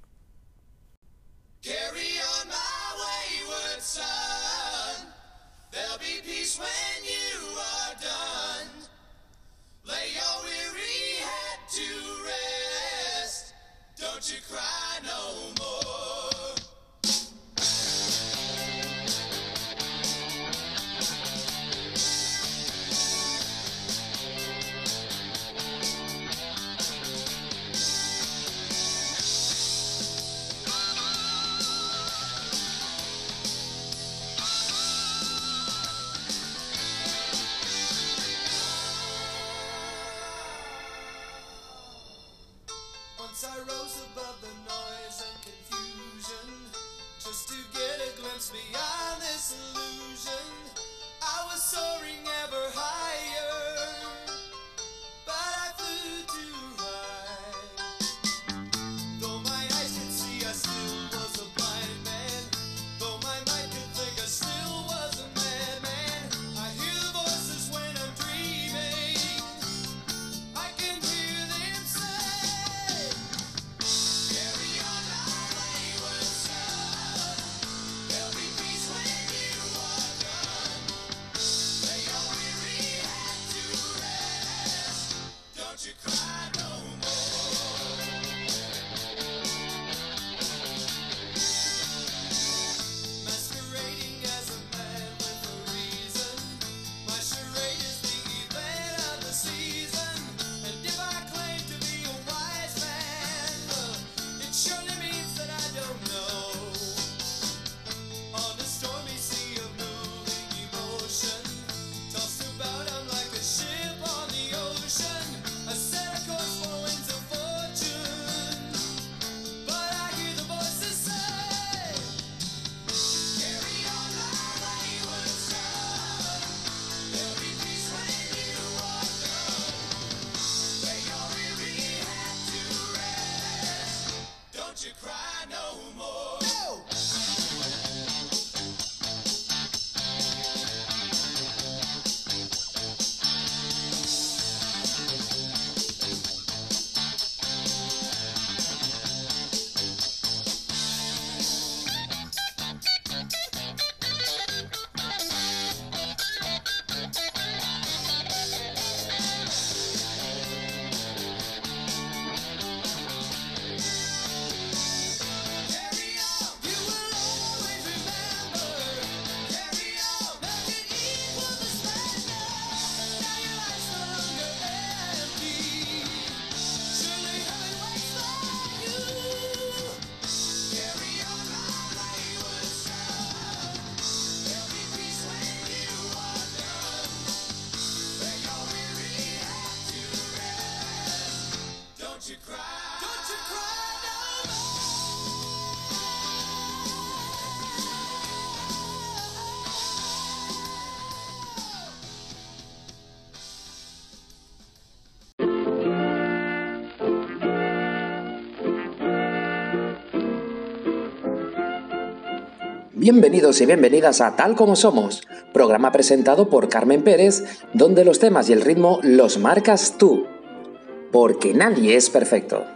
Bienvenidos y bienvenidas a Tal como Somos, programa presentado por Carmen Pérez, donde los temas y el ritmo los marcas tú. Porque nadie es perfecto.